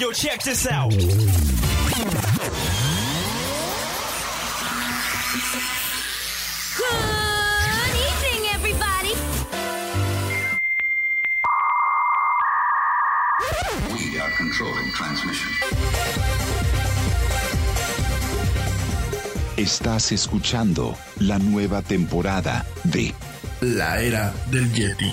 Yo, check this out. Good evening, everybody. We are controlling transmission. Estás escuchando la nueva temporada de La era del Yeti.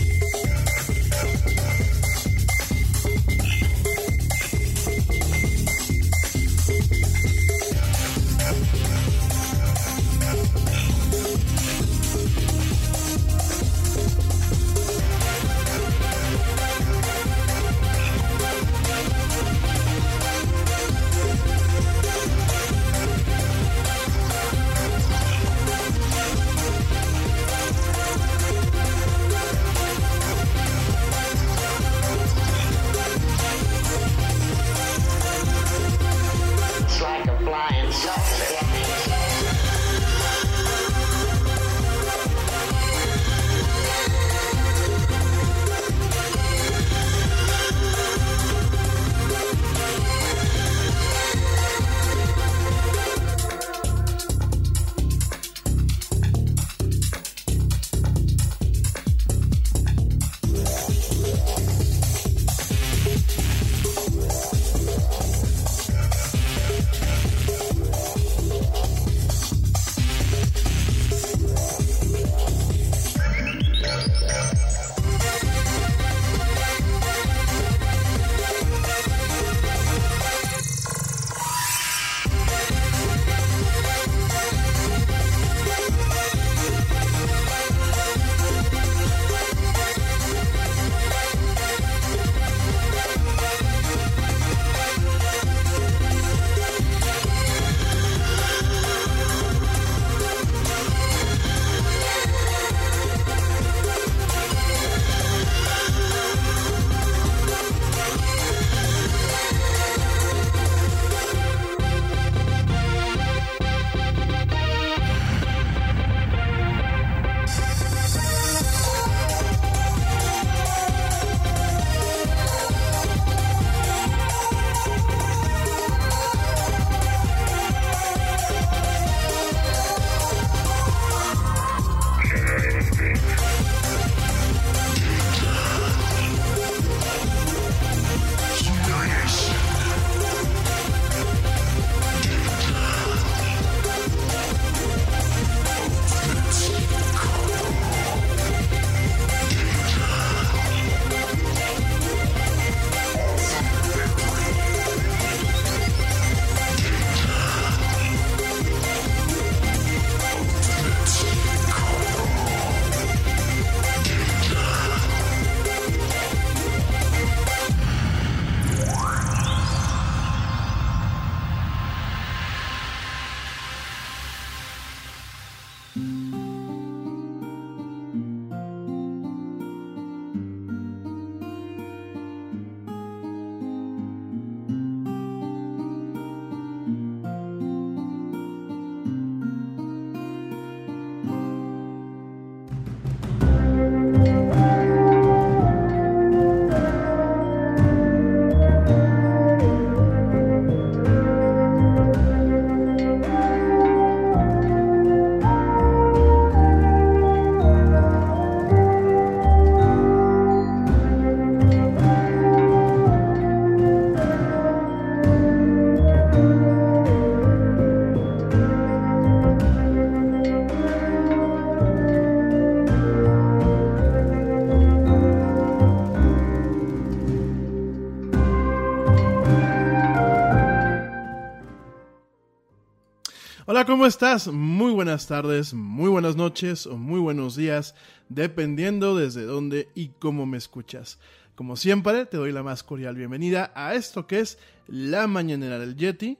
¿Cómo estás? Muy buenas tardes, muy buenas noches o muy buenos días, dependiendo desde dónde y cómo me escuchas. Como siempre, te doy la más cordial bienvenida a esto que es la mañanera del Yeti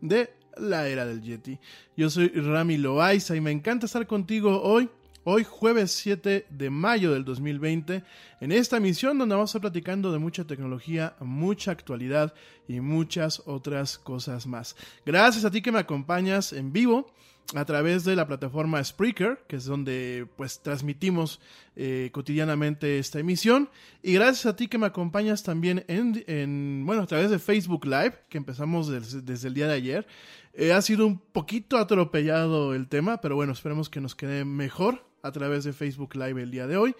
de la era del Yeti. Yo soy Rami Loaiza y me encanta estar contigo hoy Hoy jueves 7 de mayo del 2020, en esta emisión donde vamos a estar platicando de mucha tecnología, mucha actualidad y muchas otras cosas más. Gracias a ti que me acompañas en vivo a través de la plataforma Spreaker, que es donde pues transmitimos eh, cotidianamente esta emisión. Y gracias a ti que me acompañas también en, bueno, a través de Facebook Live, que empezamos desde, el día de ayer. Eh, ha sido un poquito atropellado el tema, pero bueno, esperemos que nos quede mejor a través de Facebook Live el día de hoy.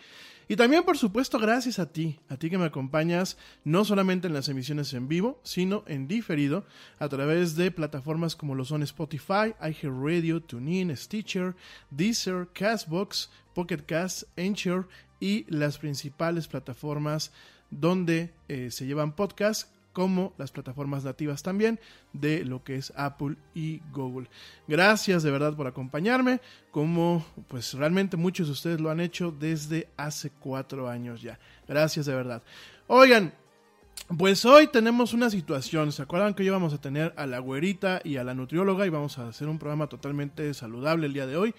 Y también, por supuesto, gracias a ti, a ti que me acompañas no solamente en las emisiones en vivo, sino en diferido a través de plataformas como lo son Spotify, iHeartRadio, TuneIn, Stitcher, Deezer, Castbox, Pocket Cast, Anchor y las principales plataformas donde eh, se llevan podcasts como las plataformas nativas también de lo que es Apple y Google. Gracias de verdad por acompañarme, como pues realmente muchos de ustedes lo han hecho desde hace cuatro años ya. Gracias de verdad. Oigan, pues hoy tenemos una situación, ¿se acuerdan que íbamos a tener a la güerita y a la nutrióloga y vamos a hacer un programa totalmente saludable el día de hoy?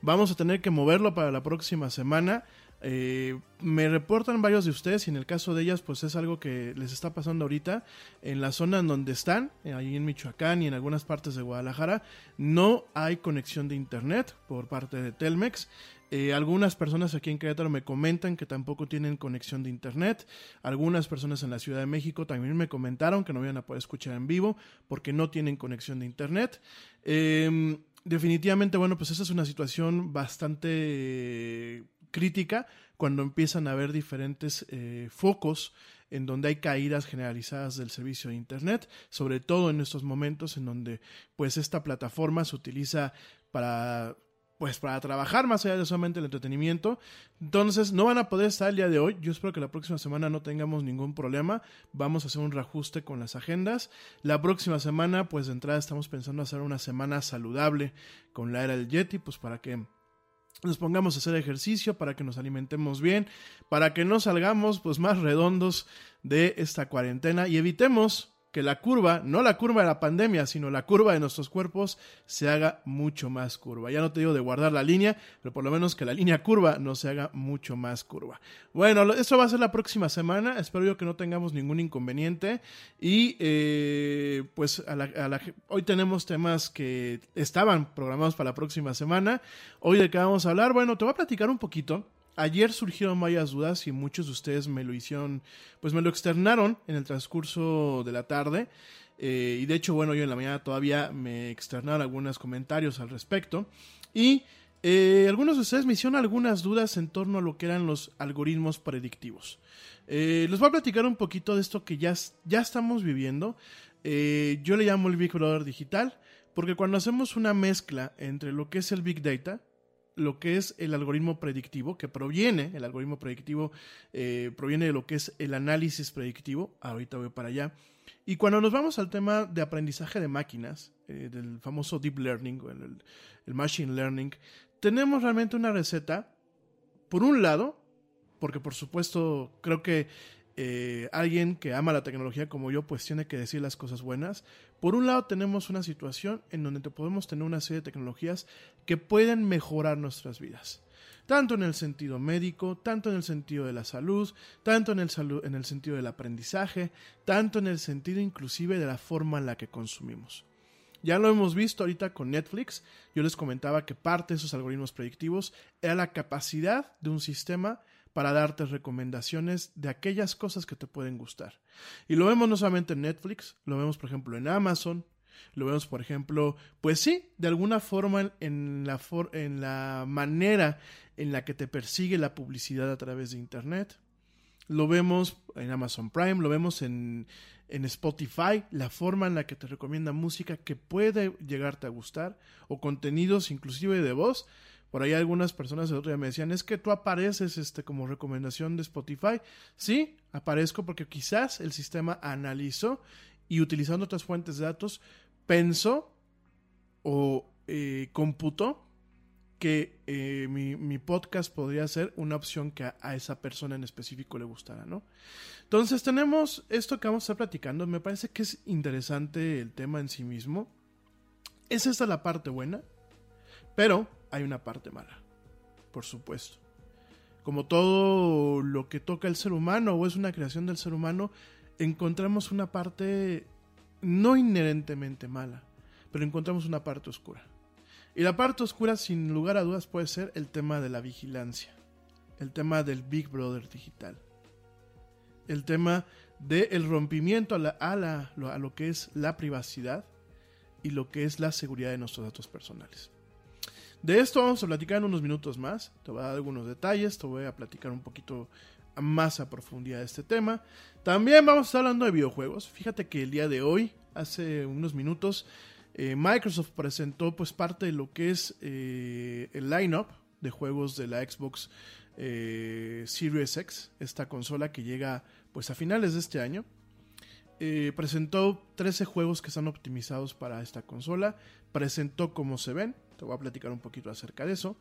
Vamos a tener que moverlo para la próxima semana eh, me reportan varios de ustedes y en el caso de ellas pues es algo que les está pasando ahorita en la zona en donde están, eh, ahí en Michoacán y en algunas partes de Guadalajara, no hay conexión de internet por parte de Telmex. Eh, algunas personas aquí en Querétaro me comentan que tampoco tienen conexión de internet. Algunas personas en la Ciudad de México también me comentaron que no iban a poder escuchar en vivo porque no tienen conexión de internet. Em, definitivamente, bueno, pues esa es una situación bastante crítica cuando empiezan a haber diferentes eh, focos en donde hay caídas generalizadas del servicio de internet, sobre todo en estos momentos en donde pues esta plataforma se utiliza para pues para trabajar más allá de solamente el entretenimiento. Entonces, no van a poder estar el día de hoy. Yo espero que la próxima semana no tengamos ningún problema. Vamos a hacer un reajuste con las agendas. La próxima semana, pues de entrada estamos pensando hacer una semana saludable con la era del Yeti, pues para que nos pongamos a hacer ejercicio, para que nos alimentemos bien, para que no salgamos pues más redondos de esta cuarentena y evitemos que la curva, no la curva de la pandemia, sino la curva de nuestros cuerpos se haga mucho más curva. Ya no te digo de guardar la línea, pero por lo menos que la línea curva no se haga mucho más curva. Bueno, eso va a ser la próxima semana. Espero yo que no tengamos ningún inconveniente. Y eh, pues hoy tenemos temas que estaban programados para la próxima semana. Hoy de qué vamos a hablar. Bueno, te voy a platicar un poquito Ayer surgieron varias dudas y muchos de ustedes me lo hicieron, pues me lo externaron en el transcurso de la tarde. Eh, y de hecho, bueno, yo en la mañana todavía me externaron algunos comentarios al respecto. Y eh, algunos de ustedes me hicieron algunas dudas en torno a lo que eran los algoritmos predictivos. Eh, les voy a platicar un poquito de esto que ya, ya estamos viviendo. yo le llamo el Big Brother digital, porque cuando hacemos una mezcla entre lo que es el Big Data, lo que es el algoritmo predictivo, que proviene, el algoritmo predictivo eh, proviene de lo que es el análisis predictivo, ahorita voy para allá, y cuando nos vamos al tema de aprendizaje de máquinas, eh, del famoso deep learning, el, el machine learning, tenemos realmente una receta, por un lado, porque por supuesto creo que eh, alguien que ama la tecnología como yo, pues tiene que decir las cosas buenas. Por un lado tenemos una situación en donde podemos tener una serie de tecnologías que pueden mejorar nuestras vidas. Tanto en el sentido médico, tanto en el sentido de la salud, tanto en el, en el sentido del aprendizaje, tanto en el sentido inclusive de la forma en la que consumimos. Ya lo hemos visto ahorita con Netflix. Yo les comentaba que parte de esos algoritmos predictivos era la capacidad de un sistema para darte recomendaciones de aquellas cosas que te pueden gustar. Y lo vemos no solamente en Netflix, lo vemos por ejemplo en Amazon, lo vemos por ejemplo, pues sí, de alguna forma en la, for- en la manera en la que te persigue la publicidad a través de Internet. Lo vemos en Amazon Prime, lo vemos en, en Spotify, la forma en la que te recomienda música que puede llegarte a gustar, o contenidos inclusive de voz. Por ahí algunas personas el otro día me decían, es que tú apareces este, como recomendación de Spotify. Sí, aparezco porque quizás el sistema analizó y utilizando otras fuentes de datos pensó o eh, computó que eh, mi, podcast podría ser una opción que a, a esa persona en específico le gustara, ¿no? Entonces tenemos esto que vamos a estar platicando. Me parece que es interesante el tema en sí mismo. Es esta la parte buena, pero hay una parte mala, por supuesto. Como todo lo que toca el ser humano o es una creación del ser humano, encontramos una parte no inherentemente mala, pero encontramos una parte oscura. Y la parte oscura, sin lugar a dudas, puede ser el tema de la vigilancia, el tema del Big Brother digital, el tema del rompimiento a, a lo que es la privacidad y lo que es la seguridad de nuestros datos personales. De esto vamos a platicar en unos minutos más. Te voy a dar algunos detalles, te voy a platicar un poquito más a profundidad de este tema. También vamos a estar hablando de videojuegos. Fíjate que el día de hoy, hace unos minutos, eh, Microsoft presentó pues parte de lo que es eh, el lineup de juegos de la Xbox eh, Series X, esta consola que llega pues a finales de este año. Eh, presentó 13 juegos que están optimizados para esta consola. Presentó cómo se ven. Te voy a platicar un poquito acerca de eso.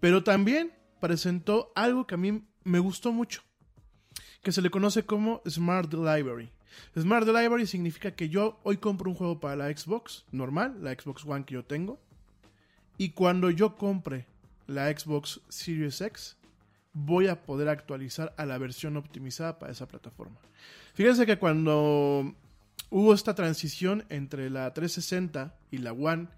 Pero también presentó algo que a mí me gustó mucho. Que se le conoce como Smart Library. Smart Library significa que yo hoy compro un juego para la Xbox normal, la Xbox One que yo tengo. Y cuando yo compre la Xbox Series X, voy a poder actualizar a la versión optimizada para esa plataforma. Fíjense que cuando hubo esta transición entre la 360 y la One,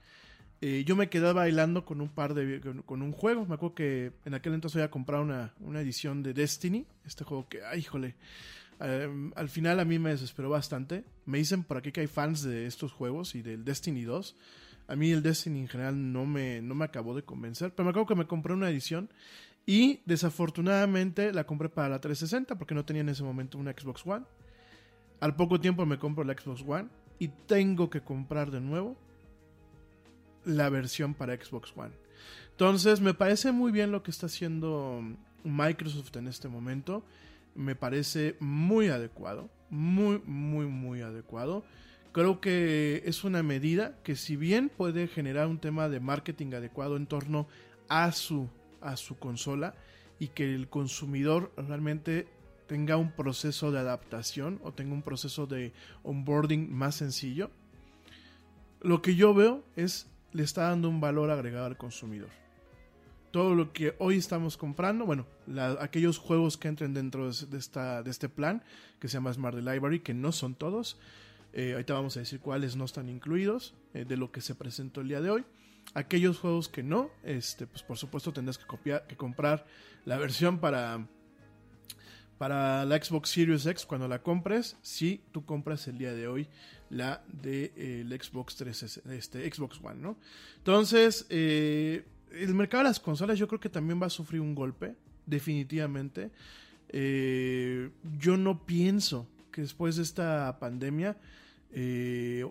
eh, yo me quedaba bailando con un par de con, con un juego. Me acuerdo que en aquel entonces había comprado una, una edición de Destiny, este juego que, ay, híjole, eh, al final a mí me desesperó bastante. Me dicen por aquí que hay fans de estos juegos y del Destiny 2. A mí el Destiny en general no me, no me acabó de convencer, pero me acuerdo que me compré una edición y desafortunadamente la compré para la 360 porque no tenía en ese momento una Xbox One. Al poco tiempo me compro la Xbox One y tengo que comprar de nuevo la versión para Xbox One. Entonces me parece muy bien lo que está haciendo Microsoft en este momento. Me parece muy adecuado. Muy, muy, muy adecuado. Creo que es una medida que si bien puede generar un tema de marketing adecuado en torno a su, a su consola y que el consumidor realmente tenga un proceso de adaptación o tenga un proceso de onboarding más sencillo, lo que yo veo es le está dando un valor agregado al consumidor. Todo lo que hoy estamos comprando, bueno, aquellos juegos que entren dentro de, de esta, de este plan, que se llama Smart Library, que no son todos, eh, ahorita vamos a decir cuáles no están incluidos eh, de lo que se presentó el día de hoy. Aquellos juegos que no, este, pues por supuesto tendrás que, copiar, que comprar la versión para, para la Xbox Series X cuando la compres, si tú compras el día de hoy la de eh, Xbox 3, este, Xbox One, ¿no? Entonces, eh, el mercado de las consolas yo creo que también va a sufrir un golpe, definitivamente. Eh, yo no pienso que después de esta pandemia,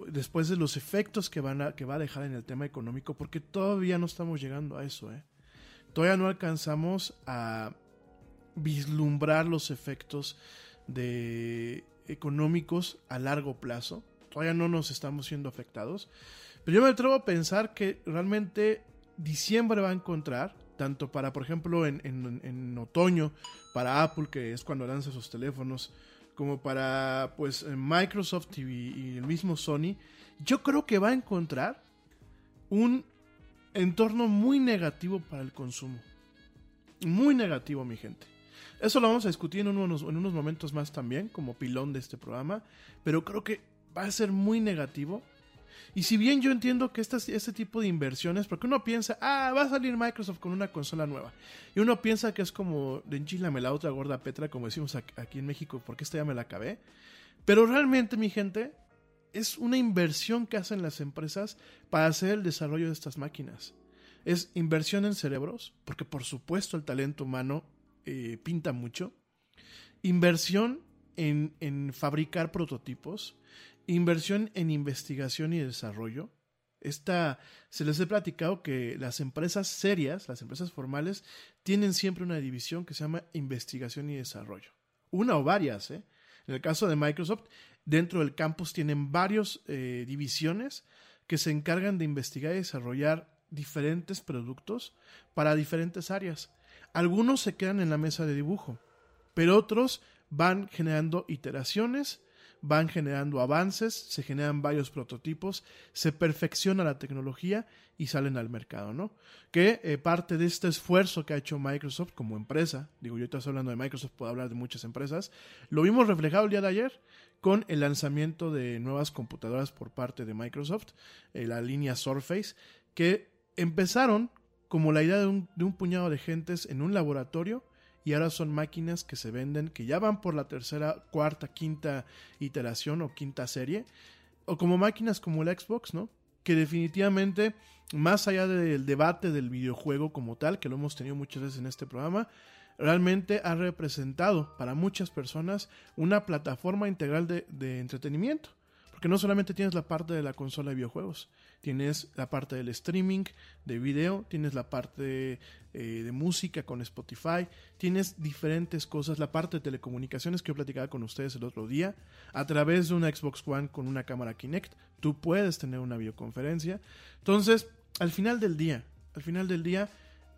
después de los efectos que, van a, que va a dejar en el tema económico, porque todavía no estamos llegando a eso. Todavía no alcanzamos a vislumbrar los efectos económicos a largo plazo. Todavía no nos estamos siendo afectados. Pero yo me atrevo a pensar que realmente diciembre va a encontrar, tanto para, por ejemplo, en, en- en otoño, para Apple, que es cuando lanza sus teléfonos, como para pues eh, Microsoft y, y el mismo Sony, yo creo que va a encontrar un entorno muy negativo para el consumo. Muy negativo, mi gente. Eso lo vamos a discutir en unos, en unos momentos más también, como pilón de este programa, pero creo que va a ser muy negativo. Y si bien yo entiendo que estas, este tipo de inversiones, porque uno piensa, ah, va a salir Microsoft con una consola nueva, y uno piensa que es como enchilame la otra gorda Petra, como decimos aquí en México, porque esta ya me la acabé. Pero realmente, mi gente, es una inversión que hacen las empresas para hacer el desarrollo de estas máquinas. Es inversión en cerebros, porque por supuesto el talento humano eh, pinta mucho. Inversión en, en fabricar prototipos. Inversión en investigación y desarrollo. Esta, se les he platicado que las empresas serias, las empresas formales, tienen siempre una división que se llama investigación y desarrollo. Una o varias, ¿eh? En el caso de Microsoft, dentro del campus tienen varias eh, divisiones que se encargan de investigar y desarrollar diferentes productos para diferentes áreas. Algunos se quedan en la mesa de dibujo, pero otros van generando iteraciones, van generando avances, se generan varios prototipos, se perfecciona la tecnología y salen al mercado, ¿no? Que eh, parte de este esfuerzo que ha hecho Microsoft como empresa, digo, yo estoy hablando de Microsoft, puedo hablar de muchas empresas, lo vimos reflejado el día de ayer con el lanzamiento de nuevas computadoras por parte de Microsoft, eh, la línea Surface, que empezaron como la idea de un, de un puñado de gentes en un laboratorio y ahora son máquinas que se venden, que ya van por la tercera, cuarta, quinta iteración o quinta serie, o como máquinas como el Xbox, ¿no? Que definitivamente, más allá del debate del videojuego como tal, que lo hemos tenido muchas veces en este programa, realmente ha representado para muchas personas una plataforma integral de, de entretenimiento. Porque no solamente tienes la parte de la consola de videojuegos, tienes la parte del streaming de video, tienes la parte eh, de música con Spotify, tienes diferentes cosas, la parte de telecomunicaciones que yo platicaba con ustedes el otro día, a través de una Xbox One con una cámara Kinect, tú puedes tener una videoconferencia. Entonces, al final del día, al final del día,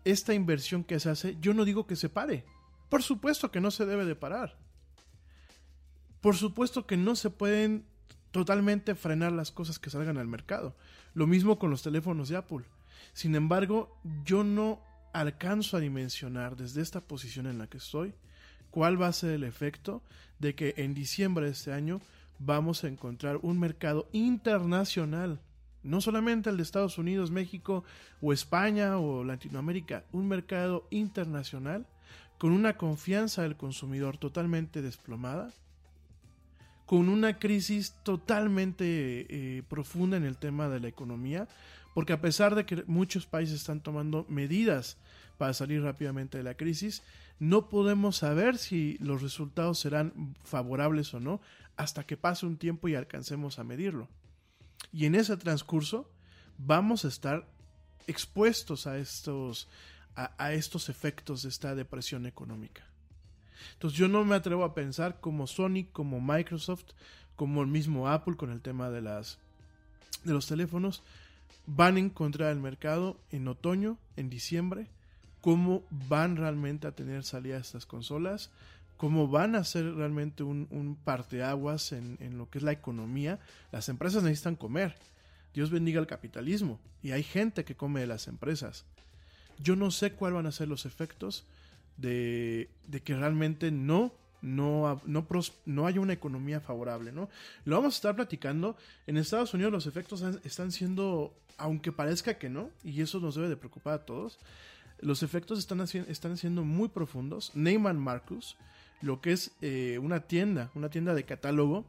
esta inversión que se hace, yo no digo que se pare. Por supuesto que no se debe de parar. Por supuesto que no se pueden totalmente frenar las cosas que salgan al mercado. Lo mismo con los teléfonos de Apple. Sin embargo, yo no alcanzo a dimensionar desde esta posición en la que estoy cuál va a ser el efecto de que en diciembre de este año vamos a encontrar un mercado internacional. No solamente el de Estados Unidos, México o España o Latinoamérica, un mercado internacional con una confianza del consumidor totalmente desplomada, con una crisis totalmente eh, profunda en el tema de la economía, porque a pesar de que muchos países están tomando medidas para salir rápidamente de la crisis, no podemos saber si los resultados serán favorables o no hasta que pase un tiempo y alcancemos a medirlo. Y en ese transcurso vamos a estar expuestos a estos, a, a estos efectos de esta depresión económica. Entonces yo no me atrevo a pensar como Sony, como Microsoft, como el mismo Apple con el tema de las de los teléfonos van a encontrar el mercado en otoño, en diciembre, cómo van realmente a tener salida estas consolas, cómo van a ser realmente un, un parteaguas en, en lo que es la economía. Las empresas necesitan comer. Dios bendiga el capitalismo. Y hay gente que come de las empresas. Yo no sé cuáles van a ser los efectos de, que realmente no, no, no, no haya una economía favorable, ¿no? Lo vamos a estar platicando. En Estados Unidos los efectos están siendo, aunque parezca que no, y eso nos debe de preocupar a todos, los efectos están, están siendo muy profundos. Neyman Marcus, lo que es eh, una tienda, una tienda de catálogo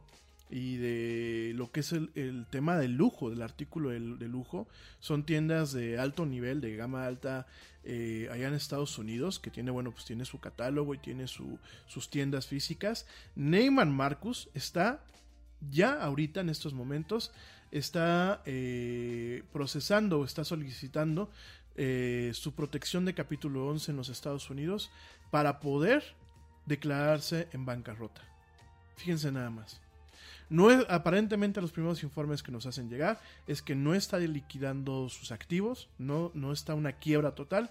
y de lo que es el, tema del lujo, del artículo de, lujo, son tiendas de alto nivel, de gama alta, eh, allá en Estados Unidos, que tiene, bueno, pues tiene su catálogo y tiene su- sus tiendas físicas. Neyman Marcus está ya ahorita en estos momentos, está eh, procesando o está solicitando eh, su protección de capítulo 11 en los Estados Unidos para poder declararse en bancarrota. Fíjense nada más. Aparentemente los primeros informes que nos hacen llegar es que no está liquidando sus activos, no, no está una quiebra total.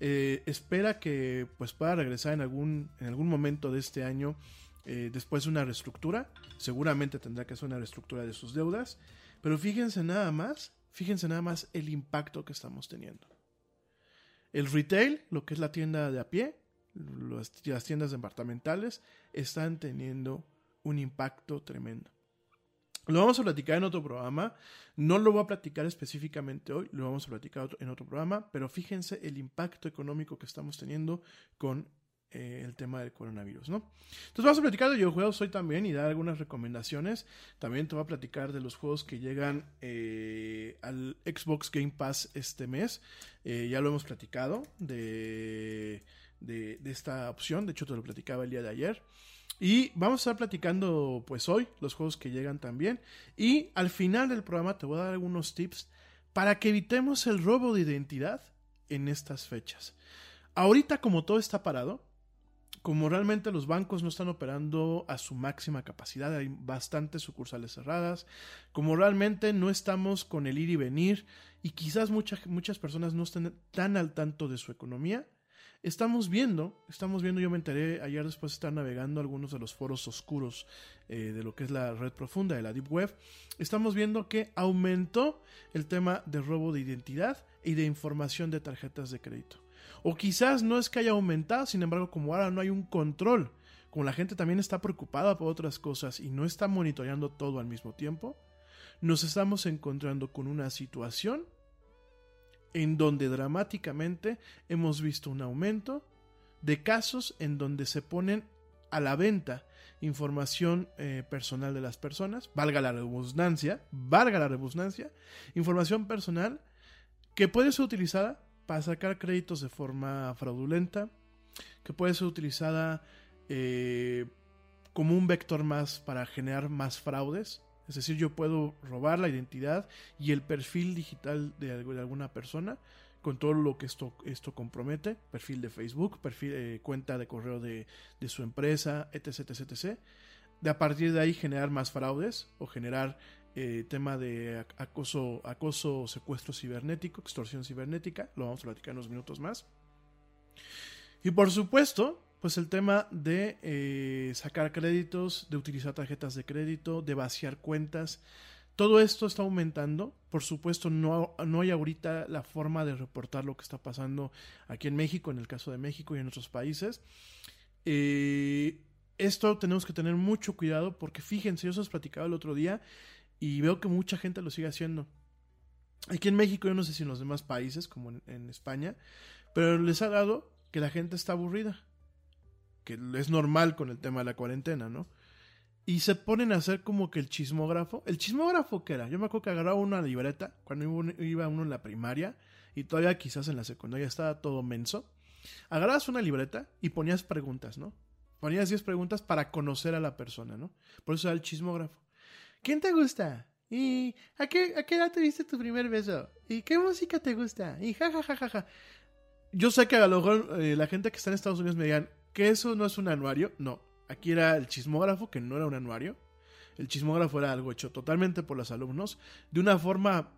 Eh, espera que pues pueda regresar en algún, en algún momento de este año eh, después de una reestructura. Seguramente tendrá que hacer una reestructura de sus deudas. Pero fíjense nada más, fíjense nada más el impacto que estamos teniendo. El retail, lo que es la tienda de a pie, las tiendas departamentales, están teniendo un impacto tremendo. Lo vamos a platicar en otro programa. No lo voy a platicar específicamente hoy, lo vamos a platicar en otro programa, pero fíjense el impacto económico que estamos teniendo con eh, el tema del coronavirus, ¿no? Entonces vamos a platicar de videojuegos hoy también y dar algunas recomendaciones. También te voy a platicar de los juegos que llegan eh, al Xbox Game Pass este mes. Eh, ya lo hemos platicado de, de, de esta opción. De hecho, te lo platicaba el día de ayer. Y vamos a estar platicando pues hoy los juegos que llegan también. Y al final del programa te voy a dar algunos tips para que evitemos el robo de identidad en estas fechas. Ahorita como todo está parado, como realmente los bancos no están operando a su máxima capacidad, hay bastantes sucursales cerradas, como realmente no estamos con el ir y venir y quizás muchas muchas personas no estén tan al tanto de su economía, estamos viendo, estamos viendo, yo me enteré ayer después de estar navegando algunos de los foros oscuros eh, de lo que es la red profunda de la Deep Web, estamos viendo que aumentó el tema de robo de identidad y de información de tarjetas de crédito. O quizás no es que haya aumentado, sin embargo, como ahora no hay un control, como la gente también está preocupada por otras cosas y no está monitoreando todo al mismo tiempo, nos estamos encontrando con una situación en donde dramáticamente hemos visto un aumento de casos en donde se ponen a la venta información eh, personal de las personas, valga la redundancia, valga la redundancia, información personal que puede ser utilizada para sacar créditos de forma fraudulenta, que puede ser utilizada eh, como un vector más para generar más fraudes. Es decir, yo puedo robar la identidad y el perfil digital de, alguna persona con todo lo que esto, esto compromete, perfil de Facebook, perfil, eh, cuenta de correo de, de su empresa, etc, etc, etc. De a partir de ahí generar más fraudes o generar eh, tema de ac- acoso, acoso secuestro cibernético, extorsión cibernética, lo vamos a platicar en unos minutos más. Y por supuesto, pues el tema de eh, sacar créditos, de utilizar tarjetas de crédito, de vaciar cuentas. Todo esto está aumentando. Por supuesto, no, hay ahorita la forma de reportar lo que está pasando aquí en México, en el caso de México y en otros países. Eh, esto tenemos que tener mucho cuidado porque fíjense, yo los platicaba el otro día y veo que mucha gente lo sigue haciendo. Aquí en México, yo no sé si en los demás países, como en España, pero les ha dado que la gente está aburrida. Que es normal con el tema de la cuarentena, ¿no? Y se ponen a hacer como que el chismógrafo. ¿El chismógrafo qué era? Yo me acuerdo que agarraba una libreta cuando iba uno- en la primaria y todavía quizás en la secundaria estaba todo menso. Agarrabas una libreta y ponías preguntas, ¿no? Ponías 10 preguntas para conocer a la persona, ¿no? Por eso era el chismógrafo. ¿Quién te gusta? ¿Y a qué, a qué edad tuviste tu primer beso? ¿Y qué música te gusta? Y ja, ja, ja, ja, ja. Yo sé que a lo mejor eh, la gente que está en Estados Unidos me digan que eso no es un anuario. No, aquí era el chismógrafo, que no era un anuario. El chismógrafo era algo hecho totalmente por los alumnos, de una forma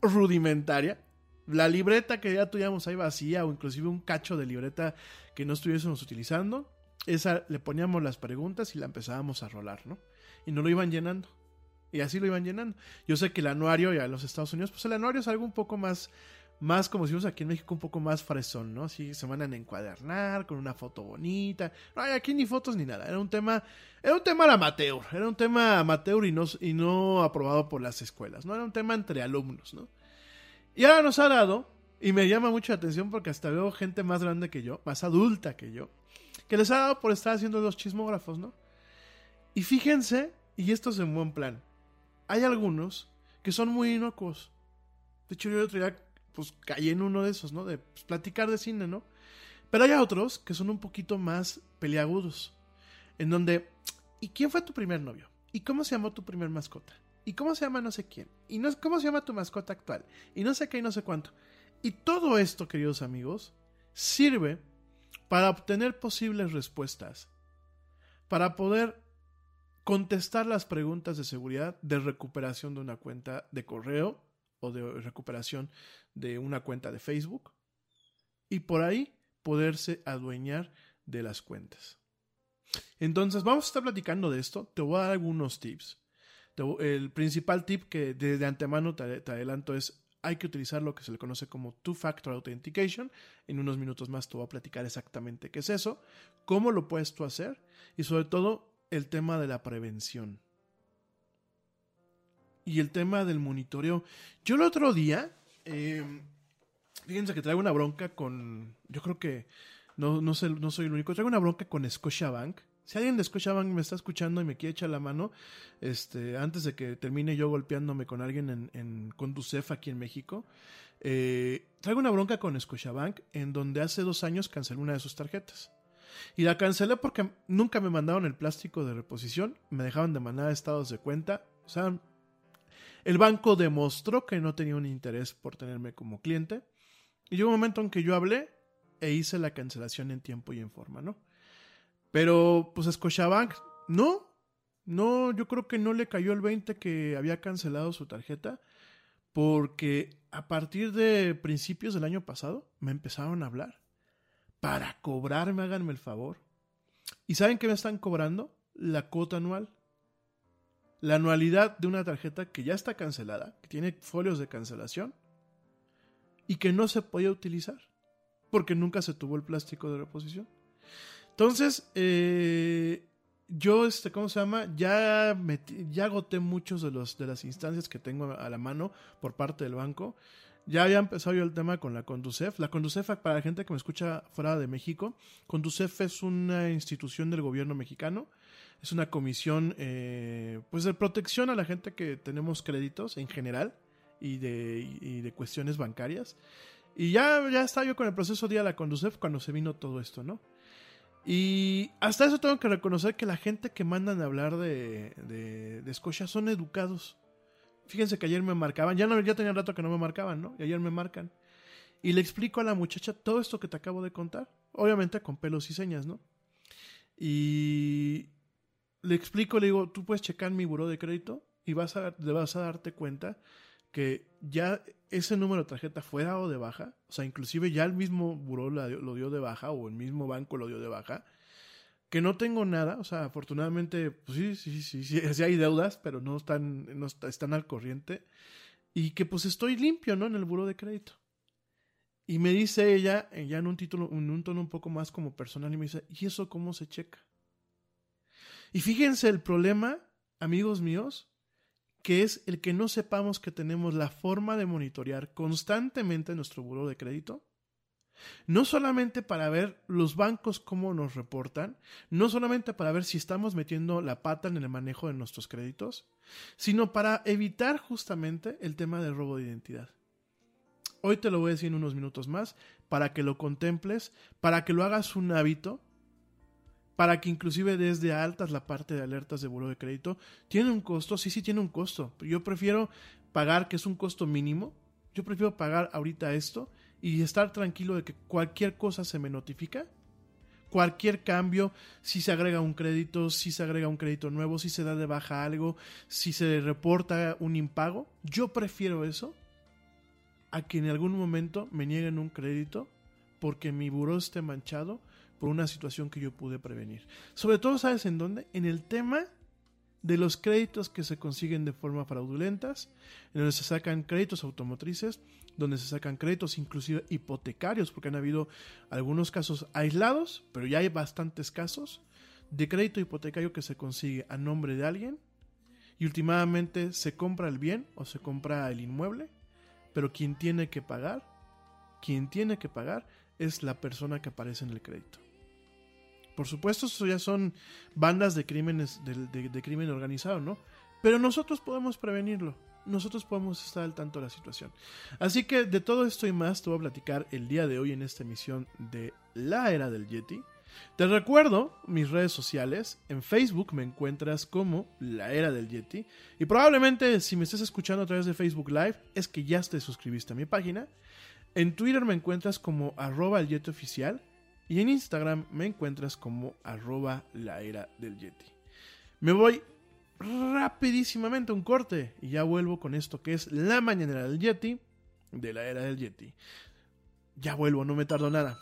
rudimentaria. La libreta que ya tuviéramos ahí vacía, o inclusive un cacho de libreta que no estuviésemos utilizando, esa le poníamos las preguntas y la empezábamos a rolar, ¿no? Y no lo iban llenando. Y así lo iban llenando. Yo sé que el anuario ya en los Estados Unidos, pues el anuario es algo un poco más, más como decimos aquí en México, un poco más fresón, ¿no? Así se van a encuadernar con una foto bonita. No hay aquí ni fotos ni nada. Era un tema, era un tema amateur. Era un tema amateur y no, y no aprobado por las escuelas, ¿no? Era un tema entre alumnos, ¿no? Y ahora nos ha dado, y me llama mucho la atención porque hasta veo gente más grande que yo, más adulta que yo, que les ha dado por estar haciendo los chismógrafos, ¿no? Y fíjense, y esto es en buen plan, hay algunos que son muy inocuos. De hecho, yo el otro día, pues caí en uno de esos, ¿no? De pues, platicar de cine, ¿no? Pero hay otros que son un poquito más peliagudos, en donde, ¿y quién fue tu primer novio? ¿Y cómo se llamó tu primer mascota? ¿Y cómo se llama no sé quién? ¿Y no, cómo se llama tu mascota actual? Y no sé qué y no sé cuánto. Y todo esto, queridos amigos, sirve para obtener posibles respuestas, para poder contestar las preguntas de seguridad de recuperación de una cuenta de correo o de recuperación de una cuenta de Facebook y por ahí poderse adueñar de las cuentas. Entonces, vamos a estar platicando de esto. Te voy a dar algunos tips. El principal tip que de, de antemano te, te adelanto es hay que utilizar lo que se le conoce como Two-Factor Authentication. En unos minutos más te voy a platicar exactamente qué es eso, cómo lo puedes tú hacer y sobre todo el tema de la prevención. Y el tema del monitoreo. Yo el otro día, eh, fíjense que traigo una bronca con, yo creo que no, no, sé, no soy el único, traigo una bronca con Scotiabank. Si alguien de Scotiabank me está escuchando y me quiere echar la mano, este, antes de que termine yo golpeándome con alguien en, en Conducef aquí en México, eh, traigo una bronca con Scotiabank en donde hace dos años cancelé una de sus tarjetas. Y la cancelé porque nunca me mandaron el plástico de reposición, me dejaban de mandar estados de cuenta. O sea, el banco demostró que no tenía un interés por tenerme como cliente. Y llegó un momento en que yo hablé e hice la cancelación en tiempo y en forma, ¿no? Pero, pues, Scotiabank, no, no, yo creo que no le cayó el 20 que había cancelado su tarjeta, porque a partir de principios del año pasado me empezaron a hablar para cobrarme, háganme el favor. ¿Y saben qué me están cobrando? La cuota anual. La anualidad de una tarjeta que ya está cancelada, que tiene folios de cancelación y que no se podía utilizar porque nunca se tuvo el plástico de reposición. Entonces, eh, yo, este, ¿cómo se llama? Ya, metí- ya agoté muchos de, los, de las instancias que tengo a la mano por parte del banco. Ya había empezado yo el tema con la Conducef. La Conducef, para la gente que me escucha fuera de México, Conducef es una institución del gobierno mexicano. Es una comisión eh, pues de protección a la gente que tenemos créditos en general y de, y de cuestiones bancarias. Y ya, ya estaba yo con el proceso de la Conducef cuando se vino todo esto, ¿no? Y hasta eso tengo que reconocer que la gente que mandan a hablar de, de, de Scotia son educados. Fíjense que ayer me marcaban, ya, no, ya tenía rato que no me marcaban, ¿no? Y ayer me marcan. Y le explico a la muchacha todo esto que te acabo de contar. Obviamente con pelos y señas, ¿no? Y le explico, le digo, tú puedes checar mi buró de crédito y vas a, vas a darte cuenta que ya ese número de tarjeta fue dado de baja, o sea, inclusive ya el mismo buró lo dio de baja o el mismo banco lo dio de baja, que no tengo nada, o sea, afortunadamente, pues sí, sí, sí, sí, sí hay deudas, pero no están, no está- están al corriente, y que pues estoy limpio, ¿no? En el buró de crédito. Y me dice ella, eh, ya en un título, en un tono un poco más como personal, y me dice, ¿y eso cómo se checa? Y fíjense el problema, amigos míos, que es el que no sepamos que tenemos la forma de monitorear constantemente nuestro buro de crédito. No solamente para ver los bancos cómo nos reportan, no solamente para ver si estamos metiendo la pata en el manejo de nuestros créditos, sino para evitar justamente el tema del robo de identidad. Hoy te lo voy a decir en unos minutos más, para que lo contemples, para que lo hagas un hábito, para que inclusive desde altas la parte de alertas de buro de crédito tiene un costo, sí, sí tiene un costo. Yo prefiero pagar, que es un costo mínimo, yo prefiero pagar ahorita esto y estar tranquilo de que cualquier cosa se me notifica. Cualquier cambio, si se agrega un crédito, si se agrega un crédito nuevo, si se da de baja algo, si se reporta un impago, yo prefiero eso a que en algún momento me nieguen un crédito porque mi buró esté manchado por una situación que yo pude prevenir. Sobre todo, ¿sabes en dónde? En el tema de los créditos que se consiguen de forma fraudulentas, en donde se sacan créditos automotrices, donde se sacan créditos inclusive hipotecarios, porque han habido algunos casos aislados, pero ya hay bastantes casos de crédito hipotecario que se consigue a nombre de alguien y últimamente se compra el bien o se compra el inmueble, pero quien tiene que pagar, quien tiene que pagar es la persona que aparece en el crédito. Por supuesto, eso ya son bandas de crímenes de, crimen organizado, ¿no? Pero nosotros podemos prevenirlo. Nosotros podemos estar al tanto de la situación. Así que de todo esto y más te voy a platicar el día de hoy en esta emisión de La Era del Yeti. Te recuerdo mis redes sociales. En Facebook me encuentras como La Era del Yeti. Y probablemente si me estás escuchando a través de Facebook Live es que ya te suscribiste a mi página. En Twitter me encuentras como arroba el Yeti oficial. Y en Instagram me encuentras como arroba la era del Yeti. Me voy rapidísimamente a un corte y ya vuelvo con esto que es la mañanera del Yeti de la era del Yeti. Ya vuelvo, no me tardo nada.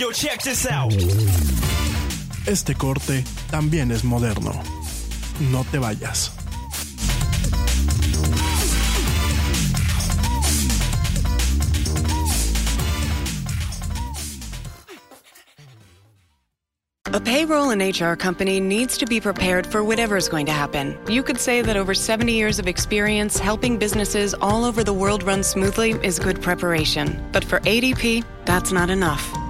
Yo, check this out. Este corte también es moderno. No te vayas. A payroll and HR company needs to be prepared for whatever's going to happen. You could say that over 70 years of experience helping businesses all over the world run smoothly is good preparation. But for ADP, that's not enough.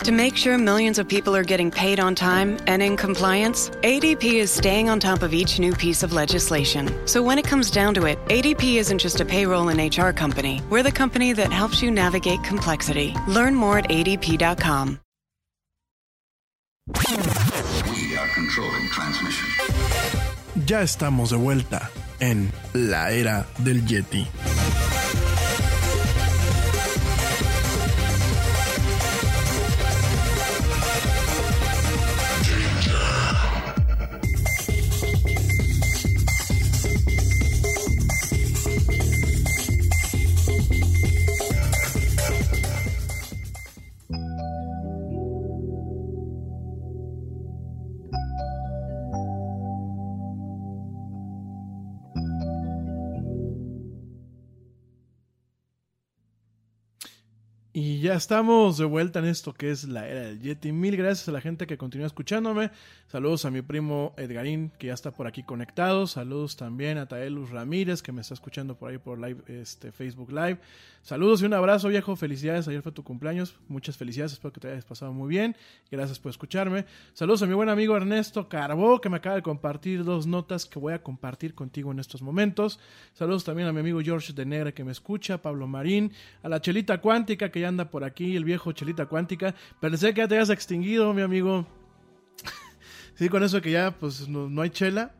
To make sure millions of people are getting paid on time and in compliance, ADP is staying on top of each new piece of legislation. So when it comes down to it, ADP isn't just a payroll and HR company. We're the company that helps you navigate complexity. Learn more at adp.com. We are controlling transmission. Ya estamos de vuelta en la era del Yeti. Ya estamos de vuelta en esto que es la era del Yeti. Mil gracias a la gente que continúa escuchándome. Saludos a mi primo Edgarín, que ya está por aquí conectado. Saludos también a Taelus Ramírez, que me está escuchando por ahí por este, Facebook Live. Saludos y un abrazo, viejo. Felicidades. Ayer fue tu cumpleaños. Muchas felicidades. Espero que te hayas pasado muy bien. Gracias por escucharme. Saludos a mi buen amigo Ernesto Carbó, que me acaba de compartir dos notas que voy a compartir contigo en estos momentos. Saludos también a mi amigo George de Negra, que me escucha. Pablo Marín. A la Chelita Cuántica, que ya anda por aquí. El viejo Chelita Cuántica. Pensé que ya te habías extinguido, mi amigo. sí, con eso que ya pues no, no hay chela.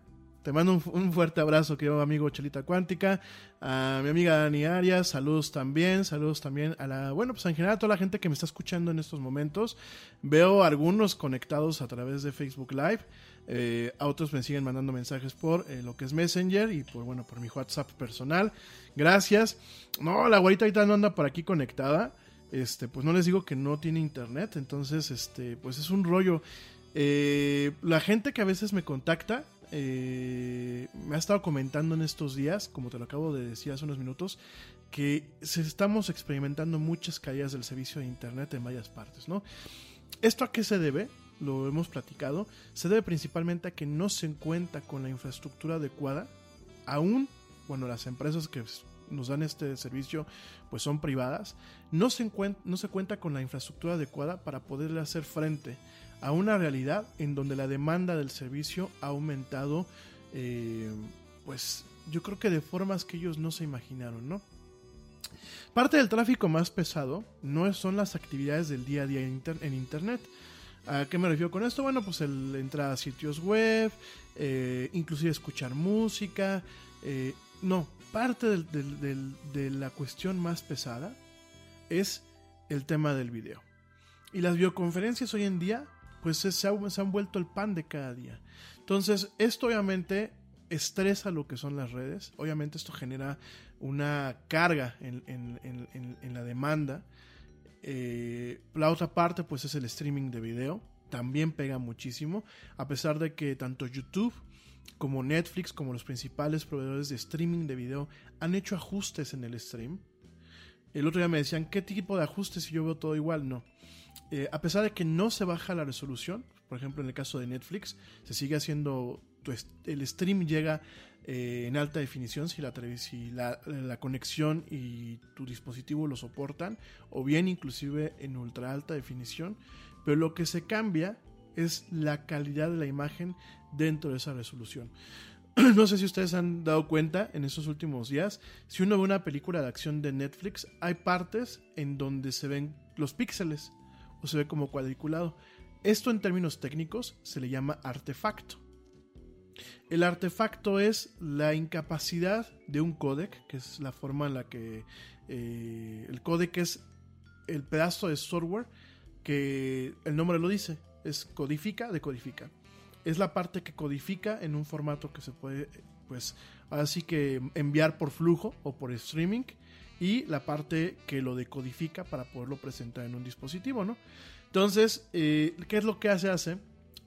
Te mando un, fuerte abrazo, querido amigo Chelita Cuántica. A mi amiga Dani Arias, saludos también. Saludos también a la, bueno, pues en general a toda la gente que me está escuchando en estos momentos. Veo algunos conectados a través de Facebook Live. Eh, a otros me siguen mandando mensajes por eh, lo que es Messenger y por, bueno, por mi WhatsApp personal. Gracias. No, la güerita ahorita no anda por aquí conectada. Este, pues no les digo que no tiene internet. Entonces, este, pues es un rollo. Eh, la gente que a veces me contacta eh, me ha estado comentando en estos días, como te lo acabo de decir hace unos minutos, que estamos experimentando muchas caídas del servicio de internet en varias partes, ¿no? ¿Esto a qué se debe? Lo hemos platicado. Se debe principalmente a que no se cuenta con la infraestructura adecuada, aún, bueno, las empresas que nos dan este servicio pues son privadas, no se, no se cuenta con la infraestructura adecuada para poderle hacer frente a una realidad en donde la demanda del servicio ha aumentado, eh, pues yo creo que de formas que ellos no se imaginaron, ¿no? Parte del tráfico más pesado no son las actividades del día a día en, inter en Internet. ¿A qué me refiero con esto? Bueno, pues el entrar a sitios web, eh, inclusive escuchar música. Eh, no, parte de la cuestión más pesada es el tema del video. Y las videoconferencias hoy en día pues se, han, vuelto el pan de cada día. Entonces, esto obviamente estresa lo que son las redes, obviamente esto genera una carga en, en, en, en la demanda. Eh, la otra parte, pues es el streaming de video, también pega muchísimo, a pesar de que tanto YouTube como Netflix, como los principales proveedores de streaming de video, han hecho ajustes en el stream. El otro día me decían, ¿qué tipo de ajustes si yo veo todo igual? No. Eh, a pesar de que no se baja la resolución, por ejemplo en el caso de Netflix, se sigue haciendo, tu el stream llega eh, en alta definición si, la, si la, la, conexión y tu dispositivo lo soportan, o bien inclusive en ultra alta definición, pero lo que se cambia es la calidad de la imagen dentro de esa resolución. No sé si ustedes han dado cuenta en estos últimos días, si uno ve una película de acción de Netflix, hay partes en donde se ven los píxeles o se ve como cuadriculado. Esto en términos técnicos se le llama artefacto. El artefacto es la incapacidad de un códec, que es la forma en la que eh, el códec es el pedazo de software que el nombre lo dice, es codifica, decodifica. Es la parte que codifica en un formato que se puede, pues, así que enviar por flujo o por streaming y la parte que lo decodifica para poderlo presentar en un dispositivo, ¿no? Entonces, eh, ¿qué es lo que hace? Hace,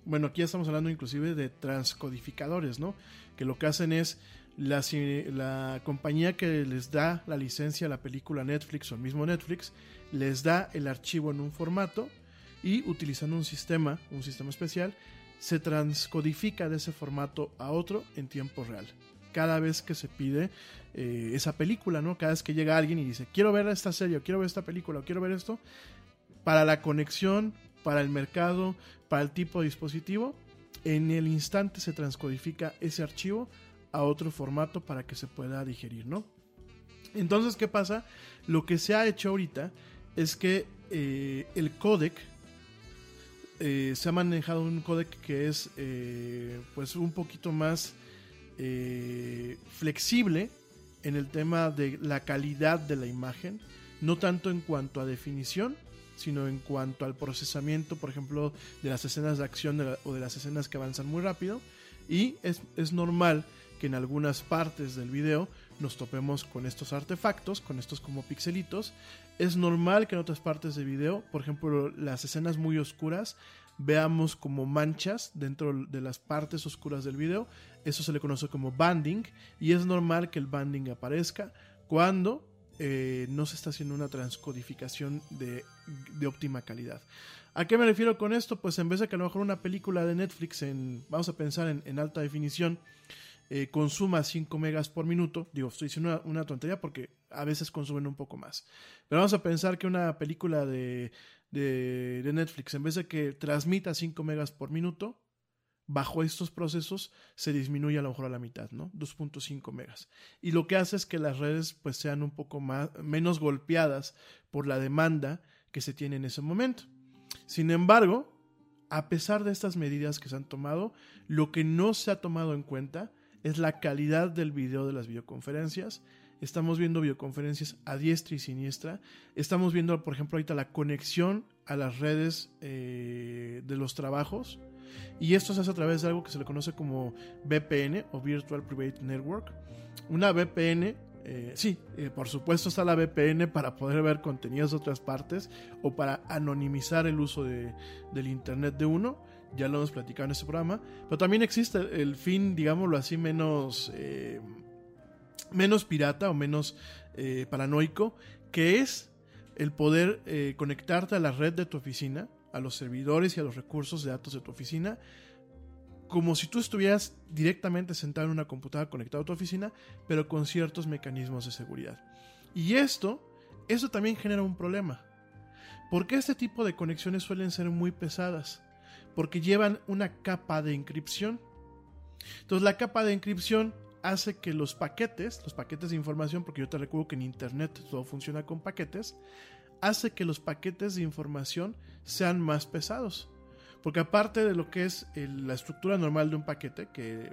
bueno, aquí estamos hablando inclusive de transcodificadores, ¿no? Que lo que hacen es la, la compañía que les da la licencia a la película Netflix o el mismo Netflix, les da el archivo en un formato y utilizando un sistema, un sistema especial, se transcodifica de ese formato a otro en tiempo real. Cada vez que se pide eh, esa película, ¿no? Cada vez que llega alguien y dice, quiero ver esta serie, o quiero ver esta película, o quiero ver esto, para la conexión, para el mercado, para el tipo de dispositivo, en el instante se transcodifica ese archivo a otro formato para que se pueda digerir, ¿no? Entonces, ¿qué pasa? Lo que se ha hecho ahorita es que eh, el codec eh, se ha manejado un codec que es pues un poquito más flexible en el tema de la calidad de la imagen, no tanto en cuanto a definición, sino en cuanto al procesamiento, por ejemplo, de las escenas de acción o de las escenas que avanzan muy rápido. Y es, es normal que en algunas partes del video nos topemos con estos artefactos, con estos como pixelitos. Es normal que en otras partes del video, por ejemplo, las escenas muy oscuras, veamos como manchas dentro de las partes oscuras del video. Eso se le conoce como banding y es normal que el banding aparezca cuando eh, no se está haciendo una transcodificación de, óptima calidad. ¿A qué me refiero con esto? Pues en vez de que a lo mejor una película de Netflix, en, vamos a pensar en alta definición, eh, consuma 5 megas por minuto. Digo, estoy diciendo una, tontería porque a veces consumen un poco más. Pero vamos a pensar que una película de, de, Netflix, en vez de que transmita 5 megas por minuto, bajo estos procesos se disminuye a lo mejor a la mitad, ¿no? 2.5 megas. Y lo que hace es que las redes pues sean un poco más, menos golpeadas por la demanda que se tiene en ese momento. Sin embargo, a pesar de estas medidas que se han tomado, lo que no se ha tomado en cuenta es la calidad del video de las videoconferencias. Estamos viendo videoconferencias a diestra y siniestra. Estamos viendo, por ejemplo, ahorita la conexión a las redes eh, de los trabajos. Y esto se hace a través de algo que se le conoce como VPN o Virtual Private Network. Una VPN, eh, sí, eh, por supuesto está la VPN para poder ver contenidos de otras partes o para anonimizar el uso de, del Internet de uno ya lo hemos platicado en este programa, pero también existe el fin, digámoslo así, menos, menos pirata o menos eh, paranoico, que es el poder eh, conectarte a la red de tu oficina, a los servidores y a los recursos de datos de tu oficina, como si tú estuvieras directamente sentado en una computadora conectado a tu oficina, pero con ciertos mecanismos de seguridad. Y esto, eso también genera un problema. Porque este tipo de conexiones suelen ser muy pesadas porque llevan una capa de encripción. Entonces la capa de encripción hace que los paquetes, los paquetes de información, porque yo te recuerdo que en Internet todo funciona con paquetes, hace que los paquetes de información sean más pesados. Porque aparte de lo que es la estructura normal de un paquete, que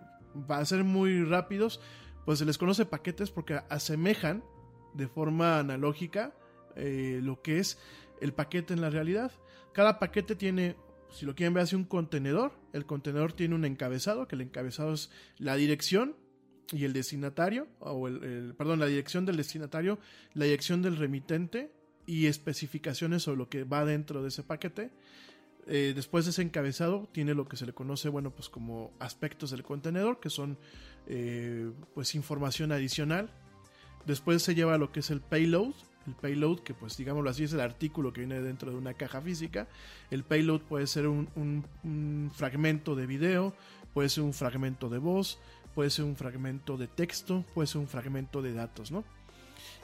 va a ser muy rápidos, pues se les conoce paquetes porque asemejan de forma analógica eh, lo que es el paquete en la realidad. Cada paquete tiene si lo quieren ver, hace un contenedor. El contenedor tiene un encabezado, que el encabezado es la dirección y el destinatario, o el, perdón, la dirección del destinatario, la dirección del remitente y especificaciones sobre lo que va dentro de ese paquete. Eh, después de ese encabezado tiene lo que se le conoce, bueno, pues como aspectos del contenedor, que son eh, pues información adicional. Después se lleva lo que es el payload, el payload, que pues digámoslo así es el artículo que viene dentro de una caja física. El payload puede ser un, fragmento de video, puede ser un fragmento de voz, puede ser un fragmento de texto, puede ser un fragmento de datos, ¿no?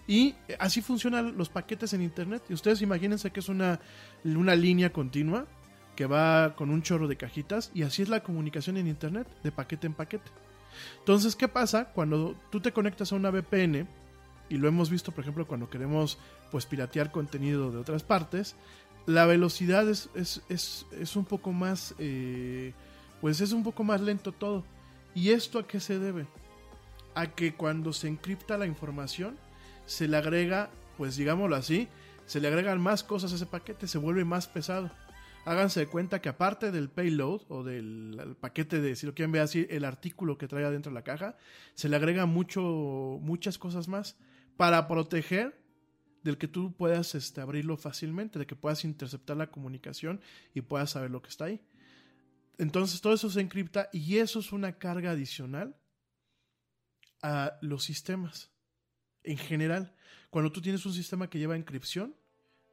Y así funcionan los paquetes en Internet. Y ustedes imagínense que es una, una línea continua que va con un chorro de cajitas y así es la comunicación en Internet, de paquete en paquete. Entonces, ¿qué pasa cuando tú te conectas a una VPN? y lo hemos visto, por ejemplo, cuando queremos pues piratear contenido de otras partes, la velocidad es, es, un poco más, eh, pues es un poco más lento todo. ¿Y esto a qué se debe? A que cuando se encripta la información, se le agrega, pues digámoslo así, se le agregan más cosas a ese paquete, se vuelve más pesado. Háganse de cuenta que aparte del payload o del el paquete de, si lo quieren ver así, el artículo que trae adentro de la caja, se le agrega mucho, muchas cosas más para proteger del que tú puedas este, abrirlo fácilmente, de que puedas interceptar la comunicación y puedas saber lo que está ahí. Entonces todo eso se encripta y eso es una carga adicional a los sistemas en general. Cuando tú tienes un sistema que lleva encripción,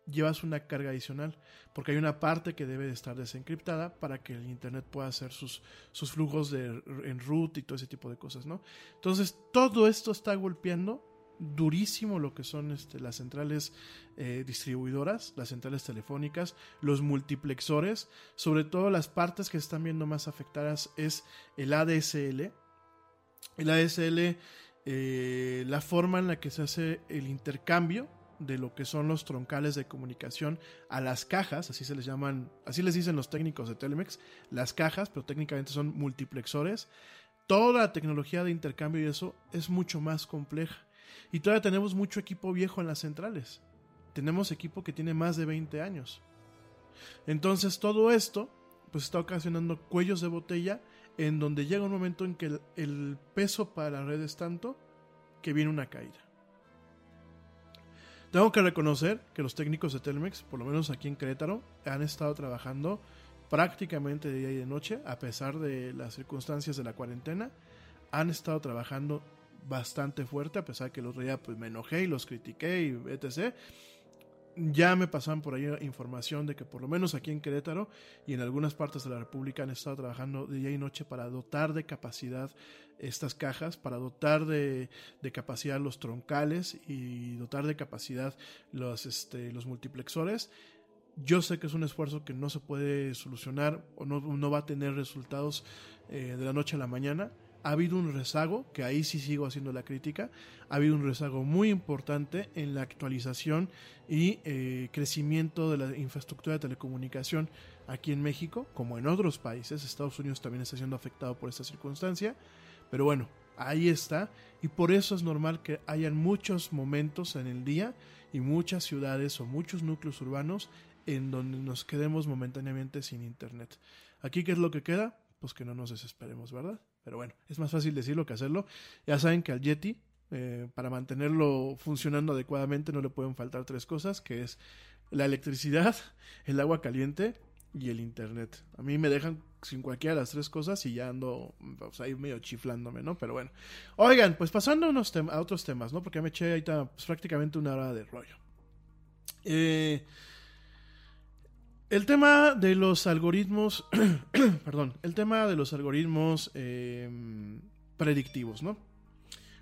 llevas una carga adicional, porque hay una parte que debe de estar desencriptada para que el Internet pueda hacer sus, sus flujos de, en root y todo ese tipo de cosas, ¿no? Entonces, todo esto está golpeando durísimo lo que son este, las centrales eh, distribuidoras, las centrales telefónicas, los multiplexores, sobre todo las partes que están viendo más afectadas es el ADSL. El ADSL, eh, la forma en la que se hace el intercambio de lo que son los troncales de comunicación a las cajas, así se les llaman, así les dicen los técnicos de Telemex, las cajas, pero técnicamente son multiplexores. Toda la tecnología de intercambio y eso es mucho más compleja. Y todavía tenemos mucho equipo viejo en las centrales. Tenemos equipo que tiene más de 20 años. Entonces todo esto pues está ocasionando cuellos de botella en donde llega un momento en que el, el peso para la red es tanto que viene una caída. Tengo que reconocer que los técnicos de Telmex, por lo menos aquí en Querétaro, han estado trabajando prácticamente de día y de noche, a pesar de las circunstancias de la cuarentena. Han estado trabajando bastante fuerte, a pesar que el otro día pues, me enojé y los critiqué y etc. Ya me pasaban por ahí información de que por lo menos aquí en Querétaro y en algunas partes de la República han estado trabajando día y noche para dotar de capacidad estas cajas, para dotar de, de capacidad los troncales y dotar de capacidad los, este, los multiplexores. Yo sé que es un esfuerzo que no se puede solucionar o no, no va a tener resultados eh, de la noche a la mañana ha habido un rezago, que ahí sí sigo haciendo la crítica, ha habido un rezago muy importante en la actualización y eh, crecimiento de la infraestructura de telecomunicación aquí en México, como en otros países. Estados Unidos también está siendo afectado por esta circunstancia, pero bueno, ahí está, y por eso es normal que hayan muchos momentos en el día y muchas ciudades o muchos núcleos urbanos en donde nos quedemos momentáneamente sin internet. Aquí, ¿qué es lo que queda? Pues que no nos desesperemos, ¿verdad? Pero bueno, es más fácil decirlo que hacerlo. Ya saben que al Yeti, eh, para mantenerlo funcionando adecuadamente, no le pueden faltar tres cosas, que es la electricidad, el agua caliente y el internet. A mí me dejan sin cualquiera de las tres cosas y ya ando ahí medio chiflándome, ¿no? Pero bueno. Oigan, pues pasando a, unos a otros temas, ¿no? Porque me eché ahorita pues, prácticamente una hora de rollo. Eh, el tema de los algoritmos, perdón, el tema de los algoritmos eh, predictivos, ¿no?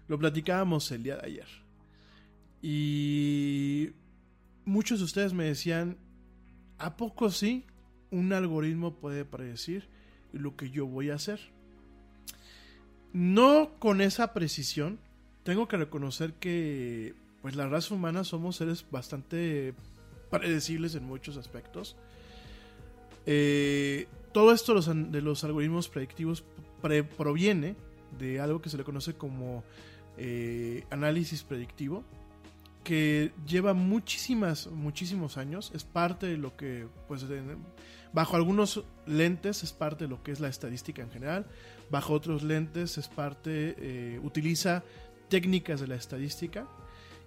Lo platicábamos el día de ayer. Y muchos de ustedes me decían, ¿a poco sí un algoritmo puede predecir lo que yo voy a hacer? No con esa precisión. Tengo que reconocer que pues la raza humana somos seres bastante predecibles en muchos aspectos. Eh, todo esto de los algoritmos predictivos proviene de algo que se le conoce como eh, análisis predictivo, que lleva muchísimas, muchísimos años. Es parte de lo que, pues, bajo algunos lentes es parte de lo que es la estadística en general. Bajo otros lentes es parte, eh, utiliza técnicas de la estadística.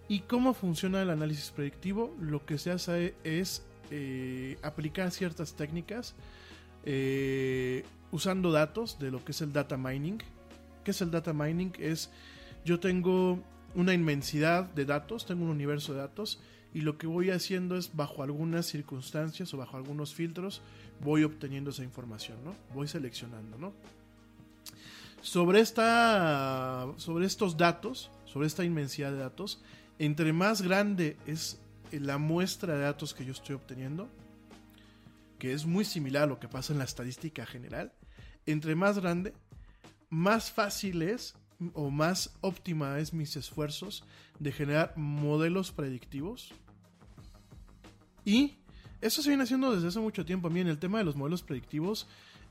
¿Y cómo funciona el análisis predictivo? Lo que se hace es eh, aplicar ciertas técnicas eh, usando datos de lo que es el data mining. ¿Qué es el data mining? Es yo tengo una inmensidad de datos, tengo un universo de datos y lo que voy haciendo es bajo algunas circunstancias o bajo algunos filtros voy obteniendo esa información, ¿no? Voy seleccionando, ¿no? Sobre esta sobre estos datos, sobre esta inmensidad de datos, entre más grande es la muestra de datos que yo estoy obteniendo, que es muy similar a lo que pasa en la estadística general, entre más grande, más fácil es o más óptima es mis esfuerzos de generar modelos predictivos. Y eso se viene haciendo desde hace mucho tiempo. A mí en el tema de los modelos predictivos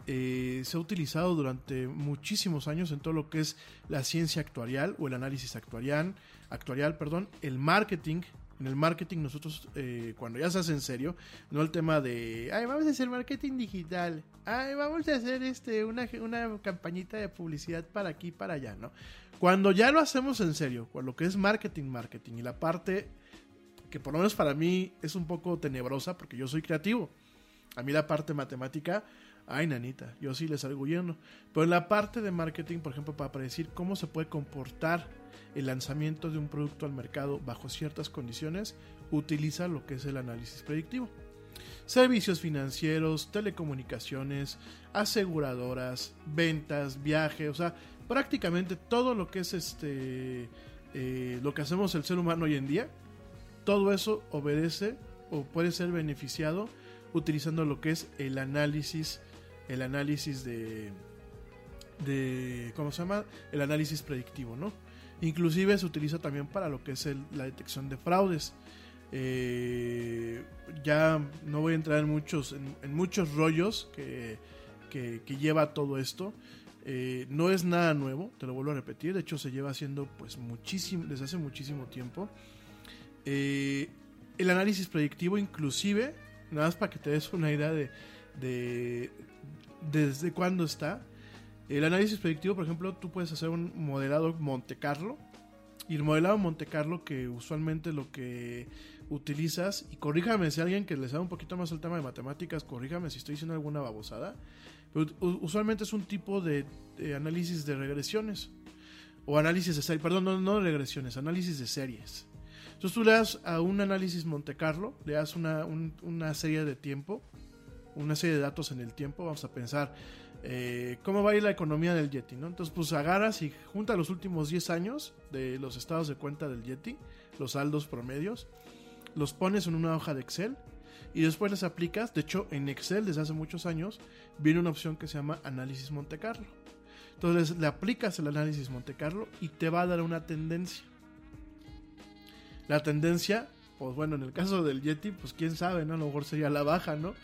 eh, se ha utilizado durante muchísimos años en todo lo que es la ciencia actuarial o el análisis actuarial, actuarial perdón, el marketing En el marketing nosotros, eh, cuando ya se hace en serio, no el tema de, ay, vamos a hacer marketing digital, ay, vamos a hacer este una, una campañita de publicidad para aquí, para allá, ¿no? Cuando ya lo hacemos en serio, con lo que es marketing, marketing, y la parte que por lo menos para mí es un poco tenebrosa, porque yo soy creativo. A mí la parte matemática, ay, nanita, yo sí le salgo huyendo. Pero en la parte de marketing, por ejemplo, para predecir cómo se puede comportar el lanzamiento de un producto al mercado bajo ciertas condiciones, utiliza lo que es el análisis predictivo. Servicios financieros, telecomunicaciones, aseguradoras, ventas, viajes, o sea, prácticamente todo lo que es este eh, lo que hacemos el ser humano hoy en día, todo eso obedece o puede ser beneficiado utilizando lo que es el análisis, el análisis de, de ¿cómo se llama? El análisis predictivo, ¿no? Inclusive se utiliza también para lo que es la detección de fraudes. Eh, ya no voy a entrar en muchos, en, muchos rollos que, que- que lleva todo esto. Eh, no es nada nuevo, te lo vuelvo a repetir. De hecho, se lleva haciendo pues muchísimo, desde hace muchísimo tiempo. Eh, el análisis predictivo, inclusive, nada más para que te des una idea de, de desde cuándo está. El análisis predictivo, por ejemplo, tú puedes hacer un modelado Monte Carlo. Y el modelado Monte Carlo, que usualmente lo que utilizas, y corríjame si alguien que le sabe un poquito más el tema de matemáticas, corríjame si estoy diciendo alguna babosada, pero usualmente es un tipo de, análisis de regresiones. O análisis de series, perdón, no, de regresiones, análisis de series. Entonces tú le das a un análisis Monte Carlo, le das una, un- una serie de tiempo, una serie de datos en el tiempo, vamos a pensar eh, cómo va a ir la economía del Yeti, ¿no? Entonces pues agarras y junta los últimos 10 años de los estados de cuenta del Yeti, los saldos promedios, los pones en una hoja de Excel y después les aplicas, de hecho en Excel desde hace muchos años viene una opción que se llama análisis Monte Carlo. Entonces le aplicas el análisis Monte Carlo y te va a dar una tendencia. La tendencia, pues bueno, en el caso del Yeti, pues quién sabe, ¿no? A lo mejor sería la baja, ¿no?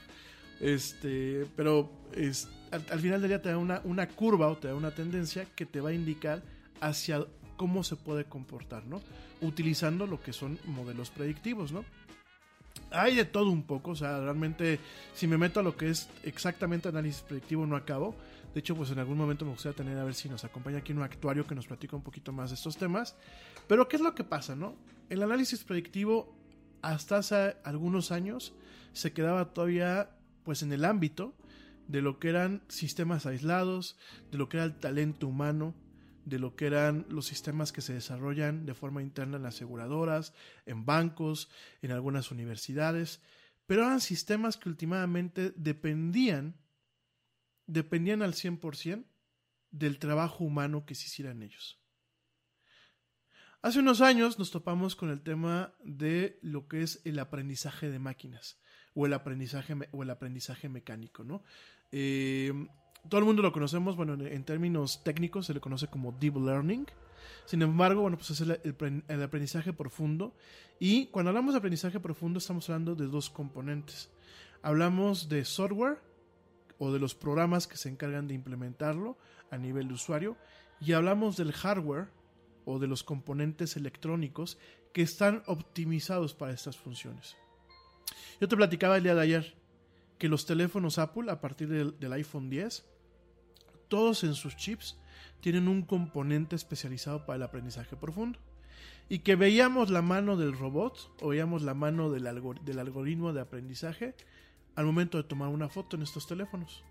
Este, pero es, al, al final del día te da una, una curva o te da una tendencia que te va a indicar hacia cómo se puede comportar, ¿no? Utilizando lo que son modelos predictivos, ¿no? Hay de todo un poco, o sea, realmente si me meto a lo que es exactamente análisis predictivo no acabo. De hecho, pues en algún momento me gustaría tener a ver si nos acompaña aquí un actuario que nos platica un poquito más de estos temas. Pero ¿qué es lo que pasa, no? El análisis predictivo hasta hace algunos años se quedaba todavía pues en el ámbito de lo que eran sistemas aislados, de lo que era el talento humano, de lo que eran los sistemas que se desarrollan de forma interna en aseguradoras, en bancos, en algunas universidades, pero eran sistemas que últimamente dependían, dependían al 100% del trabajo humano que se hiciera en ellos. Hace unos años nos topamos con el tema de lo que es el aprendizaje de máquinas o el aprendizaje, o el aprendizaje mecánico, ¿no? Eh, todo el mundo lo conocemos, bueno, en, términos técnicos se le conoce como deep learning. Sin embargo, bueno, pues es el aprendizaje profundo. Y cuando hablamos de aprendizaje profundo estamos hablando de dos componentes. Hablamos de software o de los programas que se encargan de implementarlo a nivel de usuario. Y hablamos del hardware o de los componentes electrónicos que están optimizados para estas funciones. Yo te platicaba el día de ayer que los teléfonos Apple a partir del, iPhone 10, todos en sus chips tienen un componente especializado para el aprendizaje profundo. Y que veíamos la mano del robot o veíamos la mano del, del algoritmo de aprendizaje al momento de tomar una foto en estos teléfonos.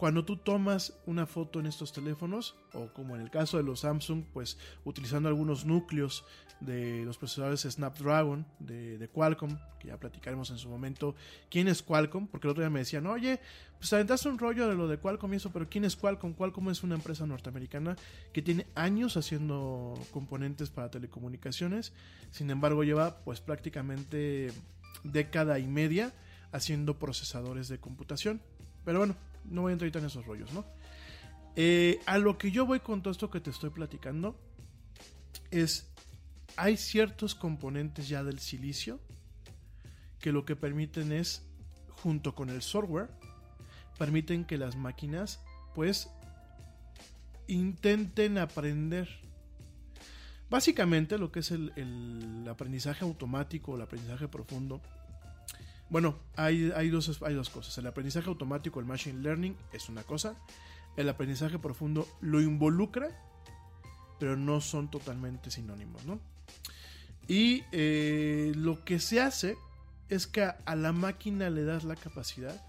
Cuando tú tomas una foto en estos teléfonos, o como en el caso de los Samsung, pues utilizando algunos núcleos de los procesadores Snapdragon de, Qualcomm, que ya platicaremos en su momento quién es Qualcomm, porque el otro día me decían, oye, pues aventaste un rollo de lo de Qualcomm y eso, pero ¿quién es Qualcomm? Qualcomm es una empresa norteamericana que tiene años haciendo componentes para telecomunicaciones, sin embargo lleva pues prácticamente década y media haciendo procesadores de computación. Pero bueno, no voy a entrar ahorita en esos rollos, ¿no? Eh, a lo que yo voy con todo esto que te estoy platicando es, hay ciertos componentes ya del silicio que lo que permiten es, junto con el software, permiten que las máquinas pues intenten aprender. Básicamente lo que es el, el aprendizaje automático o el aprendizaje profundo. Bueno, hay, hay, dos, hay dos cosas. El aprendizaje automático, el machine learning, es una cosa. El aprendizaje profundo lo involucra, pero no son totalmente sinónimos, ¿no? Y eh, lo que se hace es que a, a la máquina le das la capacidad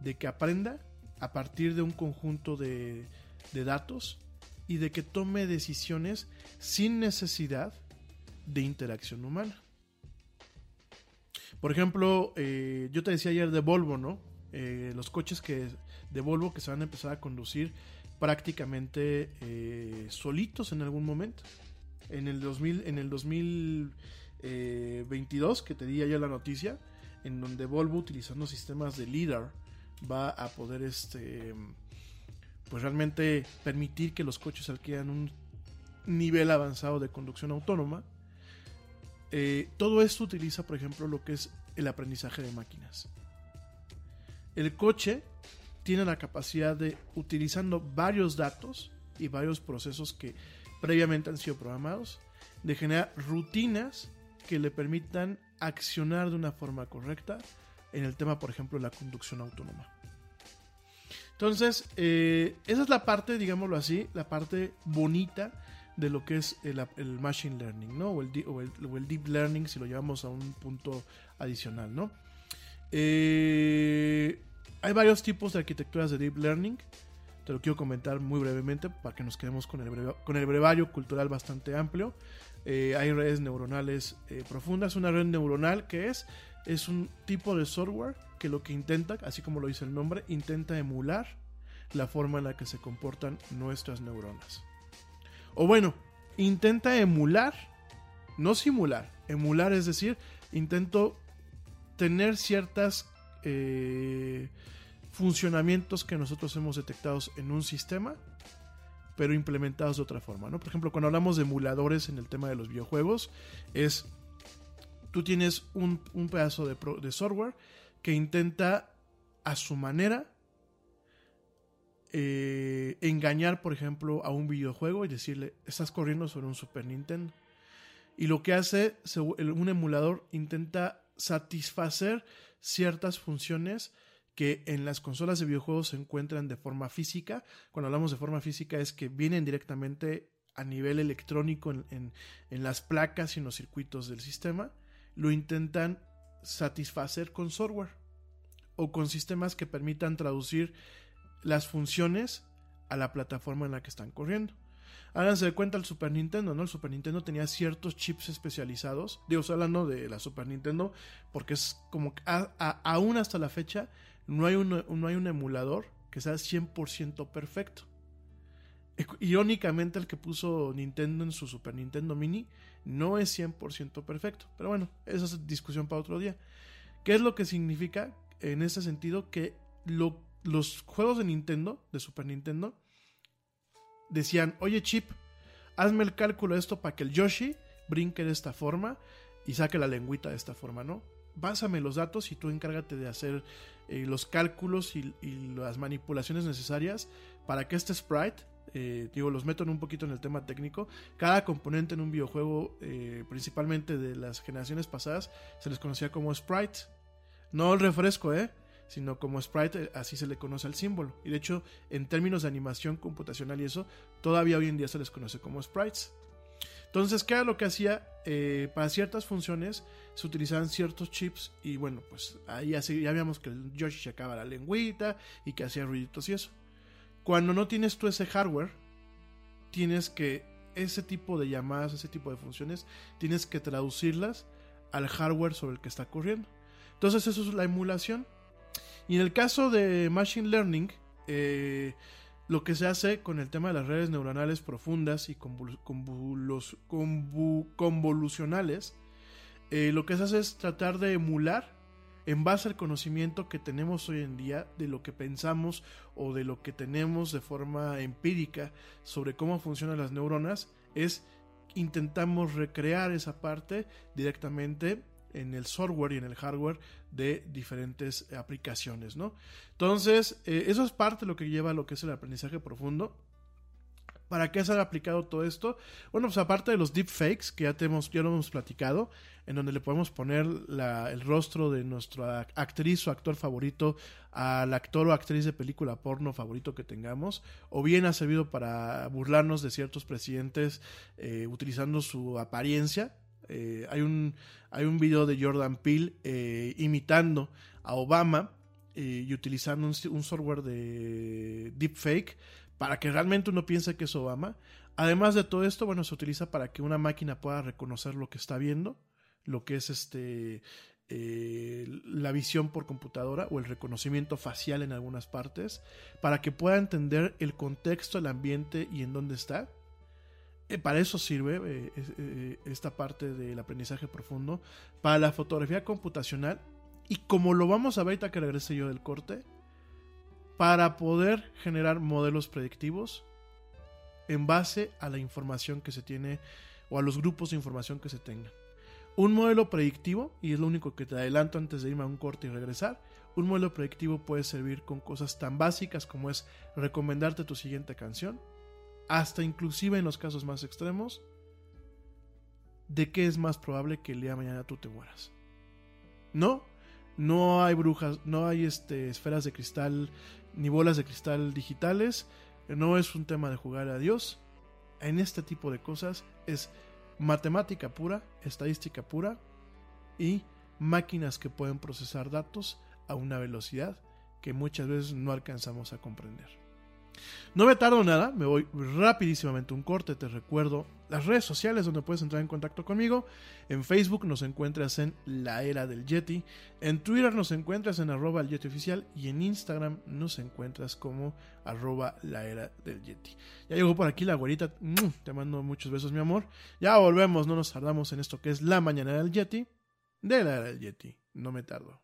de que aprenda a partir de un conjunto de, de datos y de que tome decisiones sin necesidad de interacción humana. Por ejemplo, eh, yo te decía ayer de Volvo, ¿no? Eh, los coches que de Volvo que se van a empezar a conducir prácticamente eh, solitos en algún momento. En el 2000, en el 2022, que te di ayer la noticia, en donde Volvo utilizando sistemas de LIDAR va a poder este pues realmente permitir que los coches adquieran un nivel avanzado de conducción autónoma. Eh, todo esto utiliza, por ejemplo, lo que es el aprendizaje de máquinas. El coche tiene la capacidad de, utilizando varios datos y varios procesos que previamente han sido programados, de generar rutinas que le permitan accionar de una forma correcta en el tema, por ejemplo, de la conducción autónoma. Entonces, eh, esa es la parte, digámoslo así, la parte bonita de lo que es el, el machine learning, ¿no? O el, o, el, deep learning, si lo llevamos a un punto adicional, ¿no? Eh, hay varios tipos de arquitecturas de deep learning. Te lo quiero comentar muy brevemente para que nos quedemos con el, breve, con el brevario cultural bastante amplio. Eh, hay redes neuronales eh, profundas. Una red neuronal que es, es un tipo de software que lo que intenta, así como lo dice el nombre, intenta emular la forma en la que se comportan nuestras neuronas. O bueno, intenta emular, no simular, emular es decir, intento tener ciertas eh, funcionamientos que nosotros hemos detectado en un sistema, pero implementados de otra forma, ¿no? Por ejemplo, cuando hablamos de emuladores en el tema de los videojuegos, es tú tienes un, pedazo de software que intenta a su manera eh, engañar, por ejemplo, a un videojuego y decirle, estás corriendo sobre un Super Nintendo. Y lo que hace un emulador intenta satisfacer ciertas funciones que en las consolas de videojuegos se encuentran de forma física. Cuando hablamos de forma física es que vienen directamente a nivel electrónico en, en, en las placas y en los circuitos del sistema. Lo intentan satisfacer con software o con sistemas que permitan traducir las funciones a la plataforma en la que están corriendo. Háganse de cuenta el Super Nintendo, ¿no? El Super Nintendo tenía ciertos chips especializados. Digo, hablando de la Super Nintendo porque es como que aún hasta la fecha no hay, un, no hay un emulador que sea 100% perfecto. Irónicamente el que puso Nintendo en su Super Nintendo Mini no es 100% perfecto. Pero bueno, esa es discusión para otro día. ¿Qué es lo que significa en ese sentido? Que lo, los juegos de Nintendo, de Super Nintendo, decían, oye Chip, hazme el cálculo de esto para que el Yoshi brinque de esta forma y saque la lengüita de esta forma, ¿no? Básame los datos y tú encárgate de hacer eh, los cálculos y, las manipulaciones necesarias para que este sprite, eh, digo, los meto en un poquito en el tema técnico, cada componente en un videojuego, eh, principalmente de las generaciones pasadas, se les conocía como sprite. No el refresco, ¿eh? Sino como sprite, así se le conoce al símbolo. Y de hecho, en términos de animación computacional y eso, todavía hoy en día se les conoce como sprites. Entonces, ¿qué era lo que hacía? Eh, para ciertas funciones se utilizaban ciertos chips y bueno, pues ahí así, ya veíamos que el Yoshi sacaba la lengüita y que hacía ruiditos y eso. Cuando no tienes tú ese hardware, tienes que ese tipo de llamadas, ese tipo de funciones, tienes que traducirlas al hardware sobre el que está corriendo. Entonces eso es la emulación. Y en el caso de Machine Learning, eh, lo que se hace con el tema de las redes neuronales profundas y convolucionales, eh, lo que se hace es tratar de emular en base al conocimiento que tenemos hoy en día de lo que pensamos o de lo que tenemos de forma empírica sobre cómo funcionan las neuronas, es intentamos recrear esa parte directamente en el software y en el hardware de diferentes aplicaciones, ¿no? Entonces, eh, eso es parte de lo que lleva a lo que es el aprendizaje profundo. ¿Para qué se ha aplicado todo esto? Bueno, pues aparte de los deepfakes, que ya, tenemos, ya lo hemos platicado, en donde le podemos poner el rostro de nuestra actriz o actor favorito al actor o actriz de película porno favorito que tengamos, o bien ha servido para burlarnos de ciertos presidentes eh, utilizando su apariencia. Eh, hay, un, hay un video de Jordan Peele eh, imitando a Obama y utilizando un, un software de deepfake para que realmente uno piense que es Obama. Además de todo esto, bueno, se utiliza para que una máquina pueda reconocer lo que está viendo lo que es este eh, la visión por computadora o el reconocimiento facial en algunas partes para que pueda entender el contexto, el ambiente y en dónde está. Eh, para eso sirve eh, esta parte del aprendizaje profundo. Para la fotografía computacional y como lo vamos a ver ahorita que regrese yo del corte, para poder generar modelos predictivos en base a la información que se tiene o a los grupos de información que se tengan. Un modelo predictivo, y es lo único que te adelanto antes de irme a un corte y regresar, un modelo predictivo puede servir con cosas tan básicas como es recomendarte tu siguiente canción, hasta inclusive en los casos más extremos, de qué es más probable que el día de mañana tú te mueras. No, no hay brujas, no hay este, esferas de cristal ni bolas de cristal digitales, no es un tema de jugar a Dios. En este tipo de cosas es matemática pura, estadística pura y máquinas que pueden procesar datos a una velocidad que muchas veces no alcanzamos a comprender. No me tardo nada, me voy rapidísimamente un corte, te recuerdo las redes sociales donde puedes entrar en contacto conmigo. En Facebook nos encuentras en La Era del Yeti, en Twitter nos encuentras en arroba el Yeti oficial y en Instagram nos encuentras como arroba la era del Yeti. Ya llegó por aquí la güerita, te mando muchos besos mi amor. Ya volvemos, no nos tardamos en esto que es la mañana del Yeti, de la era del Yeti, no me tardo.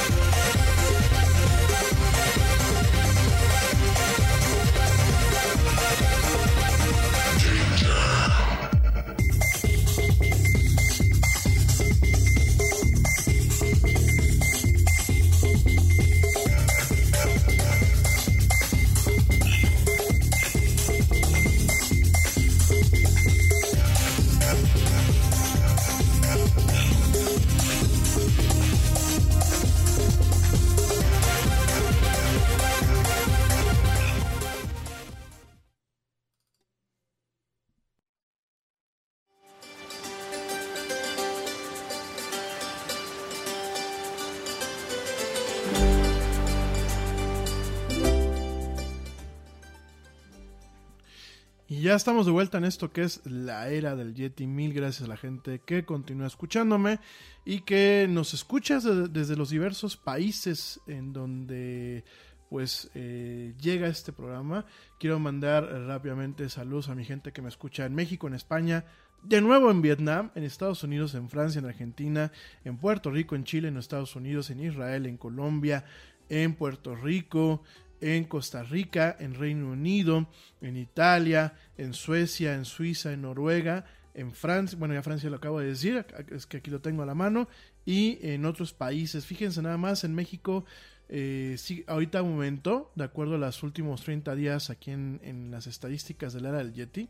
Ya estamos de vuelta en esto que es la era del Yeti. Mil gracias a la gente que continúa escuchándome y que nos escucha desde, los diversos países en donde pues eh, llega este programa. Quiero mandar rápidamente saludos a mi gente que me escucha en México, en España, de nuevo en Vietnam, en Estados Unidos, en Francia, en Argentina, en Puerto Rico, en Chile, en Estados Unidos, en Israel, en Colombia, en Puerto Rico, en Costa Rica, en Reino Unido, en Italia, en Suecia, en Suiza, en Noruega, en Francia, bueno ya Francia lo acabo de decir, es que aquí lo tengo a la mano, y en otros países. Fíjense nada más, en México eh, sí, ahorita aumentó, de acuerdo a los últimos 30 días aquí en, en las estadísticas del era del Yeti.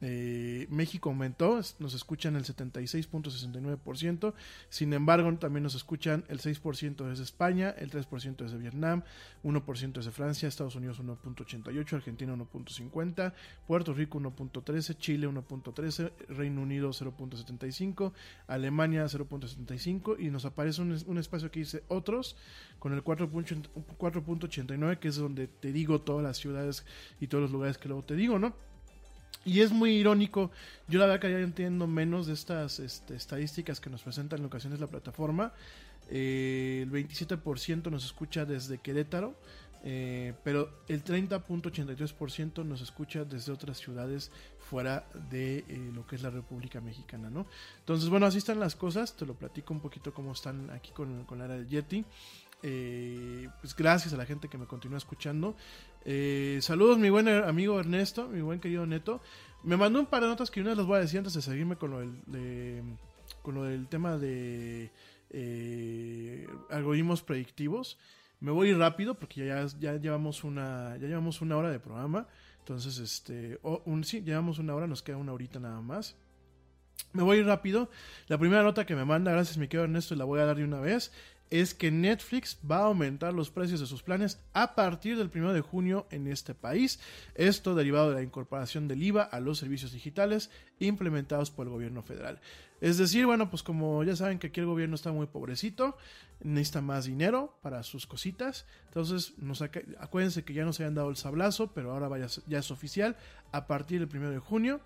Eh, México aumentó, nos escuchan el 76.69%, sin embargo también nos escuchan el 6% desde España, el 3% desde Vietnam, 1% desde Francia, Estados Unidos 1.88, Argentina 1.50, Puerto Rico 1.13, Chile 1.13, Reino Unido 0.75, Alemania 0.75 y nos aparece un, un espacio que dice otros con el 4.89 que es donde te digo todas las ciudades y todos los lugares que luego te digo, ¿no? Y es muy irónico, yo la verdad que ya entiendo menos de estas este, estadísticas que nos presentan en ocasiones la plataforma. Eh, el 27% nos escucha desde Querétaro, eh, pero el 30.83% nos escucha desde otras ciudades fuera de eh, lo que es la República Mexicana, ¿no? Entonces, bueno, así están las cosas, te lo platico un poquito cómo están aquí con, con la era del Yeti. Pues gracias a la gente que me continúa escuchando. Eh, saludos, mi buen amigo Ernesto, mi buen querido Neto. Me mandó un par de notas que una les voy a decir antes de seguirme con lo del, de, con lo del tema de eh, algoritmos predictivos. Me voy rápido porque ya, ya llevamos una ya llevamos una hora de programa. Entonces, este, un, sí, llevamos una hora, nos queda una horita nada más. Me voy rápido. La primera nota que me manda, gracias mi querido Ernesto, y la voy a dar de una vez, es que Netflix va a aumentar los precios de sus planes a partir del 1 de junio en este país. Esto derivado de la incorporación del IVA a los servicios digitales implementados por el gobierno federal. Es decir, bueno, pues como ya saben que aquí el gobierno está muy pobrecito, necesita más dinero para sus cositas. Entonces, acuérdense que ya nos habían dado el sablazo, pero ahora ya es oficial. A partir del 1 de junio,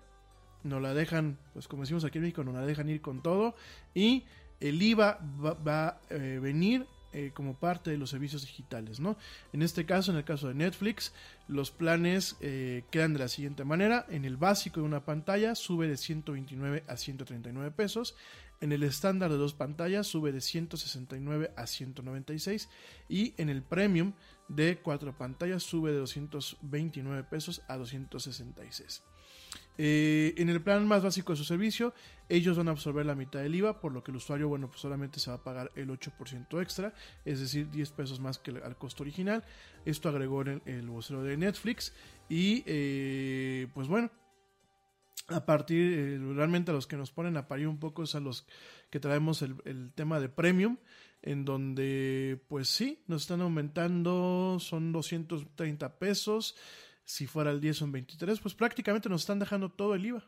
nos la dejan, pues como decimos aquí en México, nos la dejan ir con todo. Y el IVA va, a eh, venir eh, como parte de los servicios digitales, ¿no? En este caso, en el caso de Netflix, los planes eh, quedan de la siguiente manera. En el básico de una pantalla sube de 129 a 139 pesos. En el estándar de dos pantallas sube de 169 a 196. Y en el premium de cuatro pantallas sube de 229 pesos a 266. Eh, en el plan más básico de su servicio, ellos van a absorber la mitad del IVA, por lo que el usuario, bueno, pues solamente se va a pagar el 8% extra, es decir, 10 pesos más que al costo original. Esto agregó en el, vocero de Netflix y, eh, pues bueno, a partir, eh, realmente a los que nos ponen a parir un poco es a los que traemos el, el tema de premium, en donde, pues sí, nos están aumentando, son 230 pesos. Si fuera el 10 son 23, pues prácticamente nos están dejando todo el IVA.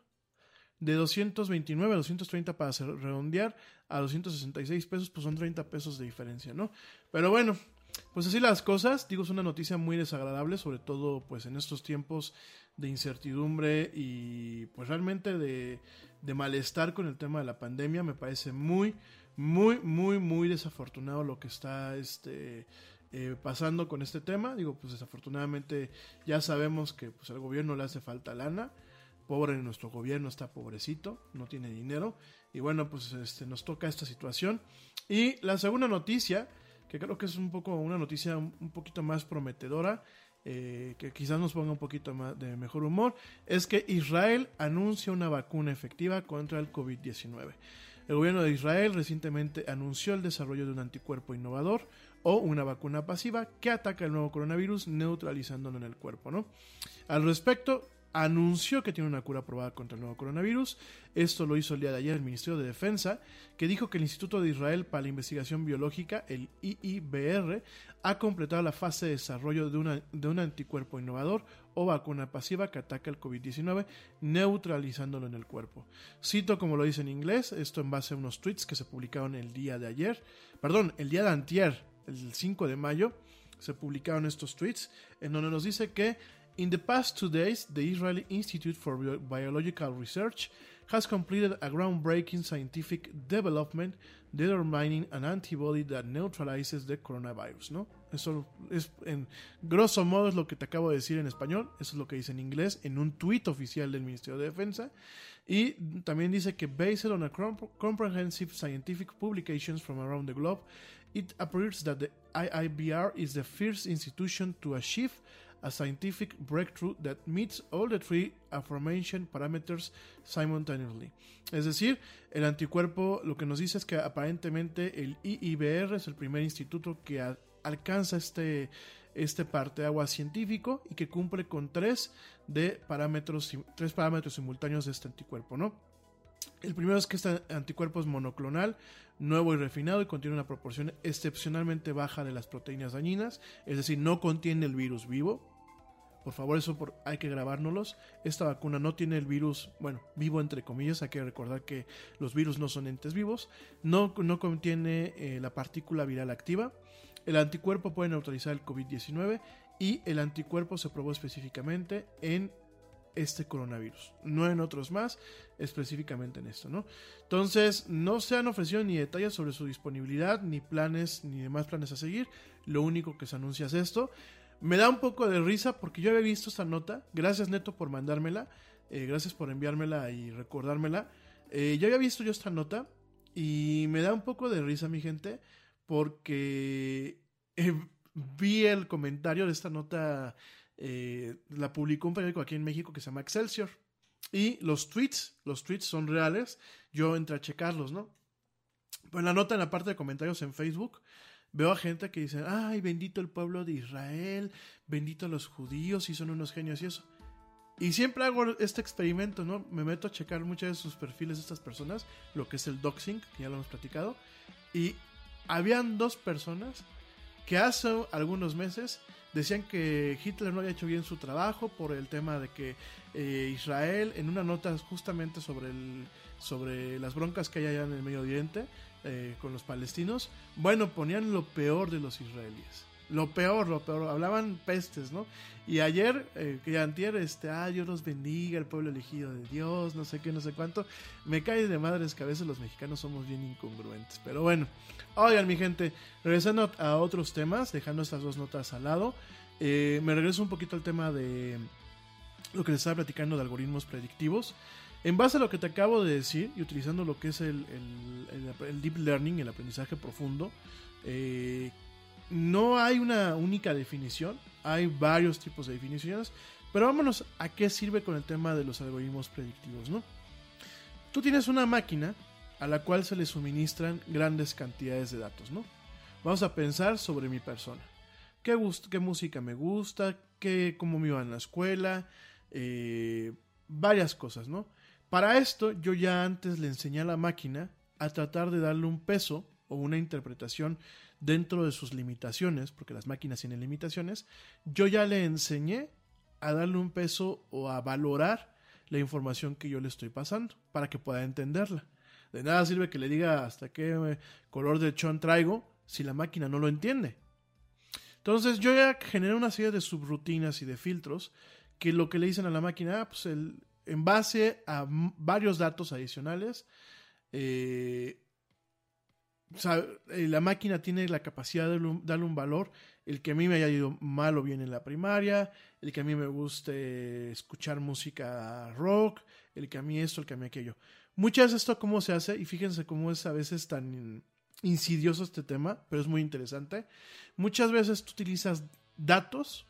De 229 a 230 para redondear a 266 pesos, pues son 30 pesos de diferencia, ¿no? Pero bueno, pues así las cosas. Digo, es una noticia muy desagradable, sobre todo pues en estos tiempos de incertidumbre y pues realmente de, de malestar con el tema de la pandemia. Me parece muy, muy, muy, muy desafortunado lo que está este eh, pasando con este tema. Digo, pues desafortunadamente ya sabemos que pues, al gobierno le hace falta lana. Pobre nuestro gobierno está pobrecito, no tiene dinero. Y bueno, pues este, nos toca esta situación. Y la segunda noticia, que creo que es un poco una noticia un poquito más prometedora, eh, que quizás nos ponga un poquito más de mejor humor, es que Israel anuncia una vacuna efectiva contra el COVID-19. El gobierno de Israel recientemente anunció el desarrollo de un anticuerpo innovador, o una vacuna pasiva que ataca el nuevo coronavirus neutralizándolo en el cuerpo, ¿no? Al respecto, anunció que tiene una cura probada contra el nuevo coronavirus. Esto lo hizo el día de ayer el Ministerio de Defensa, que dijo que el Instituto de Israel para la Investigación Biológica, el IIBR, ha completado la fase de desarrollo de, una, de un anticuerpo innovador o vacuna pasiva que ataca el COVID-19, neutralizándolo en el cuerpo. Cito como lo dice en inglés, esto en base a unos tweets que se publicaron el día de ayer, perdón, el día de antier, el 5 de mayo, se publicaron estos tweets en donde nos dice que In the past two days, the Israeli Institute for Bio- Biological Research has completed a groundbreaking scientific development determining an antibody that neutralizes the coronavirus, ¿no? Eso es en grosso modo es lo que te acabo de decir en español, eso es lo que dice en inglés en un tuit oficial del Ministerio de Defensa y también dice que based on a compre- comprehensive scientific publications from around the globe, it appears that the IIBR is the first institution to achieve a scientific breakthrough that meets all the three aforementioned parameters simultaneously. Es decir, el anticuerpo lo que nos dice es que aparentemente el IIBR es el primer instituto que a- alcanza este, este parteaguas científico y que cumple con tres de parámetros, tres parámetros simultáneos de este anticuerpo, ¿no? El primero es que este anticuerpo es monoclonal, nuevo y refinado y contiene una proporción excepcionalmente baja de las proteínas dañinas, es decir, no contiene el virus vivo. Por favor, eso hay que grabárnoslos. Esta vacuna no tiene el virus, bueno, vivo entre comillas, hay que recordar que los virus no son entes vivos. No, no contiene eh, la partícula viral activa. El anticuerpo puede neutralizar el COVID-19 y el anticuerpo se probó específicamente en este coronavirus, no en otros más, específicamente en esto, ¿no? Entonces, no se han ofrecido ni detalles sobre su disponibilidad, ni planes, ni demás planes a seguir. Lo único que se anuncia es esto. Me da un poco de risa porque yo había visto esta nota. Gracias, Neto, por mandármela. Eh, gracias por enviármela y recordármela. Eh, ya había visto yo esta nota y me da un poco de risa, mi gente, porque eh, vi el comentario de esta nota eh, la publicó un periódico aquí en México que se llama Excelsior. Y los tweets, los tweets son reales. Yo entré a checarlos, ¿no? Pues en la nota, en la parte de comentarios en Facebook, veo a gente que dice, ay, bendito el pueblo de Israel, bendito los judíos y son unos genios y eso. Y siempre hago este experimento, ¿no? Me meto a checar muchas de sus perfiles de estas personas, lo que es el doxing, que ya lo hemos platicado. Y habían dos personas que hace algunos meses decían que Hitler no había hecho bien su trabajo por el tema de que eh, Israel, en una nota justamente sobre, el, sobre las broncas que hay allá en el Medio Oriente eh, con los palestinos, bueno, ponían lo peor de los israelíes. Lo peor, lo peor, hablaban pestes, ¿no? Y ayer, eh, que antier, este, ah, Dios los bendiga, el pueblo elegido de Dios, no sé qué, no sé cuánto. Me cae de madres que a veces los mexicanos somos bien incongruentes. Pero bueno, oigan, mi gente, regresando a otros temas, dejando estas dos notas al lado, eh, me regreso un poquito al tema de lo que les estaba platicando de algoritmos predictivos. En base a lo que te acabo de decir y utilizando lo que es el, deep learning, el aprendizaje profundo, eh, no hay una única definición, hay varios tipos de definiciones, pero vámonos a qué sirve con el tema de los algoritmos predictivos, ¿no? Tú tienes una máquina a la cual se le suministran grandes cantidades de datos, ¿no? Vamos a pensar sobre mi persona. ¿Qué, música me gusta? Qué, ¿Cómo me iba en la escuela? Eh, varias cosas, ¿no? Para esto yo ya antes le enseñé a la máquina a tratar de darle un peso o una interpretación dentro de sus limitaciones, porque las máquinas tienen limitaciones, yo ya le enseñé a darle un peso o a valorar la información que yo le estoy pasando para que pueda entenderla. De nada sirve que le diga hasta qué color de chón traigo si la máquina no lo entiende. Entonces yo ya generé una serie de subrutinas y de filtros que lo que le dicen a la máquina, ah, pues el, en base a varios datos adicionales, eh, o sea, la máquina tiene la capacidad de darle un valor, el que a mí me haya ido mal o bien en la primaria, el que a mí me guste escuchar música rock, el que a mí esto, el que a mí aquello. Muchas veces esto cómo se hace, y fíjense cómo es a veces tan insidioso este tema, pero es muy interesante. Muchas veces tú utilizas datos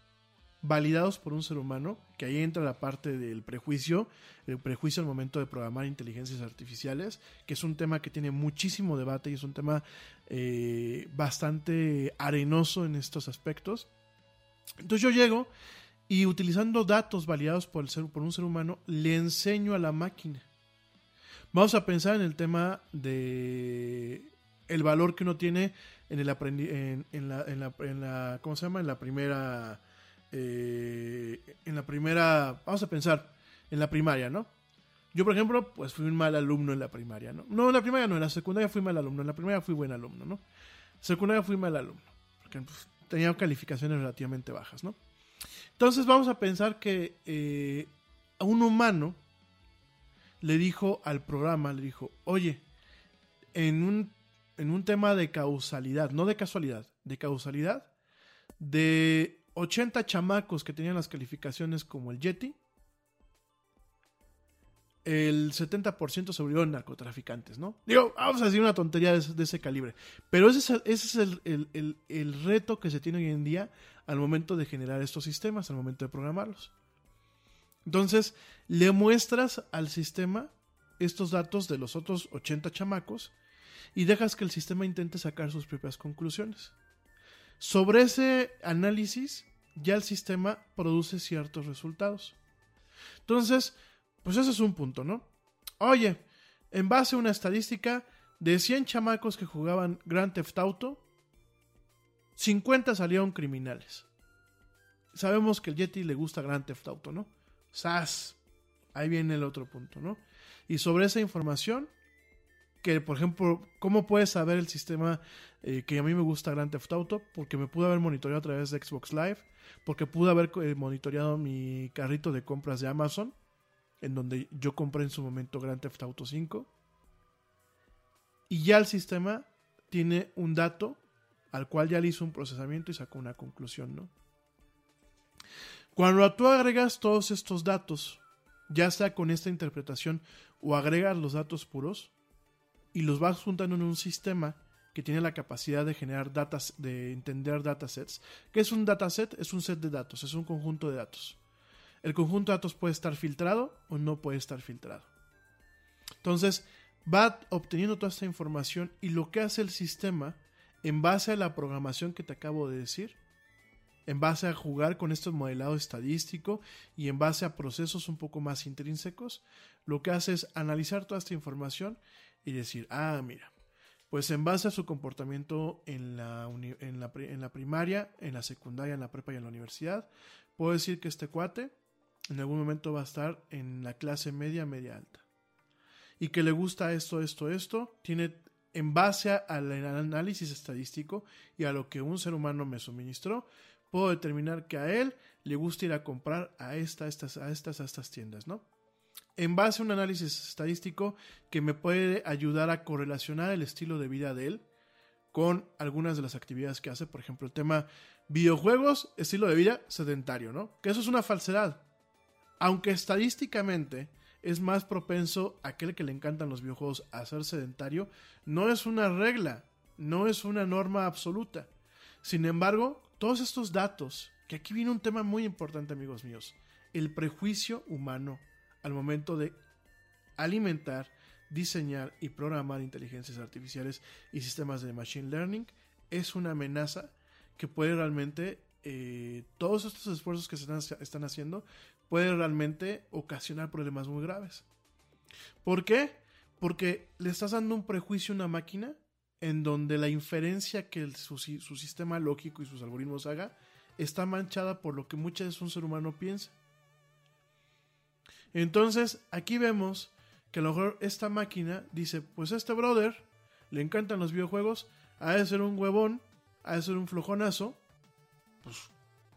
validados por un ser humano, que ahí entra la parte del prejuicio, el prejuicio al momento de programar inteligencias artificiales, que es un tema que tiene muchísimo debate y es un tema eh, bastante arenoso en estos aspectos. Entonces yo llego y utilizando datos validados por, el ser, por un ser humano, le enseño a la máquina. Vamos a pensar en el tema de el valor que uno tiene en el en, en, la, en la ¿cómo se llama? en la primera eh, en la primera, vamos a pensar, en la primaria, ¿no? Yo, por ejemplo, pues fui un mal alumno en la primaria, ¿no? No, en la primaria no, en la secundaria fui mal alumno, en la primaria fui buen alumno, ¿no? Secundaria fui mal alumno, porque pues, tenía calificaciones relativamente bajas, ¿no? Entonces vamos a pensar que eh, a un humano le dijo al programa, le dijo, oye, en un, en un tema de causalidad, no de casualidad, de causalidad, de 80 chamacos que tenían las calificaciones como el Yeti, el 70% se volvieron narcotraficantes, ¿no? Digo, vamos a decir una tontería de, ese- calibre. Pero ese es, el reto que se tiene hoy en día al momento de generar estos sistemas, al momento de programarlos. Entonces, le muestras al sistema estos datos de los otros 80 chamacos y dejas que el sistema intente sacar sus propias conclusiones. Sobre ese análisis, ya el sistema produce ciertos resultados. Entonces, pues ese es un punto, ¿no? Oye, en base a una estadística de 100 chamacos que jugaban Grand Theft Auto, 50 salieron criminales. Sabemos que el Yeti le gusta Grand Theft Auto, ¿no? ¡Sas! Ahí viene el otro punto, ¿no? Y sobre esa información, que por ejemplo, ¿cómo puede saber el sistema eh, que a mí me gusta Grand Theft Auto? Porque me pude haber monitoreado a través de Xbox Live, porque pude haber eh, monitoreado mi carrito de compras de Amazon, en donde yo compré en su momento Grand Theft Auto 5. Y ya el sistema tiene un dato al cual ya le hizo un procesamiento y sacó una conclusión, ¿no? Cuando tú agregas todos estos datos, ya sea con esta interpretación o agregas los datos puros y los vas juntando en un sistema que tiene la capacidad de generar datas, de entender datasets. ¿Qué es un dataset? Es un set de datos, es un conjunto de datos. El conjunto de datos puede estar filtrado o no puede estar filtrado. Entonces, va obteniendo toda esta información y lo que hace el sistema, en base a la programación que te acabo de decir, en base a jugar con este modelado estadístico y en base a procesos un poco más intrínsecos, lo que hace es analizar toda esta información y decir, ah, mira, pues en base a su comportamiento en la, en la, en la primaria, en la secundaria, en la prepa y en la universidad, puedo decir que este cuate en algún momento va a estar en la clase media, media alta. Y que le gusta esto, esto, esto, tiene en base al análisis estadístico y a lo que un ser humano me suministró, puedo determinar que a él le gusta ir a comprar a, esta, estas, a estas, a estas tiendas, ¿no? En base a un análisis estadístico que me puede ayudar a correlacionar el estilo de vida de él con algunas de las actividades que hace, por ejemplo, el tema videojuegos, estilo de vida sedentario, ¿no? Que eso es una falsedad. Aunque estadísticamente es más propenso aquel que le encantan los videojuegos a ser sedentario, no es una regla, no es una norma absoluta. Sin embargo, todos estos datos, que aquí viene un tema muy importante, amigos míos, el prejuicio humano al momento de alimentar, diseñar y programar inteligencias artificiales y sistemas de machine learning es una amenaza que puede realmente, eh, todos estos esfuerzos que se están, haciendo, puede realmente ocasionar problemas muy graves. ¿Por qué? Porque le estás dando un prejuicio a una máquina en donde la inferencia que su, su sistema lógico y sus algoritmos haga está manchada por lo que muchas veces un ser humano piensa. Entonces, aquí vemos que a lo mejor esta máquina dice, pues este brother le encantan los videojuegos, ha de ser un huevón, ha de ser un flojonazo, pues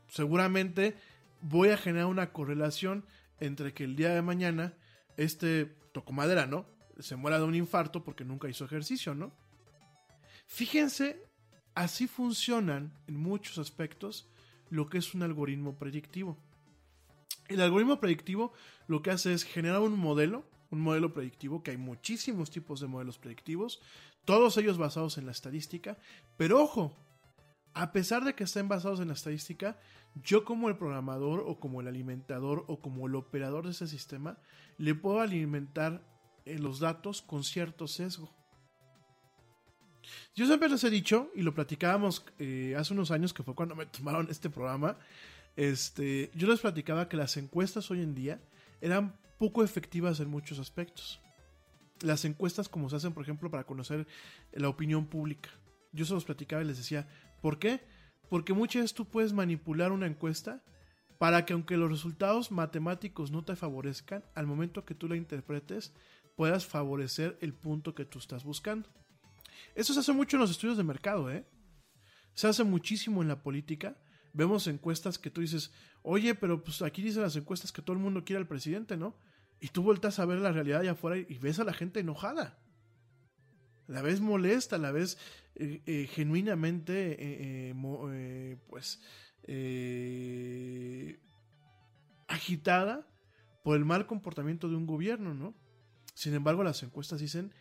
seguramente voy a generar una correlación entre que el día de mañana este toco madera, ¿no? Se muera de un infarto porque nunca hizo ejercicio, ¿no? Fíjense, así funcionan en muchos aspectos lo que es un algoritmo predictivo. El algoritmo predictivo lo que hace es generar un modelo, un modelo predictivo, que hay muchísimos tipos de modelos predictivos, todos ellos basados en la estadística, pero ojo, a pesar de que estén basados en la estadística, yo como el programador o como el alimentador o como el operador de ese sistema, le puedo alimentar eh, los datos con cierto sesgo. Yo siempre les he dicho, y lo platicábamos eh, hace unos años, que fue cuando me tomaron este programa, este, yo les platicaba que las encuestas hoy en día eran poco efectivas en muchos aspectos. Las encuestas como se hacen, por ejemplo, para conocer la opinión pública. Yo se los platicaba y les decía, ¿por qué? Porque muchas veces tú puedes manipular una encuesta para que aunque los resultados matemáticos no te favorezcan, al momento que tú la interpretes, puedas favorecer el punto que tú estás buscando. Eso se hace mucho en los estudios de mercado, ¿eh? Se hace muchísimo en la política, Vemos encuestas que tú dices, oye, pero pues aquí dicen las encuestas que todo el mundo quiere al presidente, ¿no? Y tú vueltas a ver la realidad allá afuera y ves a la gente enojada. La ves molesta, la ves eh, eh, genuinamente, eh, pues, agitada por el mal comportamiento de un gobierno, ¿no? Sin embargo, las encuestas dicen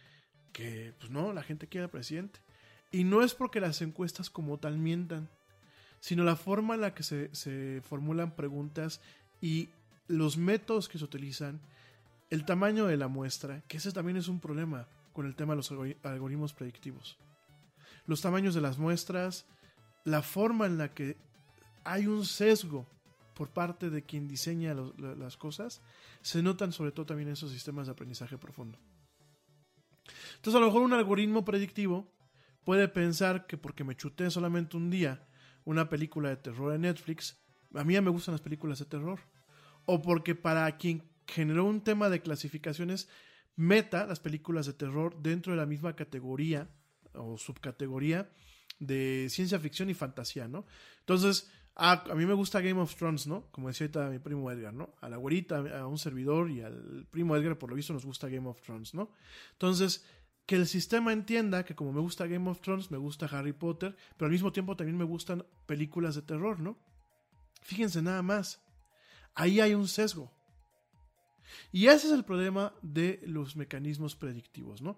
que, pues no, la gente quiere al presidente. Y no es porque las encuestas como tal mientan, sino la forma en la que se, se formulan preguntas y los métodos que se utilizan, el tamaño de la muestra, que ese también es un problema con el tema de los algoritmos predictivos. Los tamaños de las muestras, la forma en la que hay un sesgo por parte de quien diseña las cosas, se notan sobre todo también en esos sistemas de aprendizaje profundo. Entonces a lo mejor un algoritmo predictivo puede pensar que porque me chuté solamente un día una película de terror en Netflix, a mí me gustan las películas de terror. O porque para quien generó un tema de clasificaciones, meta las películas de terror dentro de la misma categoría o subcategoría de ciencia ficción y fantasía, ¿no? Entonces, Ah, a mí me gusta Game of Thrones, ¿no? Como decía ahorita mi primo Edgar, ¿no? A la güerita, a un servidor y al primo Edgar, por lo visto, nos gusta Game of Thrones, ¿no? Entonces, que el sistema entienda que como me gusta Game of Thrones, me gusta Harry Potter, pero al mismo tiempo también me gustan películas de terror, ¿no? Fíjense nada más. Ahí hay un sesgo. Y ese es el problema de los mecanismos predictivos, ¿no?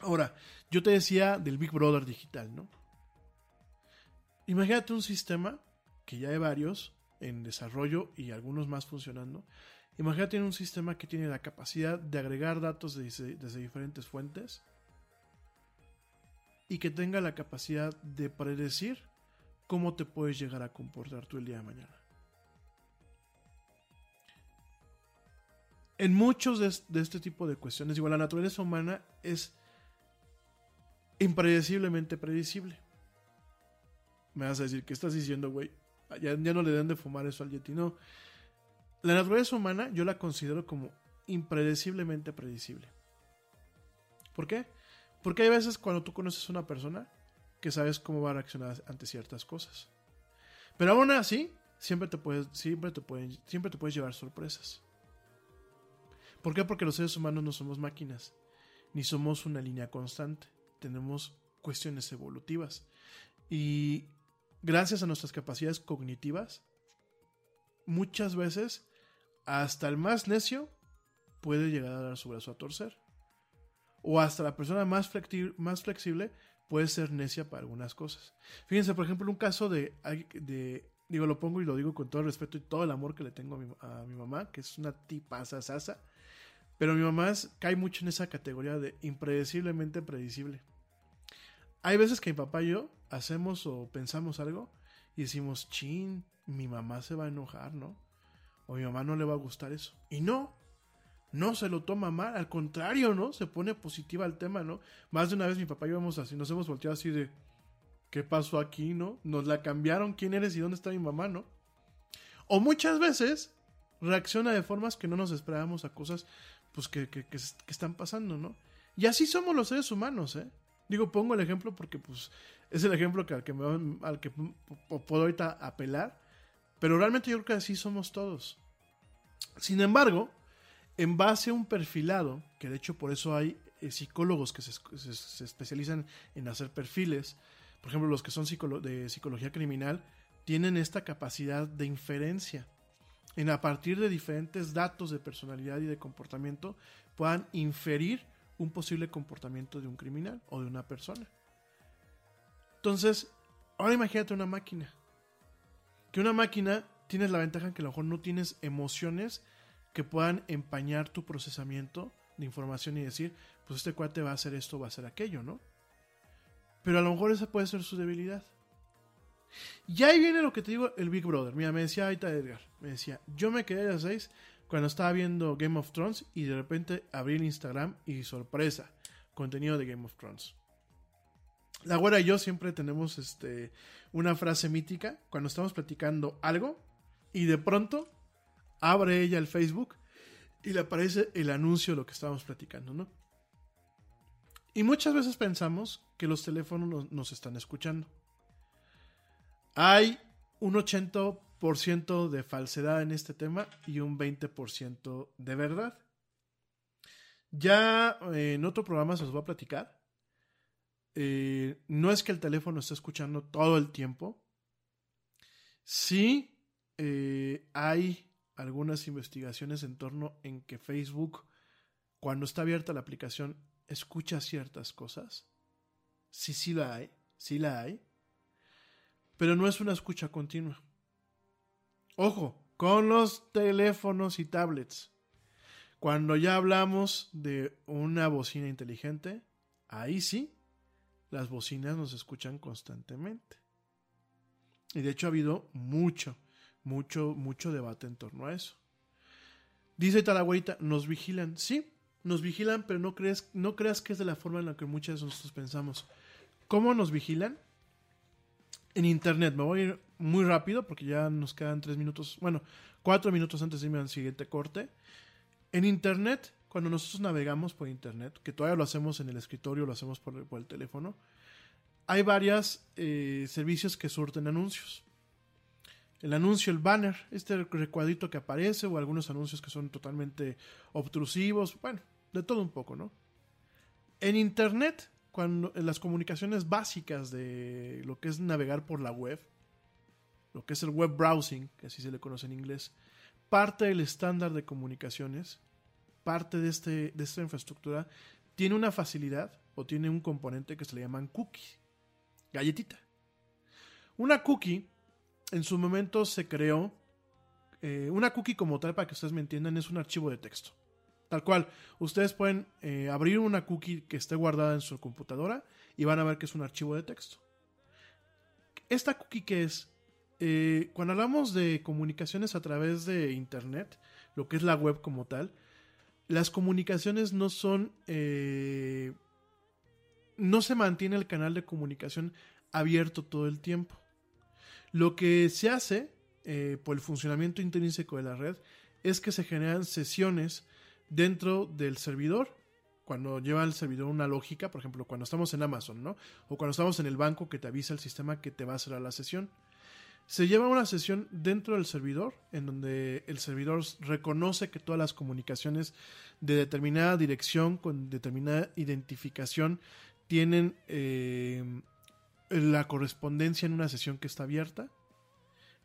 Ahora, yo te decía del Big Brother digital, ¿no? Imagínate un sistema que ya hay varios en desarrollo y algunos más funcionando. Imagínate un sistema que tiene la capacidad de agregar datos desde, desde diferentes fuentes y que tenga la capacidad de predecir cómo te puedes llegar a comportar tú el día de mañana. En muchos de, este tipo de cuestiones, igual la naturaleza humana es impredeciblemente predecible. Me vas a decir, ¿qué estás diciendo, güey? Ya, no le den de fumar eso al Yeti. No. La naturaleza humana yo la considero como impredeciblemente predecible. ¿Por qué? Porque hay veces cuando tú conoces a una persona que sabes cómo va a reaccionar ante ciertas cosas. Pero aún así, siempre te puedes, siempre te pueden, siempre te puedes llevar sorpresas. ¿Por qué? Porque los seres humanos no somos máquinas, ni somos una línea constante. Tenemos cuestiones evolutivas. Y gracias a nuestras capacidades cognitivas, muchas veces hasta el más necio puede llegar a dar su brazo a torcer. O hasta la persona más, flexible puede ser necia para algunas cosas. Fíjense, por ejemplo, un caso de, digo, lo pongo y lo digo con todo el respeto y todo el amor que le tengo a mi, a mi mamá, que es una tipa sasa pero mi mamá cae mucho en esa categoría de impredeciblemente predecible. Hay veces que mi papá y yo hacemos o pensamos algo y decimos, chin, mi mamá se va a enojar, ¿no? O mi mamá no le va a gustar eso. Y no, no se lo toma mal, al contrario, ¿no? Se pone positiva al tema, ¿no? Más de una vez mi papá y yo vamos así, nos hemos volteado así de, ¿qué pasó aquí, no? Nos la cambiaron, ¿quién eres y dónde está mi mamá, no? O muchas veces reacciona de formas que no nos esperábamos a cosas pues que, están pasando, ¿no? Y así somos los seres humanos, ¿eh? Digo, pongo el ejemplo porque pues es el ejemplo que al que, al que puedo ahorita apelar, pero realmente yo creo que así somos todos. Sin embargo, en base a un perfilado, que de hecho por eso hay eh, psicólogos que se, especializan en hacer perfiles, por ejemplo los que son de psicología criminal, tienen esta capacidad de inferencia. En a partir de diferentes datos de personalidad y de comportamiento puedan inferir un posible comportamiento de un criminal o de una persona. Entonces, ahora imagínate una máquina. Que una máquina tienes la ventaja en que a lo mejor no tienes emociones que puedan empañar tu procesamiento de información y decir, pues este cuate va a hacer esto, va a hacer aquello, ¿no? Pero a lo mejor esa puede ser su debilidad. Y ahí viene lo que te digo, el Big Brother. Mira, me decía ahorita Edgar, me decía, yo me quedé a las 6 cuando estaba viendo Game of Thrones y de repente abrí el Instagram y sorpresa, contenido de Game of Thrones. La güera y yo siempre tenemos este, una frase mítica cuando estamos platicando algo y de pronto abre ella el Facebook y le aparece el anuncio de lo que estábamos platicando, ¿no? Y muchas veces pensamos que los teléfonos nos, nos están escuchando. Hay un 80% de falsedad en este tema y un 20% de verdad. Ya eh, en otro programa se los voy a platicar. Eh, no es que el teléfono esté escuchando todo el tiempo. Sí eh, hay algunas investigaciones en torno en que Facebook, cuando está abierta la aplicación, escucha ciertas cosas. Sí, sí la hay, sí la hay. Pero no es una escucha continua. Ojo, con los teléfonos y tablets. Cuando ya hablamos de una bocina inteligente, ahí sí, las bocinas nos escuchan constantemente. Y de hecho ha habido mucho, mucho, mucho debate en torno a eso. Dice Talagüita, nos vigilan. Sí, nos vigilan, pero no crees, no creas que es de la forma en la que muchos de nosotros pensamos. ¿Cómo nos vigilan? En internet. Me voy a ir muy rápido porque ya nos quedan tres minutos, bueno, cuatro minutos antes de irme al siguiente corte. En internet, cuando nosotros navegamos por internet, que todavía lo hacemos en el escritorio, lo hacemos por, el teléfono, hay varios eh, servicios que surten anuncios. El anuncio, el banner, este recuadrito que aparece, o algunos anuncios que son totalmente obtrusivos, bueno, de todo un poco, ¿no? En Internet, cuando en las comunicaciones básicas de lo que es navegar por la web, lo que es el web browsing, que así se le conoce en inglés, parte del estándar de comunicaciones, parte de, este, de esta infraestructura, tiene una facilidad o tiene un componente que se le llaman cookie, galletita. Una cookie, en su momento se creó, eh, una cookie como tal, para que ustedes me entiendan, es un archivo de texto. Tal cual, ustedes pueden eh, abrir una cookie que esté guardada en su computadora y van a ver que es un archivo de texto. ¿Esta cookie qué es? Eh, cuando hablamos de comunicaciones a través de Internet, lo que es la web como tal, las comunicaciones no son... Eh, no se mantiene el canal de comunicación abierto todo el tiempo. Lo que se hace por el funcionamiento intrínseco de la red es que se generan sesiones dentro del servidor. Cuando lleva el servidor una lógica, por ejemplo, cuando estamos en Amazon, ¿no? O cuando estamos en el banco que te avisa el sistema que te va a hacer la sesión. Se lleva una sesión dentro del servidor, en donde el servidor reconoce que todas las comunicaciones de determinada dirección, con determinada identificación, tienen eh, la correspondencia en una sesión que está abierta.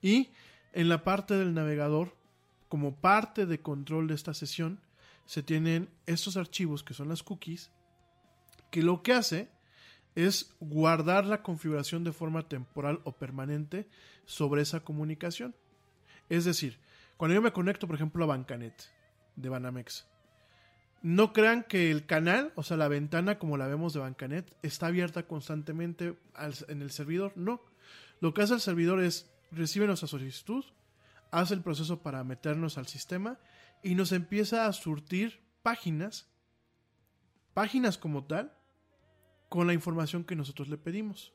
Y en la parte del navegador, como parte de control de esta sesión, se tienen estos archivos que son las cookies, que lo que hace es guardar la configuración de forma temporal o permanente sobre esa comunicación. Es decir, cuando yo me conecto, por ejemplo, a Bancanet de Banamex, no crean que el canal, o sea, la ventana como la vemos de Bancanet, está abierta constantemente en el servidor. No. Lo que hace el servidor es recibe nuestra solicitud, hace el proceso para meternos al sistema y nos empieza a surtir páginas, páginas como tal, con la información que nosotros le pedimos.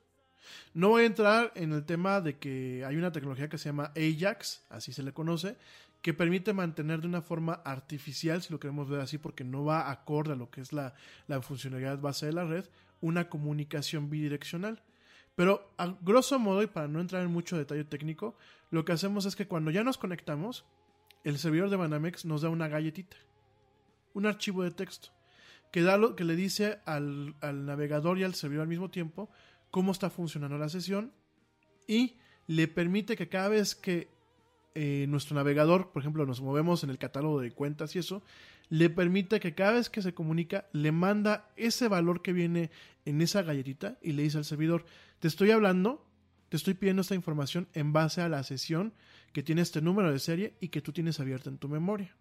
No voy a entrar en el tema de que hay una tecnología que se llama Ajax, así se le conoce, que permite mantener de una forma artificial, si lo queremos ver así, porque no va acorde a lo que es la, la funcionalidad base de la red, una comunicación bidireccional. Pero a grosso modo, y para no entrar en mucho detalle técnico, lo que hacemos es que cuando ya nos conectamos, el servidor de Banamex nos da una galletita, un archivo de texto, que, da lo, que le dice al, navegador y al servidor al mismo tiempo cómo está funcionando la sesión y le permite que cada vez que eh, nuestro navegador, por ejemplo, nos movemos en el catálogo de cuentas y eso, le permite que cada vez que se comunica, le manda ese valor que viene en esa galletita y le dice al servidor, te estoy hablando, te estoy pidiendo esta información en base a la sesión que tiene este número de serie y que tú tienes abierta en tu memoria.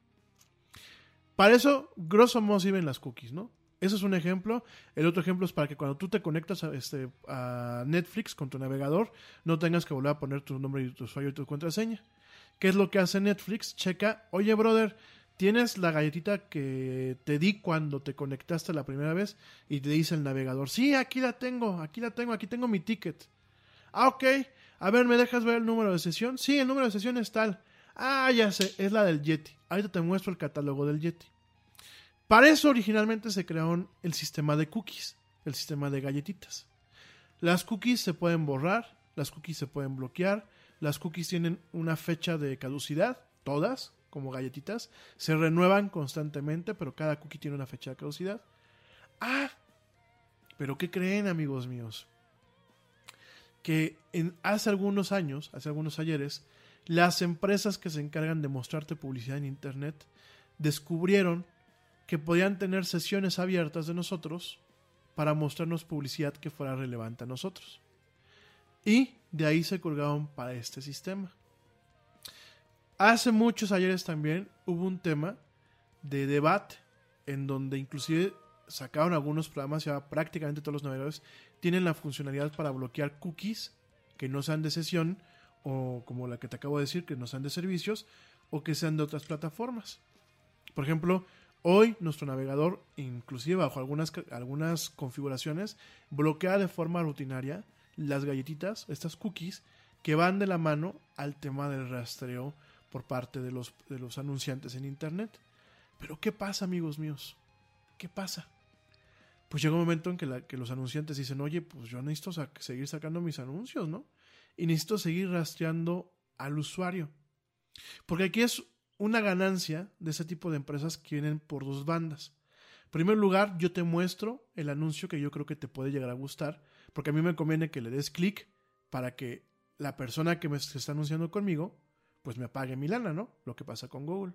Para eso, grosso modo, sirven las cookies, ¿no? Eso es un ejemplo. El otro ejemplo es para que cuando tú te conectas a, este, a Netflix con tu navegador, no tengas que volver a poner tu nombre y tu usuario y tu contraseña. ¿Qué es lo que hace Netflix? Checa, oye, brother, tienes la galletita que te di cuando te conectaste la primera vez y te dice el navegador, sí, aquí la tengo, aquí la tengo, aquí tengo mi ticket. Ah, ok. A ver, ¿me dejas ver el número de sesión? Sí, el número de sesión es tal. Ah, ya sé, es la del Yeti. Ahorita te muestro el catálogo del Yeti. Para eso originalmente se creó el sistema de cookies, el sistema de galletitas. Las cookies se pueden borrar, las cookies se pueden bloquear, las cookies tienen una fecha de caducidad, todas, como galletitas, se renuevan constantemente, pero cada cookie tiene una fecha de caducidad. Ah, pero ¿qué creen amigos míos? Que hace algunos años, hace algunos ayeres, las empresas que se encargan de mostrarte publicidad en Internet descubrieron que podían tener sesiones abiertas de nosotros para mostrarnos publicidad que fuera relevante a nosotros. Y de ahí se colgaron para este sistema. Hace muchos ayeres también hubo un tema de debate en donde inclusive sacaron algunos programas, ya prácticamente todos los navegadores tienen la funcionalidad para bloquear cookies que no sean de sesión o como la que te acabo de decir, que no sean de servicios o que sean de otras plataformas. Por ejemplo, hoy nuestro navegador, inclusive bajo algunas, algunas configuraciones, bloquea de forma rutinaria las galletitas, estas cookies, que van de la mano al tema del rastreo por parte de los, de los anunciantes en Internet. Pero ¿qué pasa, amigos míos? ¿Qué pasa? Pues llega un momento en que, los anunciantes dicen, oye, pues yo necesito seguir sacando mis anuncios, ¿no? Y necesito seguir rastreando al usuario. Porque aquí es una ganancia de ese tipo de empresas que vienen por dos bandas. En primer lugar, yo te muestro el anuncio que yo creo que te puede llegar a gustar, porque a mí me conviene que le des clic para que la persona que me está anunciando conmigo, pues me apague mi lana, ¿no? Lo que pasa con Google.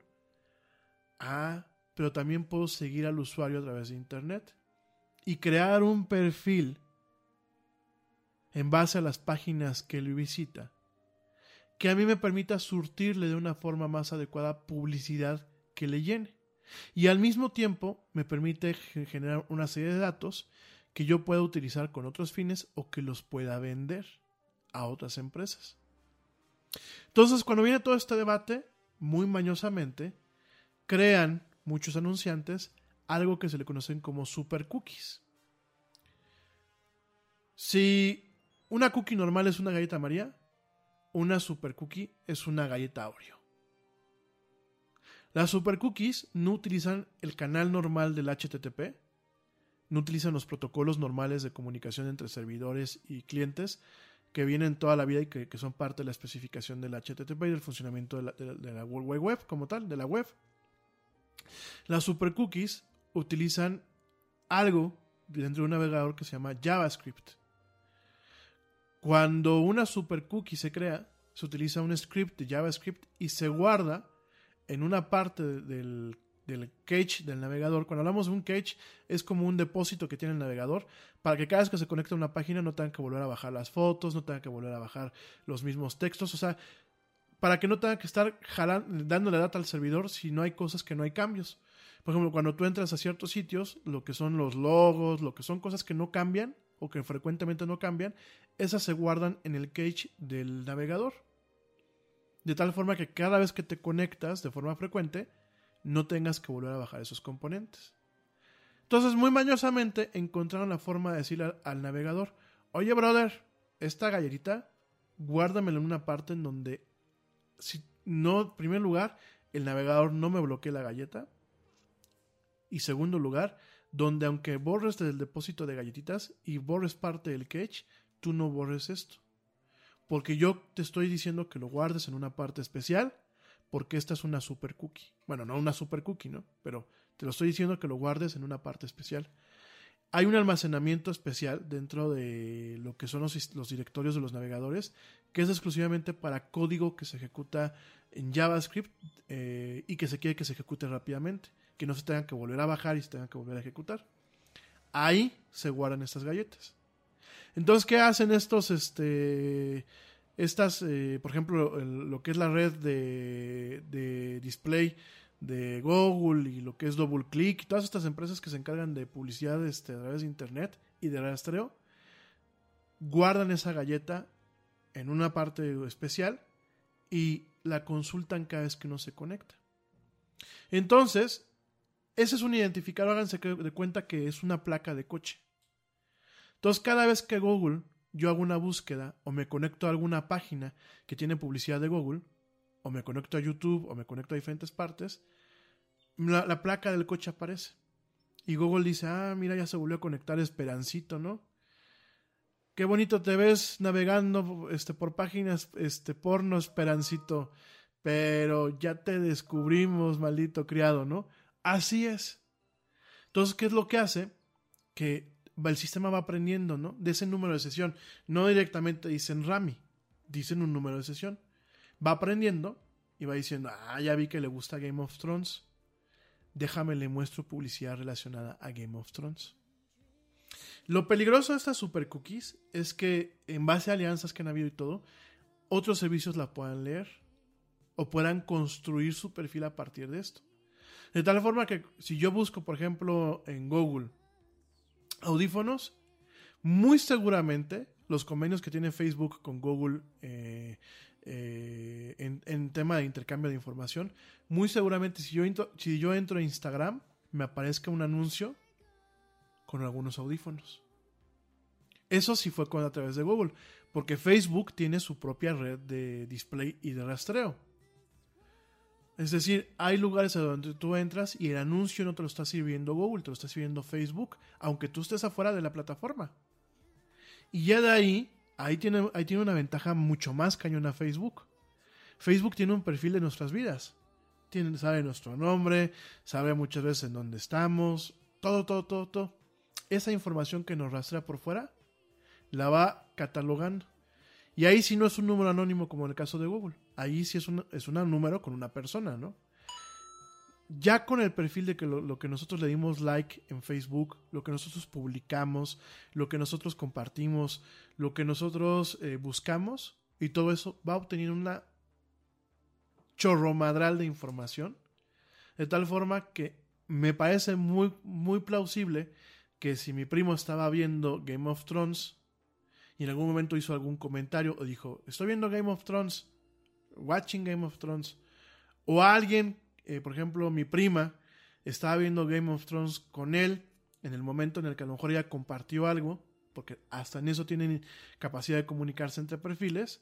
Ah, pero también puedo seguir al usuario a través de Internet y crear un perfil en base a las páginas que él visita, que a mí me permita surtirle de una forma más adecuada publicidad que le llene. Y al mismo tiempo me permite generar una serie de datos que yo pueda utilizar con otros fines o que los pueda vender a otras empresas. Entonces, cuando viene todo este debate, muy mañosamente, crean muchos anunciantes algo que se le conocen como super cookies. Si una cookie normal es una galleta María, una super cookie es una galleta Oreo. Las super cookies no utilizan el canal normal del HTTP, no utilizan los protocolos normales de comunicación entre servidores y clientes que vienen toda la vida y que, son parte de la especificación del HTTP y del funcionamiento de la, de la World Wide Web como tal, de la web. Las super cookies utilizan algo dentro de un navegador que se llama JavaScript. Cuando una super cookie se crea, se utiliza un script de JavaScript y se guarda en una parte del, del cache del navegador. Cuando hablamos de un cache, es como un depósito que tiene el navegador para que cada vez que se conecta a una página no tengan que volver a bajar las fotos, no tengan que volver a bajar los mismos textos. O sea, para que no tengan que estar jalando, dándole data al servidor si no hay cosas que no hay cambios. Por ejemplo, cuando tú entras a ciertos sitios, lo que son los logos, lo que son cosas que no cambian o que frecuentemente no cambian, esas se guardan en el cache del navegador. De tal forma que cada vez que te conectas de forma frecuente, no tengas que volver a bajar esos componentes. Entonces, muy mañosamente encontraron la forma de decirle al, navegador, oye brother, esta galletita, guárdamela en una parte en donde, si no, en primer lugar, el navegador no me bloquee la galleta. Y segundo lugar, donde aunque borres del depósito de galletitas y borres parte del cache, tú no borres esto. Porque yo te estoy diciendo que lo guardes en una parte especial, porque esta es una super cookie. Bueno, no una super cookie, ¿no? Pero te lo estoy diciendo que lo guardes en una parte especial. Hay un almacenamiento especial dentro de lo que son los, directorios de los navegadores, que es exclusivamente para código que se ejecuta en JavaScript eh, y que se quiere que se ejecute rápidamente, que no se tengan que volver a bajar y se tengan que volver a ejecutar. Ahí se guardan estas galletas. Entonces, ¿qué hacen estos, este, estas, eh, por ejemplo, lo que es la red de, de display de Google y lo que es DoubleClick, todas estas empresas que se encargan de publicidad este, a través de Internet y de rastreo, guardan esa galleta en una parte especial y la consultan cada vez que uno se conecta. Entonces, ese es un identificador, háganse de cuenta que es una placa de coche. Entonces, cada vez que Google yo hago una búsqueda o me conecto a alguna página que tiene publicidad de Google, o me conecto a YouTube o me conecto a diferentes partes, la, la, placa del coche aparece. Y Google dice, ah, mira, ya se volvió a conectar Esperancito, ¿no? Qué bonito te ves navegando este, por páginas este, porno, Esperancito. Pero ya te descubrimos, maldito criado, ¿no? Así es. Entonces, ¿qué es lo que hace? Que el sistema va aprendiendo, ¿no? De ese número de sesión. No directamente dicen Rami, dicen un número de sesión va aprendiendo y va diciendo, ah, ya vi que le gusta Game of Thrones. Déjame le muestro publicidad relacionada a Game of Thrones. Lo peligroso de estas super cookies es que en base a alianzas que han habido y todo, otros servicios la puedan leer o puedan construir su perfil a partir de esto. De tal forma que si yo busco, por ejemplo, en Google audífonos, muy seguramente los convenios que tiene Facebook con Google eh, eh, en, tema de intercambio de información, muy seguramente si yo, entro, si yo entro a Instagram, me aparezca un anuncio con algunos audífonos. Eso sí fue con, a través de Google, porque Facebook tiene su propia red de display y de rastreo. Es decir, hay lugares a donde tú entras y el anuncio no te lo está sirviendo Google, te lo está sirviendo Facebook, aunque tú estés afuera de la plataforma. Y ya de ahí ahí tiene, ahí tiene una ventaja mucho más cañona Facebook. Facebook tiene un perfil de nuestras vidas. Tiene, sabe nuestro nombre, sabe muchas veces en dónde estamos, todo, todo, todo, todo. Esa información que nos rastrea por fuera, la va catalogando. Y ahí sí no es un número anónimo como en el caso de Google. Ahí sí es un, es un número con una persona, ¿no? Ya con el perfil de que lo, que nosotros le dimos like en Facebook, lo que nosotros publicamos, lo que nosotros compartimos, lo que nosotros eh, buscamos, y todo eso va obteniendo una chorromadral de información, de tal forma que me parece muy, muy plausible que si mi primo estaba viendo Game of Thrones y en algún momento hizo algún comentario o dijo, estoy viendo Game of Thrones, watching Game of Thrones, o alguien eh, por ejemplo, mi prima estaba viendo Game of Thrones con él en el momento en el que a lo mejor ella compartió algo, porque hasta en eso tienen capacidad de comunicarse entre perfiles,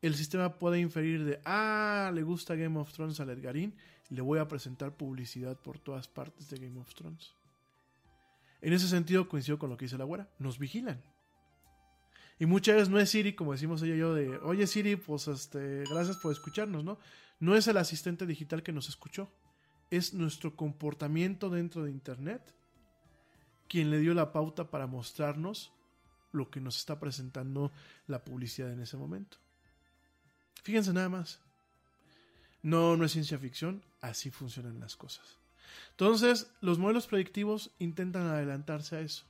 el sistema puede inferir de, ah, le gusta Game of Thrones al Edgarín, le voy a presentar publicidad por todas partes de Game of Thrones. En ese sentido coincido con lo que dice la güera, nos vigilan. Y muchas veces no es Siri, como decimos ella y yo, de, oye Siri, pues este, gracias por escucharnos, ¿no? No es el asistente digital que nos escuchó, es nuestro comportamiento dentro de Internet quien le dio la pauta para mostrarnos lo que nos está presentando la publicidad en ese momento. Fíjense nada más. No, no es ciencia ficción, así funcionan las cosas. Entonces, los modelos predictivos intentan adelantarse a eso.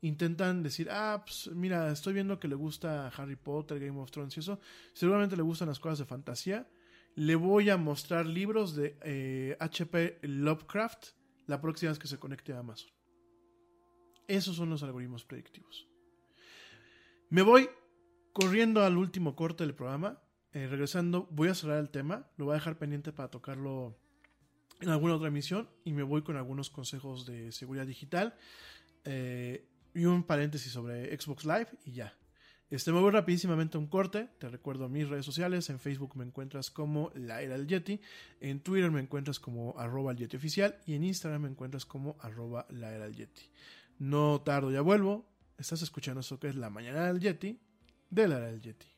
Intentan decir, ah, pues mira, estoy viendo que le gusta Harry Potter, Game of Thrones y eso. Seguramente le gustan las cosas de fantasía. Le voy a mostrar libros de HP eh, Lovecraft la próxima vez que se conecte a Amazon. Esos son los algoritmos predictivos. Me voy corriendo al último corte del programa. Eh, regresando, voy a cerrar el tema. Lo voy a dejar pendiente para tocarlo en alguna otra emisión. Y me voy con algunos consejos de seguridad digital. Eh, y un paréntesis sobre Xbox Live y ya. Este me voy rapidísimamente a un corte. Te recuerdo mis redes sociales. En Facebook me encuentras como La Era del Yeti. En Twitter me encuentras como arroba el Yeti oficial. Y en Instagram me encuentras como arroba La Era del Yeti. No tardo, ya vuelvo. Estás escuchando eso que es La Mañana del Yeti de La Era del Yeti.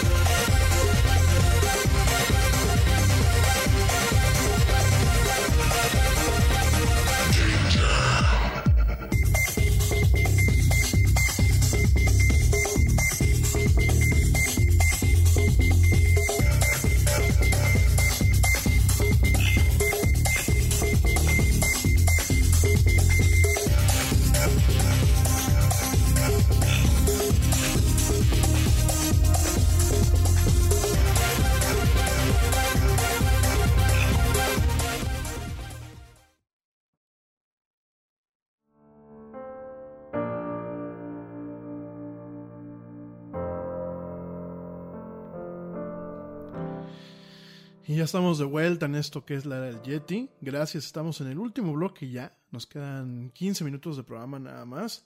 Ya estamos de vuelta en esto que es la era del Yeti. Gracias, estamos en el último bloque ya. Nos quedan 15 minutos de programa nada más.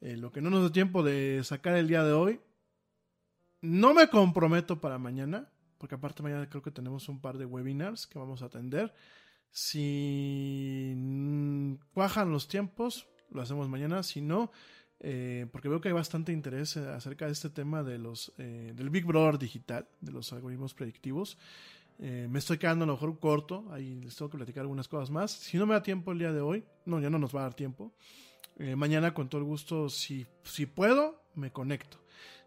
Eh, lo que no nos da tiempo de sacar el día de hoy. No me comprometo para mañana, porque aparte mañana creo que tenemos un par de webinars que vamos a atender. Si mm, cuajan los tiempos, lo hacemos mañana. Si no, eh, porque veo que hay bastante interés eh, acerca de este tema de los, del Big Brother digital, de los algoritmos predictivos. Eh, me estoy quedando a lo mejor corto, ahí les tengo que platicar algunas cosas más. Si no me da tiempo el día de hoy, no, ya no nos va a dar tiempo. Eh, mañana con todo el gusto, si, si puedo, me conecto.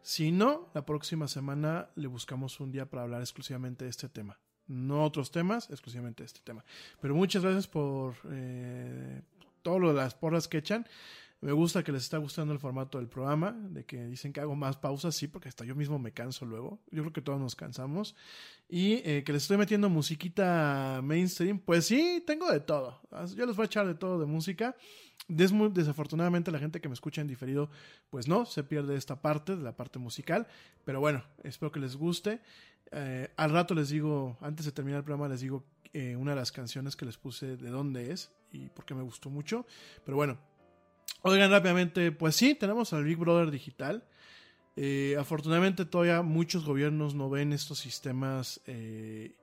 Si no, la próxima semana le buscamos un día para hablar exclusivamente de este tema. No otros temas, exclusivamente de este tema. Pero muchas gracias por eh, todo lo de las porras que echan. Me gusta que les está gustando el formato del programa, de que dicen que hago más pausas, sí, porque hasta yo mismo me canso luego. Yo creo que todos nos cansamos. Y eh, que les estoy metiendo musiquita mainstream, pues sí, tengo de todo. Yo les voy a echar de todo de música. Des desafortunadamente la gente que me escucha en diferido, pues no, se pierde esta parte, de la parte musical. Pero bueno, espero que les guste. Eh, al rato les digo, antes de terminar el programa, les digo eh, una de las canciones que les puse de dónde es y por qué me gustó mucho. Pero bueno, Oigan rápidamente, pues sí, tenemos al Big Brother digital. Eh, afortunadamente todavía muchos gobiernos no ven estos sistemas eh,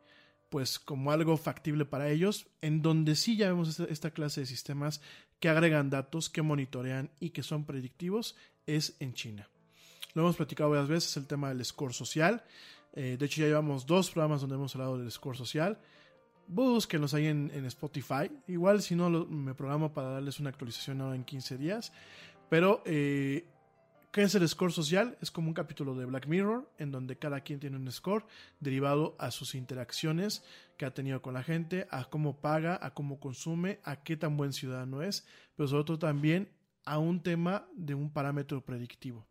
pues como algo factible para ellos, en donde sí ya vemos esta, clase de sistemas que agregan datos, que monitorean y que son predictivos, es en China. Lo hemos platicado varias veces, el tema del score social. Eh, de hecho ya llevamos dos programas donde hemos hablado del score social búsquenlos ahí en, en Spotify. Igual si no, me programo para darles una actualización ahora en 15 días. Pero, eh, ¿qué es el score social? Es como un capítulo de Black Mirror, en donde cada quien tiene un score derivado a sus interacciones que ha tenido con la gente, a cómo paga, a cómo consume, a qué tan buen ciudadano es, pero sobre todo también a un tema de un parámetro predictivo.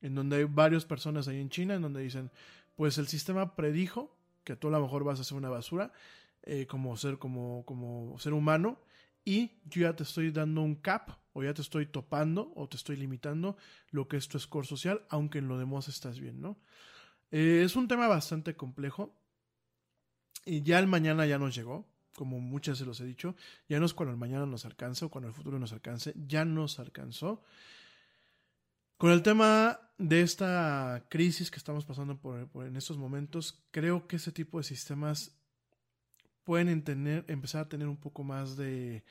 En donde hay varias personas ahí en China, en donde dicen, pues el sistema predijo que tú a lo mejor vas a hacer una basura, eh, como ser como, como ser humano y yo ya te estoy dando un cap o ya te estoy topando o te estoy limitando lo que es tu score social, aunque en lo demás estás bien, ¿no? Eh, es un tema bastante complejo y ya el mañana ya nos llegó, como muchas se los he dicho, ya no es cuando el mañana nos alcanza o cuando el futuro nos alcance, ya nos alcanzó. Con el tema de esta crisis que estamos pasando por, por en estos momentos, creo que ese tipo de sistemas pueden entender, empezar a tener un poco más de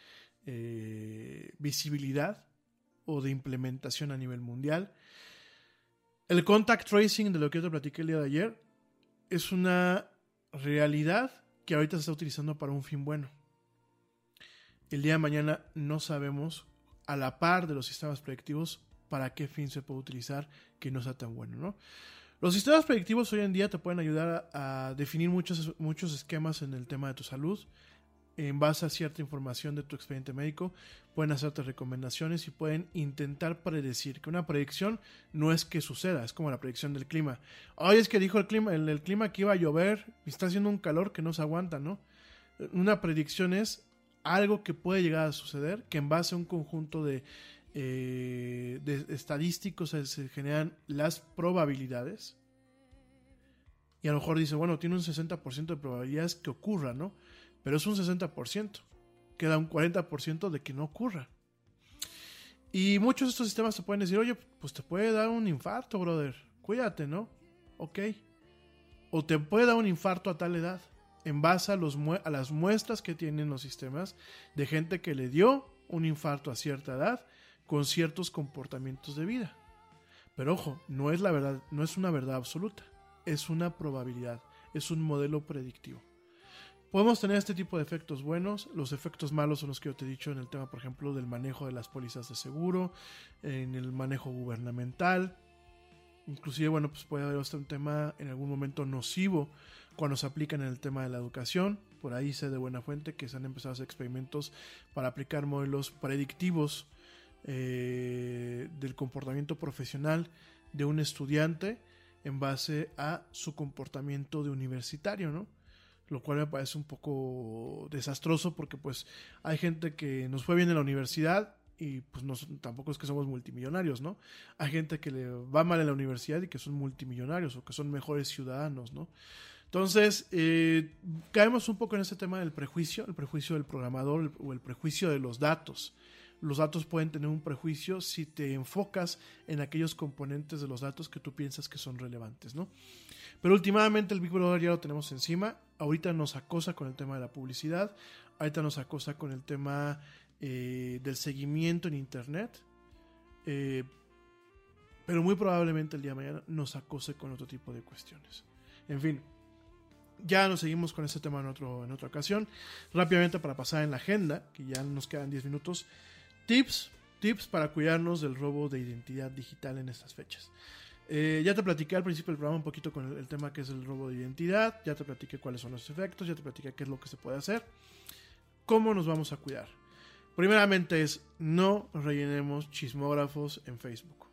eh, visibilidad o de implementación a nivel mundial. El contact tracing, de lo que yo te platiqué el día de ayer, es una realidad que ahorita se está utilizando para un fin bueno. El día de mañana no sabemos, a la par de los sistemas predictivos, para qué fin se puede utilizar que no sea tan bueno, ¿no? Los sistemas predictivos hoy en día te pueden ayudar a, definir muchos, muchos esquemas en el tema de tu salud. En base a cierta información de tu expediente médico, pueden hacerte recomendaciones y pueden intentar predecir. Que una predicción no es que suceda, es como la predicción del clima. Hoy es que dijo el clima, el, el clima que iba a llover y está haciendo un calor que no se aguanta, ¿no? Una predicción es algo que puede llegar a suceder, que en base a un conjunto de eh, de estadísticos se, se, generan las probabilidades. Y a lo mejor dice, bueno, tiene un 60% de probabilidades que ocurra, ¿no? Pero es un 60%. Queda un 40% de que no ocurra. Y muchos de estos sistemas te pueden decir, oye, pues te puede dar un infarto, brother. Cuídate, ¿no? Ok. O te puede dar un infarto a tal edad. En base los a las muestras que tienen los sistemas de gente que le dio un infarto a cierta edad con ciertos comportamientos de vida. Pero ojo, no es la verdad, no es una verdad absoluta, es una probabilidad, es un modelo predictivo. Podemos tener este tipo de efectos buenos, los efectos malos son los que yo te he dicho en el tema, por ejemplo, del manejo de las pólizas de seguro, en el manejo gubernamental, inclusive, bueno, pues puede haber hasta un tema en algún momento nocivo cuando se aplica en el tema de la educación. Por ahí sé de buena fuente que se han empezado a hacer experimentos para aplicar modelos predictivos eh, del comportamiento profesional de un estudiante en base a su comportamiento de universitario, ¿no? Lo cual me parece un poco desastroso porque pues hay gente que nos fue bien en la universidad y pues no, tampoco es que somos multimillonarios, ¿no? Hay gente que le va mal en la universidad y que son multimillonarios o que son mejores ciudadanos, ¿no? Entonces, eh, caemos un poco en ese tema del prejuicio, el prejuicio del programador o el prejuicio de los datos los datos pueden tener un prejuicio si te enfocas en aquellos componentes de los datos que tú piensas que son relevantes, ¿no? Pero últimamente el Big Brother ya lo tenemos encima. Ahorita nos acosa con el tema de la publicidad. Ahorita nos acosa con el tema eh, del seguimiento en Internet. Eh, pero muy probablemente el día de mañana nos acose con otro tipo de cuestiones. En fin, ya nos seguimos con este tema en, otro, en otra ocasión. Rápidamente para pasar en la agenda, que ya nos quedan 10 minutos. Tips, tips para cuidarnos del robo de identidad digital en estas fechas. Eh, ya te platiqué al principio del programa un poquito con el, el, tema que es el robo de identidad, ya te platiqué cuáles son los efectos, ya te platiqué qué es lo que se puede hacer. ¿Cómo nos vamos a cuidar? Primeramente es no rellenemos chismógrafos en Facebook.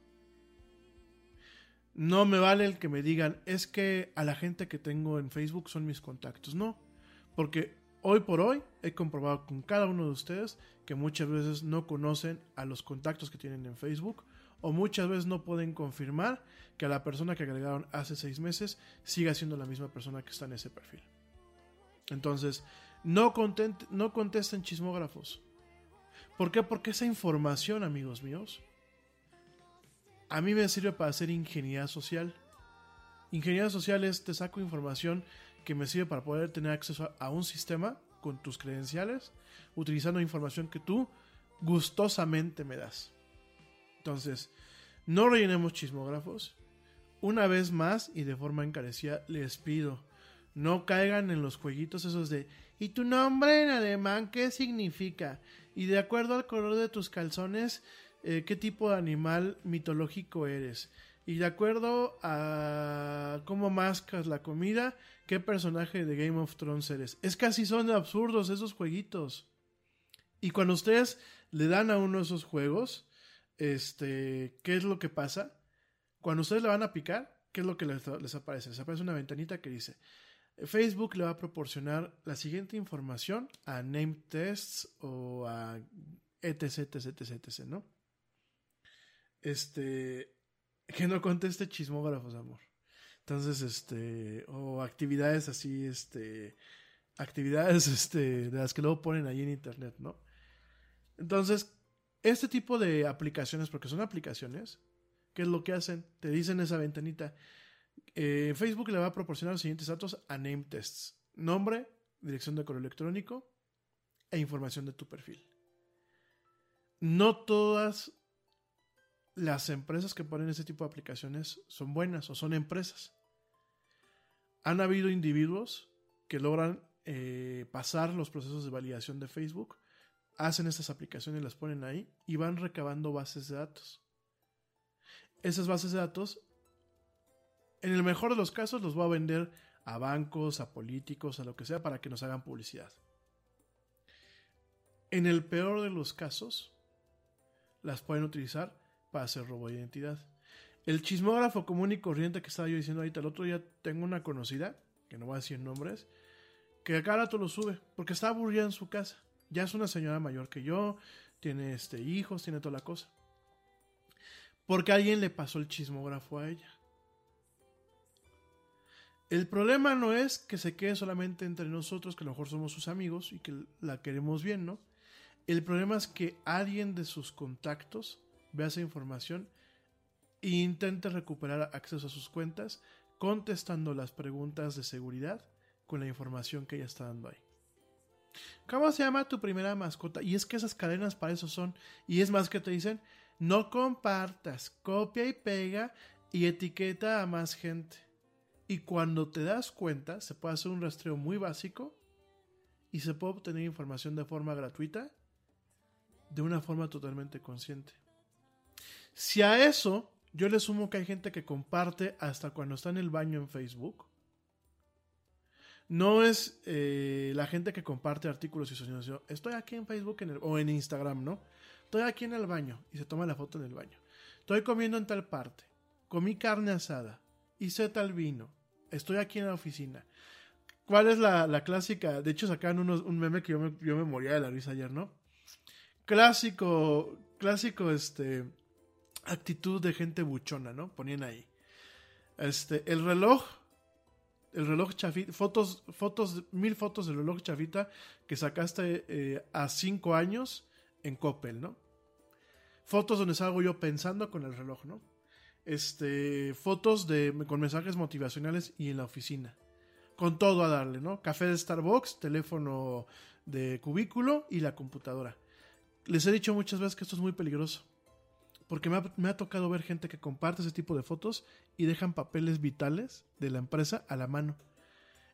No me vale el que me digan, es que a la gente que tengo en Facebook son mis contactos. No, porque hoy por hoy he comprobado con cada uno de ustedes que muchas veces no conocen a los contactos que tienen en Facebook o muchas veces no pueden confirmar que la persona que agregaron hace seis meses siga siendo la misma persona que está en ese perfil. Entonces, no, content no contesten chismógrafos. ¿Por qué? Porque esa información, amigos míos, a mí me sirve para hacer ingeniería social. Ingeniería social es te saco información que me sirve para poder tener acceso a un sistema con tus credenciales, utilizando información que tú gustosamente me das. Entonces, no rellenemos chismógrafos. Una vez más y de forma encarecida, les pido, no caigan en los jueguitos esos de ¿y tu nombre en alemán qué significa? Y de acuerdo al color de tus calzones, eh, ¿qué tipo de animal mitológico eres? Y de acuerdo a cómo mascas la comida, ¿qué personaje de Game of Thrones eres? Es casi son absurdos esos jueguitos. Y cuando ustedes le dan a uno esos juegos, este, ¿qué es lo que pasa? Cuando ustedes le van a picar, ¿qué es lo que les, les aparece? Les aparece una ventanita que dice, Facebook le va a proporcionar la siguiente información a name tests o a etc, etc, etc, etc, ¿no? Este, que no conteste chismógrafos, amor. Entonces, este, o actividades así, este, actividades, este, de las que luego ponen ahí en internet, ¿no? Entonces, este tipo de aplicaciones, porque son aplicaciones, ¿qué es lo que hacen? Te dicen esa ventanita. Eh, Facebook le va a proporcionar los siguientes datos a name tests. Nombre, dirección de correo electrónico e información de tu perfil. No todas las empresas que ponen ese tipo de aplicaciones son buenas o son empresas. Han habido individuos que logran eh, pasar los procesos de validación de Facebook, hacen estas aplicaciones, las ponen ahí y van recabando bases de datos. Esas bases de datos, en el mejor de los casos, los va a vender a bancos, a políticos, a lo que sea, para que nos hagan publicidad. En el peor de los casos, las pueden utilizar para hacer robo de identidad. El chismógrafo común y corriente que estaba yo diciendo ahorita, el otro día tengo una conocida, que no voy a decir nombres, que cada rato lo sube, porque está aburrida en su casa. Ya es una señora mayor que yo, tiene este, hijos, tiene toda la cosa. Porque alguien le pasó el chismógrafo a ella. El problema no es que se quede solamente entre nosotros, que a lo mejor somos sus amigos y que la queremos bien, ¿no? El problema es que alguien de sus contactos vea esa información e intente recuperar acceso a sus cuentas contestando las preguntas de seguridad con la información que ella está dando ahí. ¿Cómo se llama tu primera mascota? Y es que esas cadenas para eso son. Y es más que te dicen, no compartas, copia y pega y etiqueta a más gente. Y cuando te das cuenta, se puede hacer un rastreo muy básico y se puede obtener información de forma gratuita, de una forma totalmente consciente. Si a eso yo le sumo que hay gente que comparte hasta cuando está en el baño en Facebook, no es eh, la gente que comparte artículos y sonidos. Estoy aquí en Facebook o en Instagram, ¿no? Estoy aquí en el baño y se toma la foto en el baño. Estoy comiendo en tal parte. Comí carne asada. Hice tal vino. Estoy aquí en la oficina. ¿Cuál es la, clásica? De hecho, sacaron unos, un meme que yo me, yo me moría de la risa ayer, ¿no? Clásico, clásico, este, actitud de gente buchona, ¿no? Ponían ahí. Este, el reloj el reloj chafita, fotos, fotos, mil fotos del reloj chafita que sacaste eh, a cinco años en Coppel, ¿no? Fotos donde salgo yo pensando con el reloj, ¿no? Este, fotos de, con mensajes motivacionales y en la oficina. Con todo a darle, ¿no? Café de Starbucks, teléfono de cubículo y la computadora. Les he dicho muchas veces que esto es muy peligroso. Porque me ha, tocado ver gente que comparte ese tipo de fotos y dejan papeles vitales de la empresa a la mano.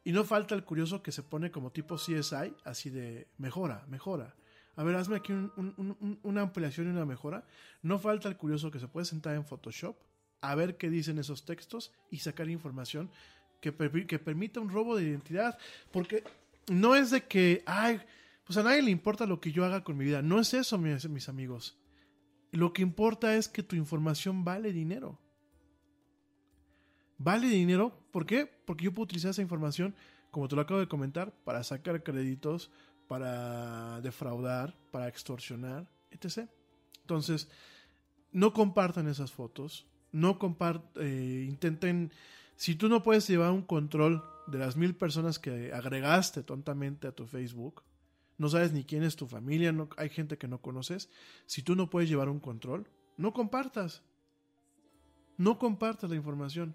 Y no falta el curioso que se pone como tipo CSI, así de mejora, mejora. A ver, hazme aquí una ampliación y una mejora. No falta el curioso que se puede sentar en Photoshop a ver qué dicen esos textos y sacar información que, permita un robo de identidad. Porque no es de que, ay, pues a nadie le importa lo que yo haga con mi vida. No es eso, mis amigos. Lo que importa es que tu información vale dinero. Vale dinero, ¿por qué? Porque yo puedo utilizar esa información, como te lo acabo de comentar, para sacar créditos, para defraudar, para extorsionar, etc. Entonces, no compartan esas fotos, no compartan, eh, intenten, si tú no puedes llevar un control de las mil personas que agregaste tontamente a tu Facebook, no sabes ni quién es tu familia, no, hay gente que no conoces, si tú no puedes llevar un control, no compartas. No compartas la información.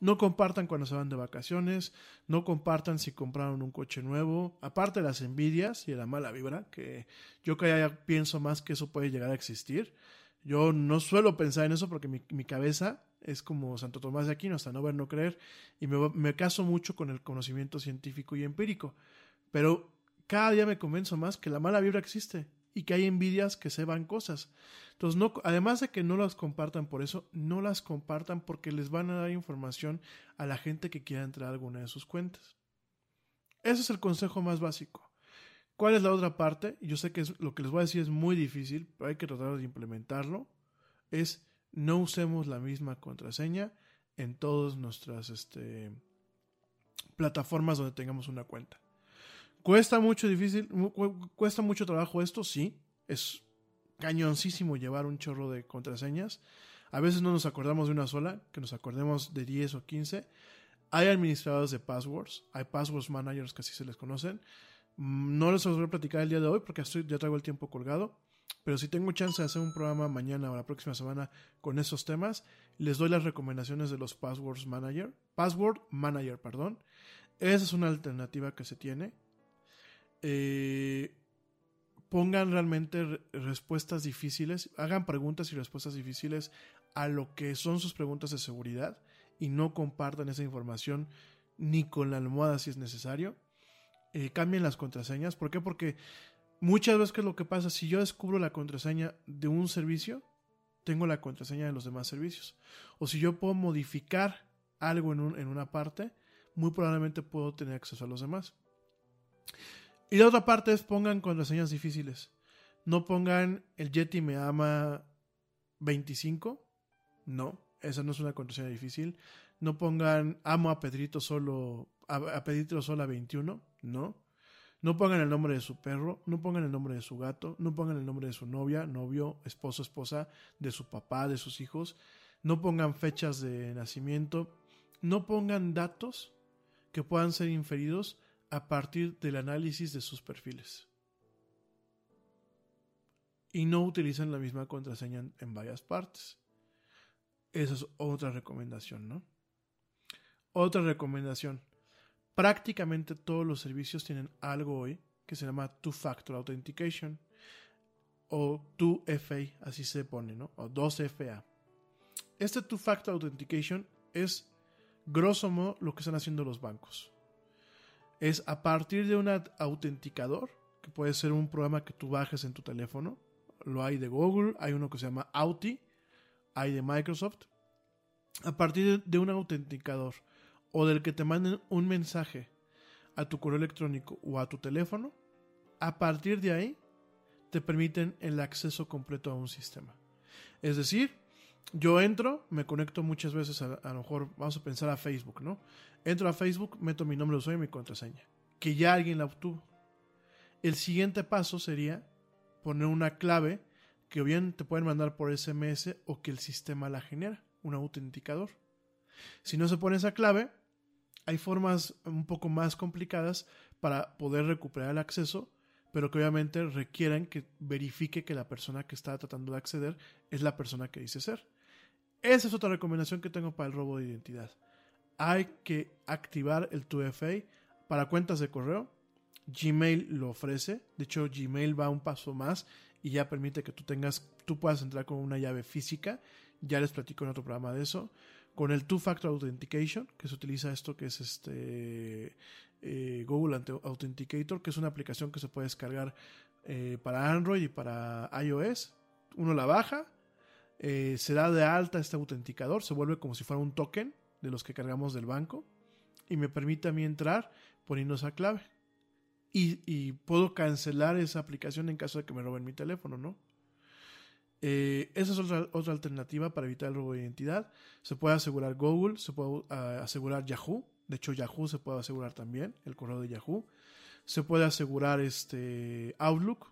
No compartan cuando se van de vacaciones, no compartan si compraron un coche nuevo, aparte de las envidias y de la mala vibra, que yo que pienso más que eso puede llegar a existir. Yo no suelo pensar en eso porque mi, cabeza es como Santo Tomás de Aquino, hasta no ver, no creer, y me, me caso mucho con el conocimiento científico y empírico. Pero cada día me convenzo más que la mala vibra existe y que hay envidias que se van cosas. Entonces, además de que no las compartan por eso, no las compartan porque les van a dar información a la gente que quiera entrar a alguna de sus cuentas. Ese es el consejo más básico. ¿Cuál es la otra parte? Yo sé que lo que les voy a decir es muy difícil, pero hay que tratar de implementarlo. Es no usemos la misma contraseña en todas nuestras este, plataformas donde tengamos una cuenta. Cuesta mucho difícil, cuesta mucho trabajo esto, sí. Es cañoncísimo llevar un chorro de contraseñas. A veces no nos acordamos de una sola, que nos acordemos de 10 o 15. Hay administradores de passwords, hay passwords managers que así se les conocen. Mm, no les voy a platicar el día de hoy porque estoy, ya traigo el tiempo colgado. Pero si tengo chance de hacer un programa mañana o la próxima semana con esos temas, les doy las recomendaciones de los passwords manager. Password manager, perdón. Esa es una alternativa que se tiene eh, pongan realmente respuestas difíciles, hagan preguntas y respuestas difíciles a lo que son sus preguntas de seguridad y no compartan esa información ni con la almohada si es necesario. Eh, cambien las contraseñas. ¿Por qué? Porque muchas veces lo que pasa, si yo descubro la contraseña de un servicio, tengo la contraseña de los demás servicios. O si yo puedo modificar algo en una parte, muy probablemente puedo tener acceso a los demás. Y la otra parte es pongan contraseñas difíciles. No pongan el Yeti me ama 25. No, esa no es una contraseña difícil. No pongan amo a Pedrito solo a, Pedrito sola 21. No. No pongan el nombre de su perro, no pongan el nombre de su gato, no pongan el nombre de su novia, novio, esposo, esposa, de su papá, de sus hijos. No pongan fechas de nacimiento. No pongan datos que puedan ser inferidos a partir del análisis de sus perfiles. Y no utilizan la misma contraseña en, varias partes. Esa es otra recomendación, ¿no? Otra recomendación. Prácticamente todos los servicios tienen algo hoy que se llama Two-Factor Authentication o 2FA, así se pone, ¿no? O 2FA. Este Two-Factor Authentication es grosso modo lo que están haciendo los bancos es a partir de un autenticador, que puede ser un programa que tú bajes en tu teléfono. Lo hay de Google, hay uno que se llama Auti, hay de Microsoft. A partir de un autenticador o del que te manden un mensaje a tu correo electrónico o a tu teléfono, a partir de ahí te permiten el acceso completo a un sistema. Es decir, yo entro, me conecto muchas veces, a, lo mejor vamos a pensar a Facebook, ¿no? Entro a Facebook, meto mi nombre de usuario y mi contraseña, que ya alguien la obtuvo. El siguiente paso sería poner una clave que bien te pueden mandar por SMS o que el sistema la genera, un autenticador. Si no se pone esa clave, hay formas un poco más complicadas para poder recuperar el acceso, pero que obviamente requieren que verifique que la persona que está tratando de acceder es la persona que dice ser. Esa es otra recomendación que tengo para el robo de identidad. Hay que activar el 2FA para cuentas de correo. Gmail lo ofrece. De hecho, Gmail va un paso más y ya permite que tú tengas, tú puedas entrar con una llave física. Ya les platico en otro programa de eso. Con el Two Factor Authentication, que se utiliza esto que es este eh, Google Authenticator, que es una aplicación que se puede descargar eh, para Android y para iOS. Uno la baja, eh, se da de alta este autenticador, se vuelve como si fuera un token de los que cargamos del banco y me permite a mí entrar poniendo esa clave. Y, puedo cancelar esa aplicación en caso de que me roben mi teléfono, ¿no? Eh, esa es otra, otra alternativa para evitar el robo de identidad. Se puede asegurar Google, se puede ah, asegurar Yahoo. De hecho, Yahoo se puede asegurar también, el correo de Yahoo. Se puede asegurar este Outlook.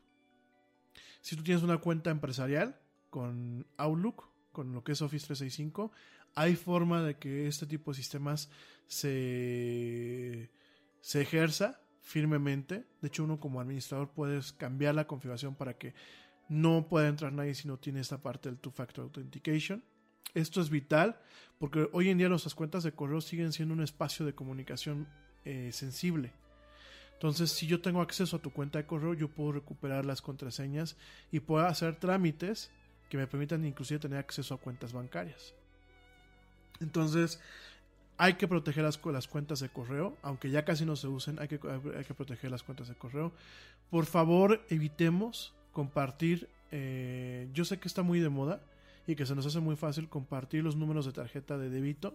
Si tú tienes una cuenta empresarial, con Outlook, con lo que es Office 365, hay forma de que este tipo de sistemas se, se ejerza firmemente. De hecho, uno como administrador puedes cambiar la configuración para que no pueda entrar nadie si no tiene esta parte del Two-Factor Authentication. Esto es vital porque hoy en día nuestras cuentas de correo siguen siendo un espacio de comunicación eh, sensible. Entonces, si yo tengo acceso a tu cuenta de correo, yo puedo recuperar las contraseñas y puedo hacer trámites que me permitan inclusive tener acceso a cuentas bancarias. Entonces, hay que proteger las, las, cuentas de correo, aunque ya casi no se usen, hay que, hay que proteger las cuentas de correo. Por favor, evitemos compartir, eh, yo sé que está muy de moda y que se nos hace muy fácil compartir los números de tarjeta de débito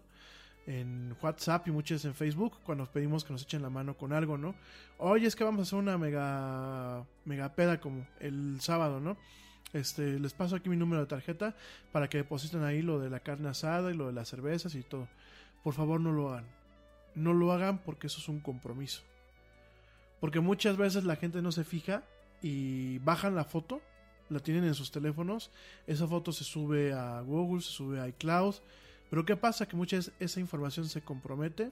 en WhatsApp y muchas en Facebook cuando pedimos que nos echen la mano con algo, ¿no? Oye, es que vamos a hacer una mega, mega peda como el sábado, ¿no? Este, les paso aquí mi número de tarjeta para que depositen ahí lo de la carne asada y lo de las cervezas y todo. Por favor, no lo hagan. No lo hagan porque eso es un compromiso. Porque muchas veces la gente no se fija y bajan la foto, la tienen en sus teléfonos, esa foto se sube a Google, se sube a iCloud, pero ¿qué pasa? Que muchas esa información se compromete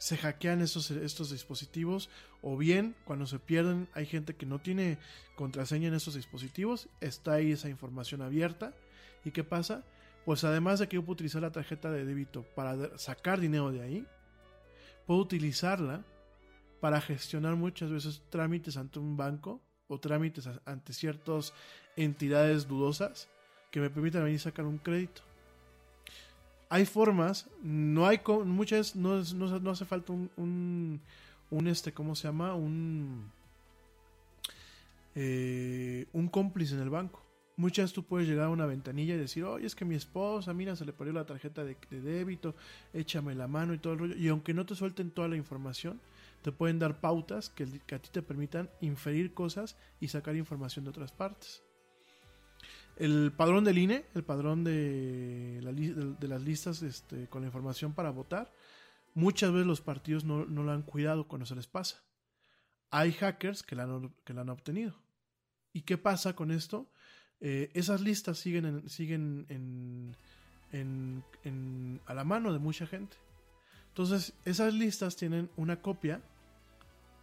se hackean estos, dispositivos o bien cuando se pierden hay gente que no tiene contraseña en estos dispositivos, está ahí esa información abierta y ¿qué pasa? Pues además de que yo puedo utilizar la tarjeta de débito para sacar dinero de ahí, puedo utilizarla para gestionar muchas veces trámites ante un banco o trámites ante ciertas entidades dudosas que me permitan venir sacar un crédito. Hay formas, no hay muchas, no, no, hace falta un, un, este, ¿cómo se llama? Un, eh, un cómplice en el banco. Muchas tú puedes llegar a una ventanilla y decir, oye, es que mi esposa, mira, se le perdió la tarjeta de, débito, échame la mano y todo el rollo. Y aunque no te suelten toda la información, te pueden dar pautas que, a ti te permitan inferir cosas y sacar información de otras partes. El padrón del INE, el padrón de, las listas este, con la información para votar, muchas veces los partidos no, lo han cuidado cuando se les pasa. Hay hackers que la han obtenido. ¿Y qué pasa con esto? Eh, esas listas siguen, siguen a la mano de mucha gente. Entonces, esas listas tienen una copia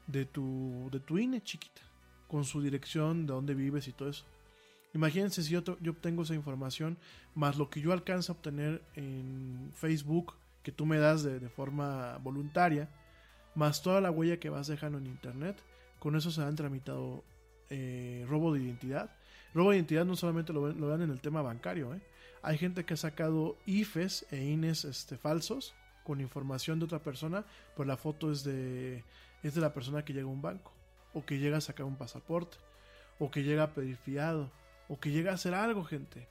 de de tu INE chiquita, con su dirección, de dónde vives y todo eso. Imagínense si yo, obtengo esa información, más lo que yo alcanzo a obtener en Facebook, que tú me das de, dan voluntaria, más toda la huella que vas dejando en Internet, con eso se han tramitado eh, robo de identidad Robo de identidad no solamente lo, lo dan en el tema bancario, ¿eh? hay gente que ha sacado IFES e INES este, falsos con información de otra persona, pues la foto es de, es de la persona que llega a un banco, o que llega a sacar un pasaporte, o que llega a pedir fiado, o que llega a hacer algo, gente.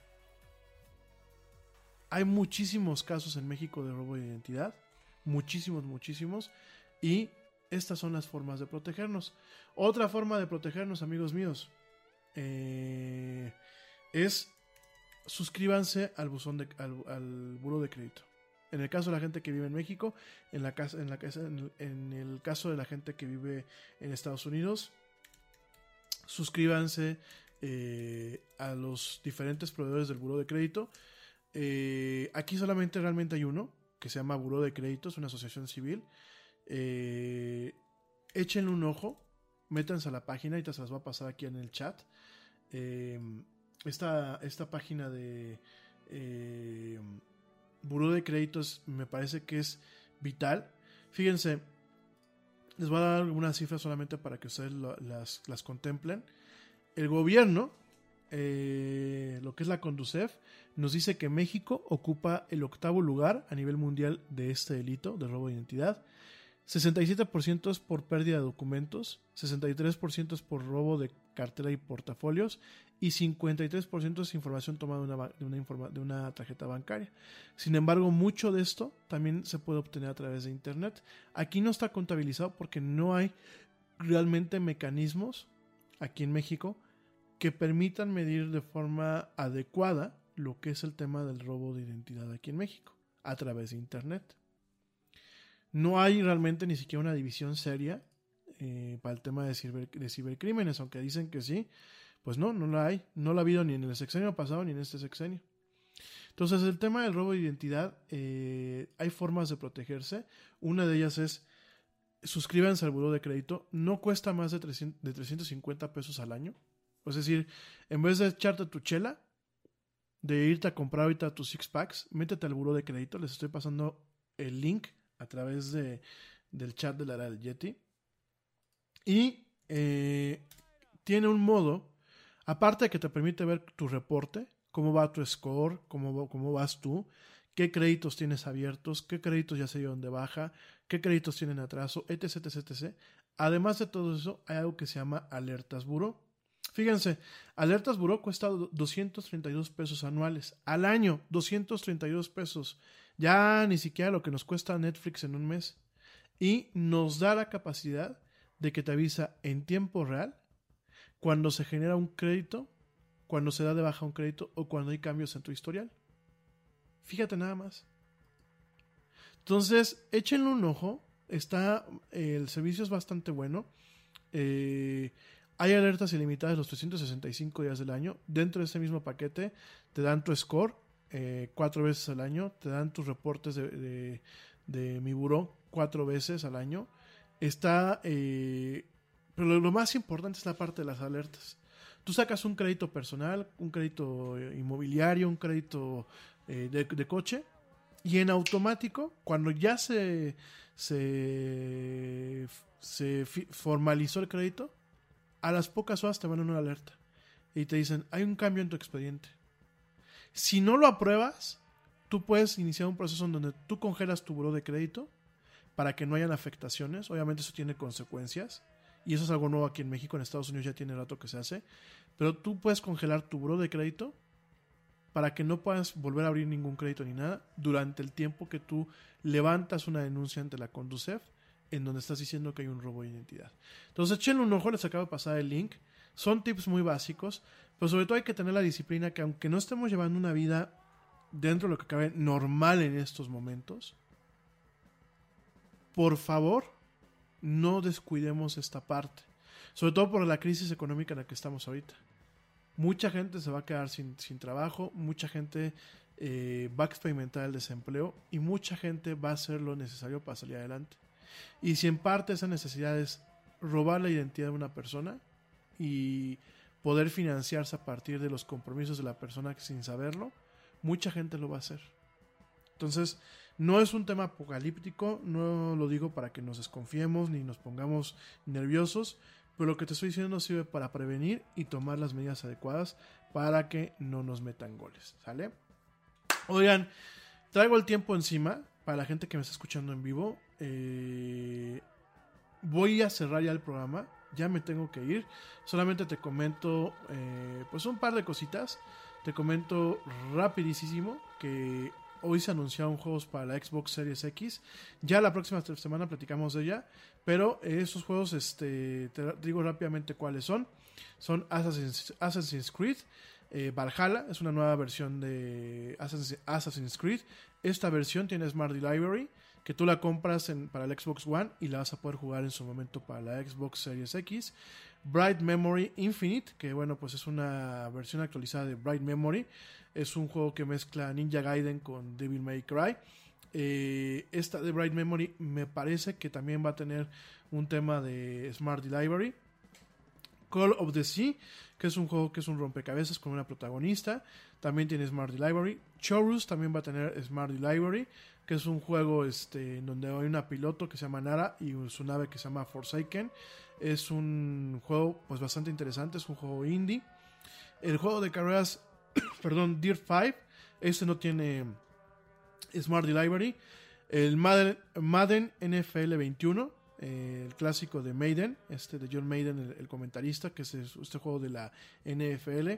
Hay muchísimos casos en México de robo de identidad, muchísimos, muchísimos, y estas son las formas de protegernos. Otra forma de protegernos, amigos míos, eh, es suscríbanse al buzón de, al, buro de crédito. En el caso de la gente que vive en México, en, la casa, en, la casa, en, el, caso de la gente que vive en Estados Unidos, suscríbanse eh, a los diferentes proveedores del buro de crédito. Eh, aquí solamente realmente hay uno, que se llama Buro de Crédito, es una asociación civil. échenle un ojo, métanse a la página, y te se las va a pasar aquí en el chat. Eh, esta, página de eh, Buró de Créditos me parece que es vital. Fíjense, les voy a dar algunas cifras solamente para que ustedes las, contemplen. El gobierno, eh, lo que es la Conducef, nos dice que México ocupa el octavo lugar a nivel mundial de este delito de robo de identidad. 67% es por pérdida de documentos, 63% es por robo de cartera y portafolios y 53% es información tomada de una, de, una tarjeta bancaria. Sin embargo, mucho de esto también se puede obtener a través de Internet. Aquí no está contabilizado porque no hay realmente mecanismos aquí en México que permitan medir de forma adecuada lo que es el tema del robo de identidad aquí en México a través de Internet. No hay realmente ni siquiera una división seria eh, para el tema de, cibercrímenes, aunque dicen que sí, pues no, no la hay. No la ha habido ni en el sexenio pasado ni en este sexenio. Entonces, el tema del robo de identidad, eh, hay formas de protegerse. Una de ellas es suscríbanse al buró de crédito. No cuesta más de, 300, de 350 pesos al año. Es decir, en vez de echarte tu chela, de irte a comprar ahorita tus six packs, métete al buró de crédito. Les estoy pasando el link a través de, del chat de la del Yeti. Y eh, tiene un modo, aparte de que te permite ver tu reporte, cómo va tu score, cómo, cómo vas tú, qué créditos tienes abiertos, qué créditos ya se dieron de baja, qué créditos tienen atraso, etc, etc, etc. Además de todo eso, hay algo que se llama Alertas Buro. Fíjense, Alertas Buro cuesta 232 pesos anuales. Al año, 232 pesos. Ya ni siquiera lo que nos cuesta Netflix en un mes. Y nos da la capacidad de que te avisa en tiempo real cuando se genera un crédito, cuando se da de baja un crédito o cuando hay cambios en tu historial. Fíjate nada más. Entonces, échenle un ojo. Está, el servicio es bastante bueno. Eh, hay alertas ilimitadas los 365 días del año. Dentro de ese mismo paquete te dan tu score eh, cuatro veces al año. Te dan tus reportes de, mi buró cuatro veces al año. Está. Eh, pero lo, más importante es la parte de las alertas. Tú sacas un crédito personal, un crédito eh, inmobiliario, un crédito de, coche. Y en automático, cuando ya se, se se formalizó el crédito, a las pocas horas te mandan una alerta y te dicen, hay un cambio en tu expediente. Si no lo apruebas, tú puedes iniciar un proceso en donde tú congelas tu buro de crédito para que no hayan afectaciones. Obviamente eso tiene consecuencias. Y eso es algo nuevo aquí en México, en Estados Unidos ya tiene rato que se hace. Pero tú puedes congelar tu buro de crédito para que no puedas volver a abrir ningún crédito ni nada durante el tiempo que tú levantas una denuncia ante la Conducef en donde estás diciendo que hay un robo de identidad. Entonces, échenle un ojo, les acabo de pasar el link. Son tips muy básicos, pero sobre todo hay que tener la disciplina que aunque no estemos llevando una vida dentro de lo que cabe normal en estos momentos, por favor, no descuidemos esta parte. Sobre todo por la crisis económica en la que estamos ahorita. Mucha gente se va a quedar sin, trabajo, mucha gente eh, va a experimentar el desempleo y mucha gente va a hacer lo necesario para salir adelante. Y si en parte esa necesidad es robar la identidad de una persona y poder financiarse a partir de los compromisos de la persona sin saberlo, mucha gente lo va a hacer. Entonces, no es un tema apocalíptico, no lo digo para que nos desconfiemos ni nos pongamos nerviosos, pero lo que te estoy diciendo sirve para prevenir y tomar las medidas adecuadas para que no nos metan goles, ¿sale? Oigan, traigo el tiempo encima para la gente que me está escuchando en vivo. Eh, voy a cerrar ya el programa, ya me tengo que ir. Solamente te comento eh, pues un par de cositas. Te comento rapidísimo que hoy se anunciaron juegos para la Xbox Series X. Ya la próxima semana platicamos de ella. Pero esos juegos, este, te digo rápidamente cuáles son. Son Assassin's, Creed. Eh, Valhalla es una nueva versión de Assassin's, Creed. Esta versión tiene Smart Library, que tú la compras para el Xbox One y la vas a poder jugar en su momento para la Xbox Series X. Bright Memory Infinite, que bueno, pues es una versión actualizada de Bright Memory. Es un juego que mezcla Ninja Gaiden con Devil May Cry. Eh, esta de Bright Memory me parece que también va a tener un tema de Smart Library. Call of the Sea, que es un juego que es un rompecabezas con una protagonista. También tiene Smart Library. Chorus también va a tener Smart Library, que es un juego este, donde hay una piloto que se llama Nara y su nave que se llama Forsaken. Es un juego pues bastante interesante, es un juego indie. El juego de carreras, perdón, Deer 5, este no tiene Smart Library. El Madden, NFL 21, eh, el clásico de Maiden, este de John Maiden, el, comentarista, que es este juego de la NFL.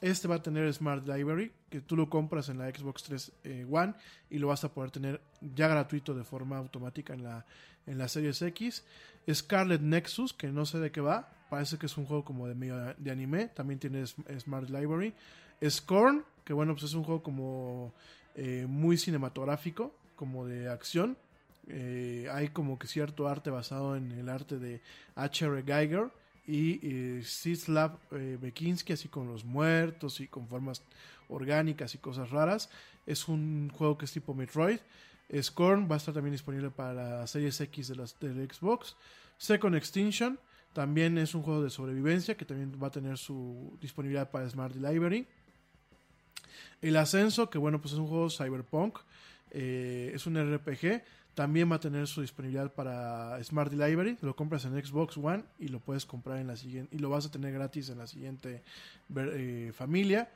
Este va a tener Smart Library, que tú lo compras en la Xbox 3 eh, One y lo vas a poder tener ya gratuito de forma automática en la, en Series X. Scarlet Nexus, que no sé de qué va, parece que es un juego como de medio de anime, también tiene Smart Library. Scorn, que bueno, pues es un juego como eh, muy cinematográfico, como de acción. Eh, hay como que cierto arte basado en el arte de H.R. Geiger y eh, Sislav eh, Bekinski, así con los muertos y con formas orgánicas y cosas raras. Es un juego que es tipo Metroid. Scorn va a estar también disponible para la Series X de las, del Xbox. Second Extinction también es un juego de sobrevivencia que también va a tener su disponibilidad para Smart Library. El Ascenso, que bueno, pues es un juego cyberpunk, es un RPG, también va a tener su disponibilidad para Smart Library, lo compras en Xbox One y lo puedes comprar en la siguiente, y lo vas a tener gratis en la siguiente eh, familia.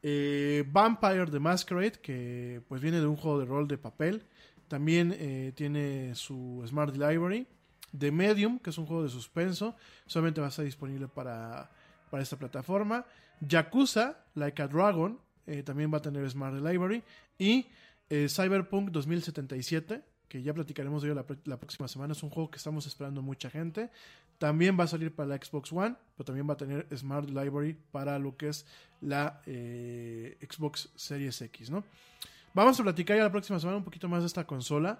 Eh, Vampire the Masquerade, que pues viene de un juego de rol de papel, también tiene su Smart Library. The Medium, que es un juego de suspenso, solamente va a estar disponible para, para esta plataforma. Yakuza, Like a Dragon, eh, también va a tener Smart Library. Y eh, Cyberpunk 2077, que ya platicaremos de ello la, próxima semana, es un juego que estamos esperando mucha gente. También va a salir para la Xbox One, pero también va a tener Smart Library para lo que es la eh, Xbox Series X, ¿no? Vamos a platicar ya la próxima semana un poquito más de esta consola.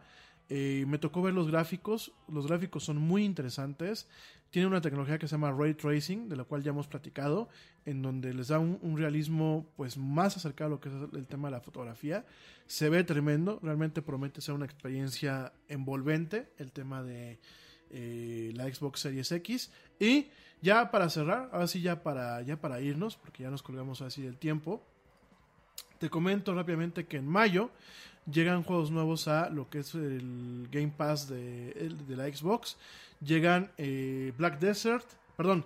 Me tocó ver los gráficos. Los gráficos son muy interesantes. Tiene una tecnología que se llama Ray Tracing, de la cual ya hemos platicado, en donde les da un, realismo pues más acercado a lo que es el tema de la fotografía. Se ve tremendo, realmente promete ser una experiencia envolvente el tema de eh, la Xbox Series X. Y ya para cerrar, ahora sí ya para, ya para irnos, porque ya nos colgamos así del tiempo, te comento rápidamente que en mayo llegan juegos nuevos a lo que es el Game Pass de, de la Xbox. Llegan eh, Black Desert, perdón,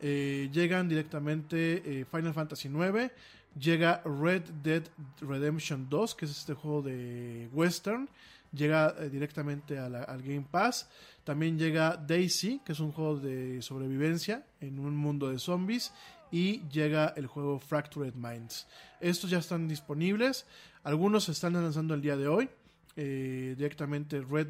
eh, llegan directamente eh, Final Fantasy IX. Llega Red Dead Redemption 2, que es este juego de western. Llega directamente al Game Pass. También llega Daisy, que es un juego de sobrevivencia en un mundo de zombies. Y llega el juego Fractured Minds. Estos ya están disponibles. Algunos se están lanzando el día de hoy. Eh, directamente Red,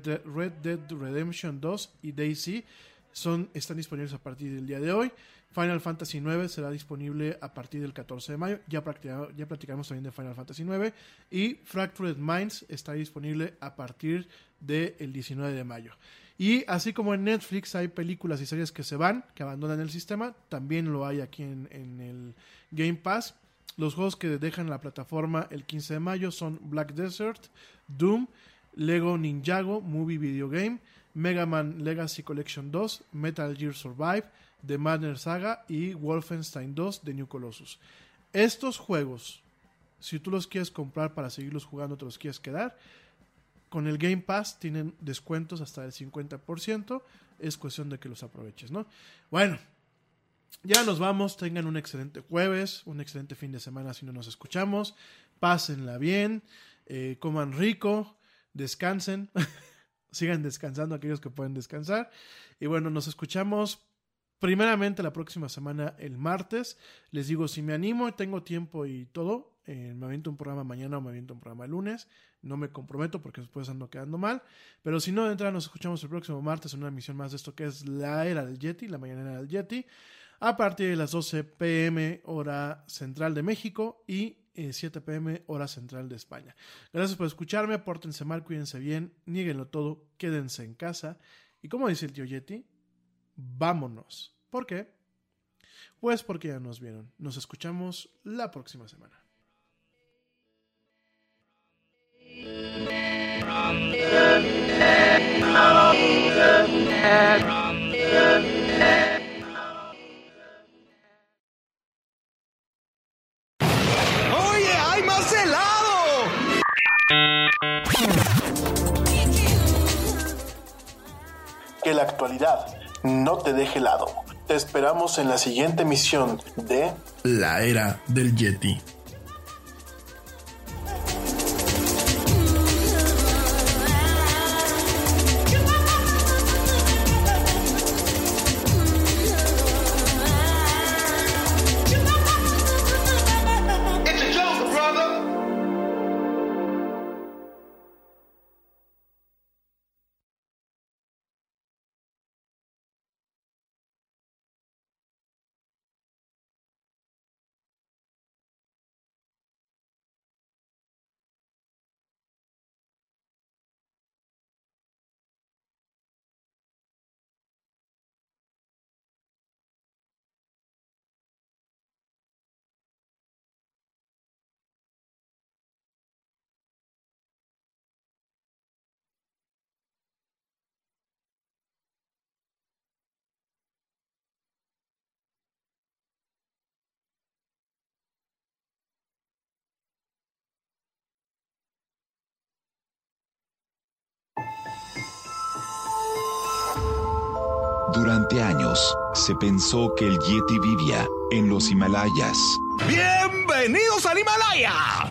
Dead Redemption 2 y Daisy son, están disponibles a partir del día de hoy. Final Fantasy IX será disponible a partir del 14 de mayo. Ya, platicamos también de Final Fantasy IX. Y Fractured Minds está disponible a partir del 19 de mayo. Y así como en Netflix hay películas y series que se van, que abandonan el sistema, también lo hay aquí en, el Game Pass. Los juegos que dejan la plataforma el 15 de mayo son Black Desert, Doom, Lego Ninjago Movie Video Game, Mega Man Legacy Collection 2, Metal Gear Survive, The Manner Saga y Wolfenstein 2 de New Colossus. Estos juegos, si tú los quieres comprar para seguirlos jugando, te los quieres quedar, con el Game Pass tienen descuentos hasta el 50%. Es cuestión de que los aproveches, ¿no? Bueno, ya nos vamos, tengan un excelente jueves, un excelente fin de semana si no nos escuchamos, pásenla bien, eh, coman rico, descansen, sigan descansando aquellos que pueden descansar. Y bueno, nos escuchamos primeramente la próxima semana, el martes. Les digo, si me animo, tengo tiempo y todo, eh, me aviento un programa mañana o me aviento un programa el lunes. No me comprometo porque después ando quedando mal. Pero si no, de entrada nos escuchamos el próximo martes en una emisión más de esto que es la era del Yeti, la mañana del Yeti a partir de las 12 pm hora central de México y 7 eh, pm hora central de España. Gracias por escucharme, pórtense mal, cuídense bien, nieguenlo todo, quédense en casa y como dice el tío Yeti, vámonos. ¿Por qué? Pues porque ya nos vieron. Nos escuchamos la próxima semana. Que la actualidad no te deje helado. Te esperamos en la siguiente emisión de La Era del Yeti. Durante años, se pensó que el Yeti vivía en los Himalayas. ¡Bienvenidos al Himalaya!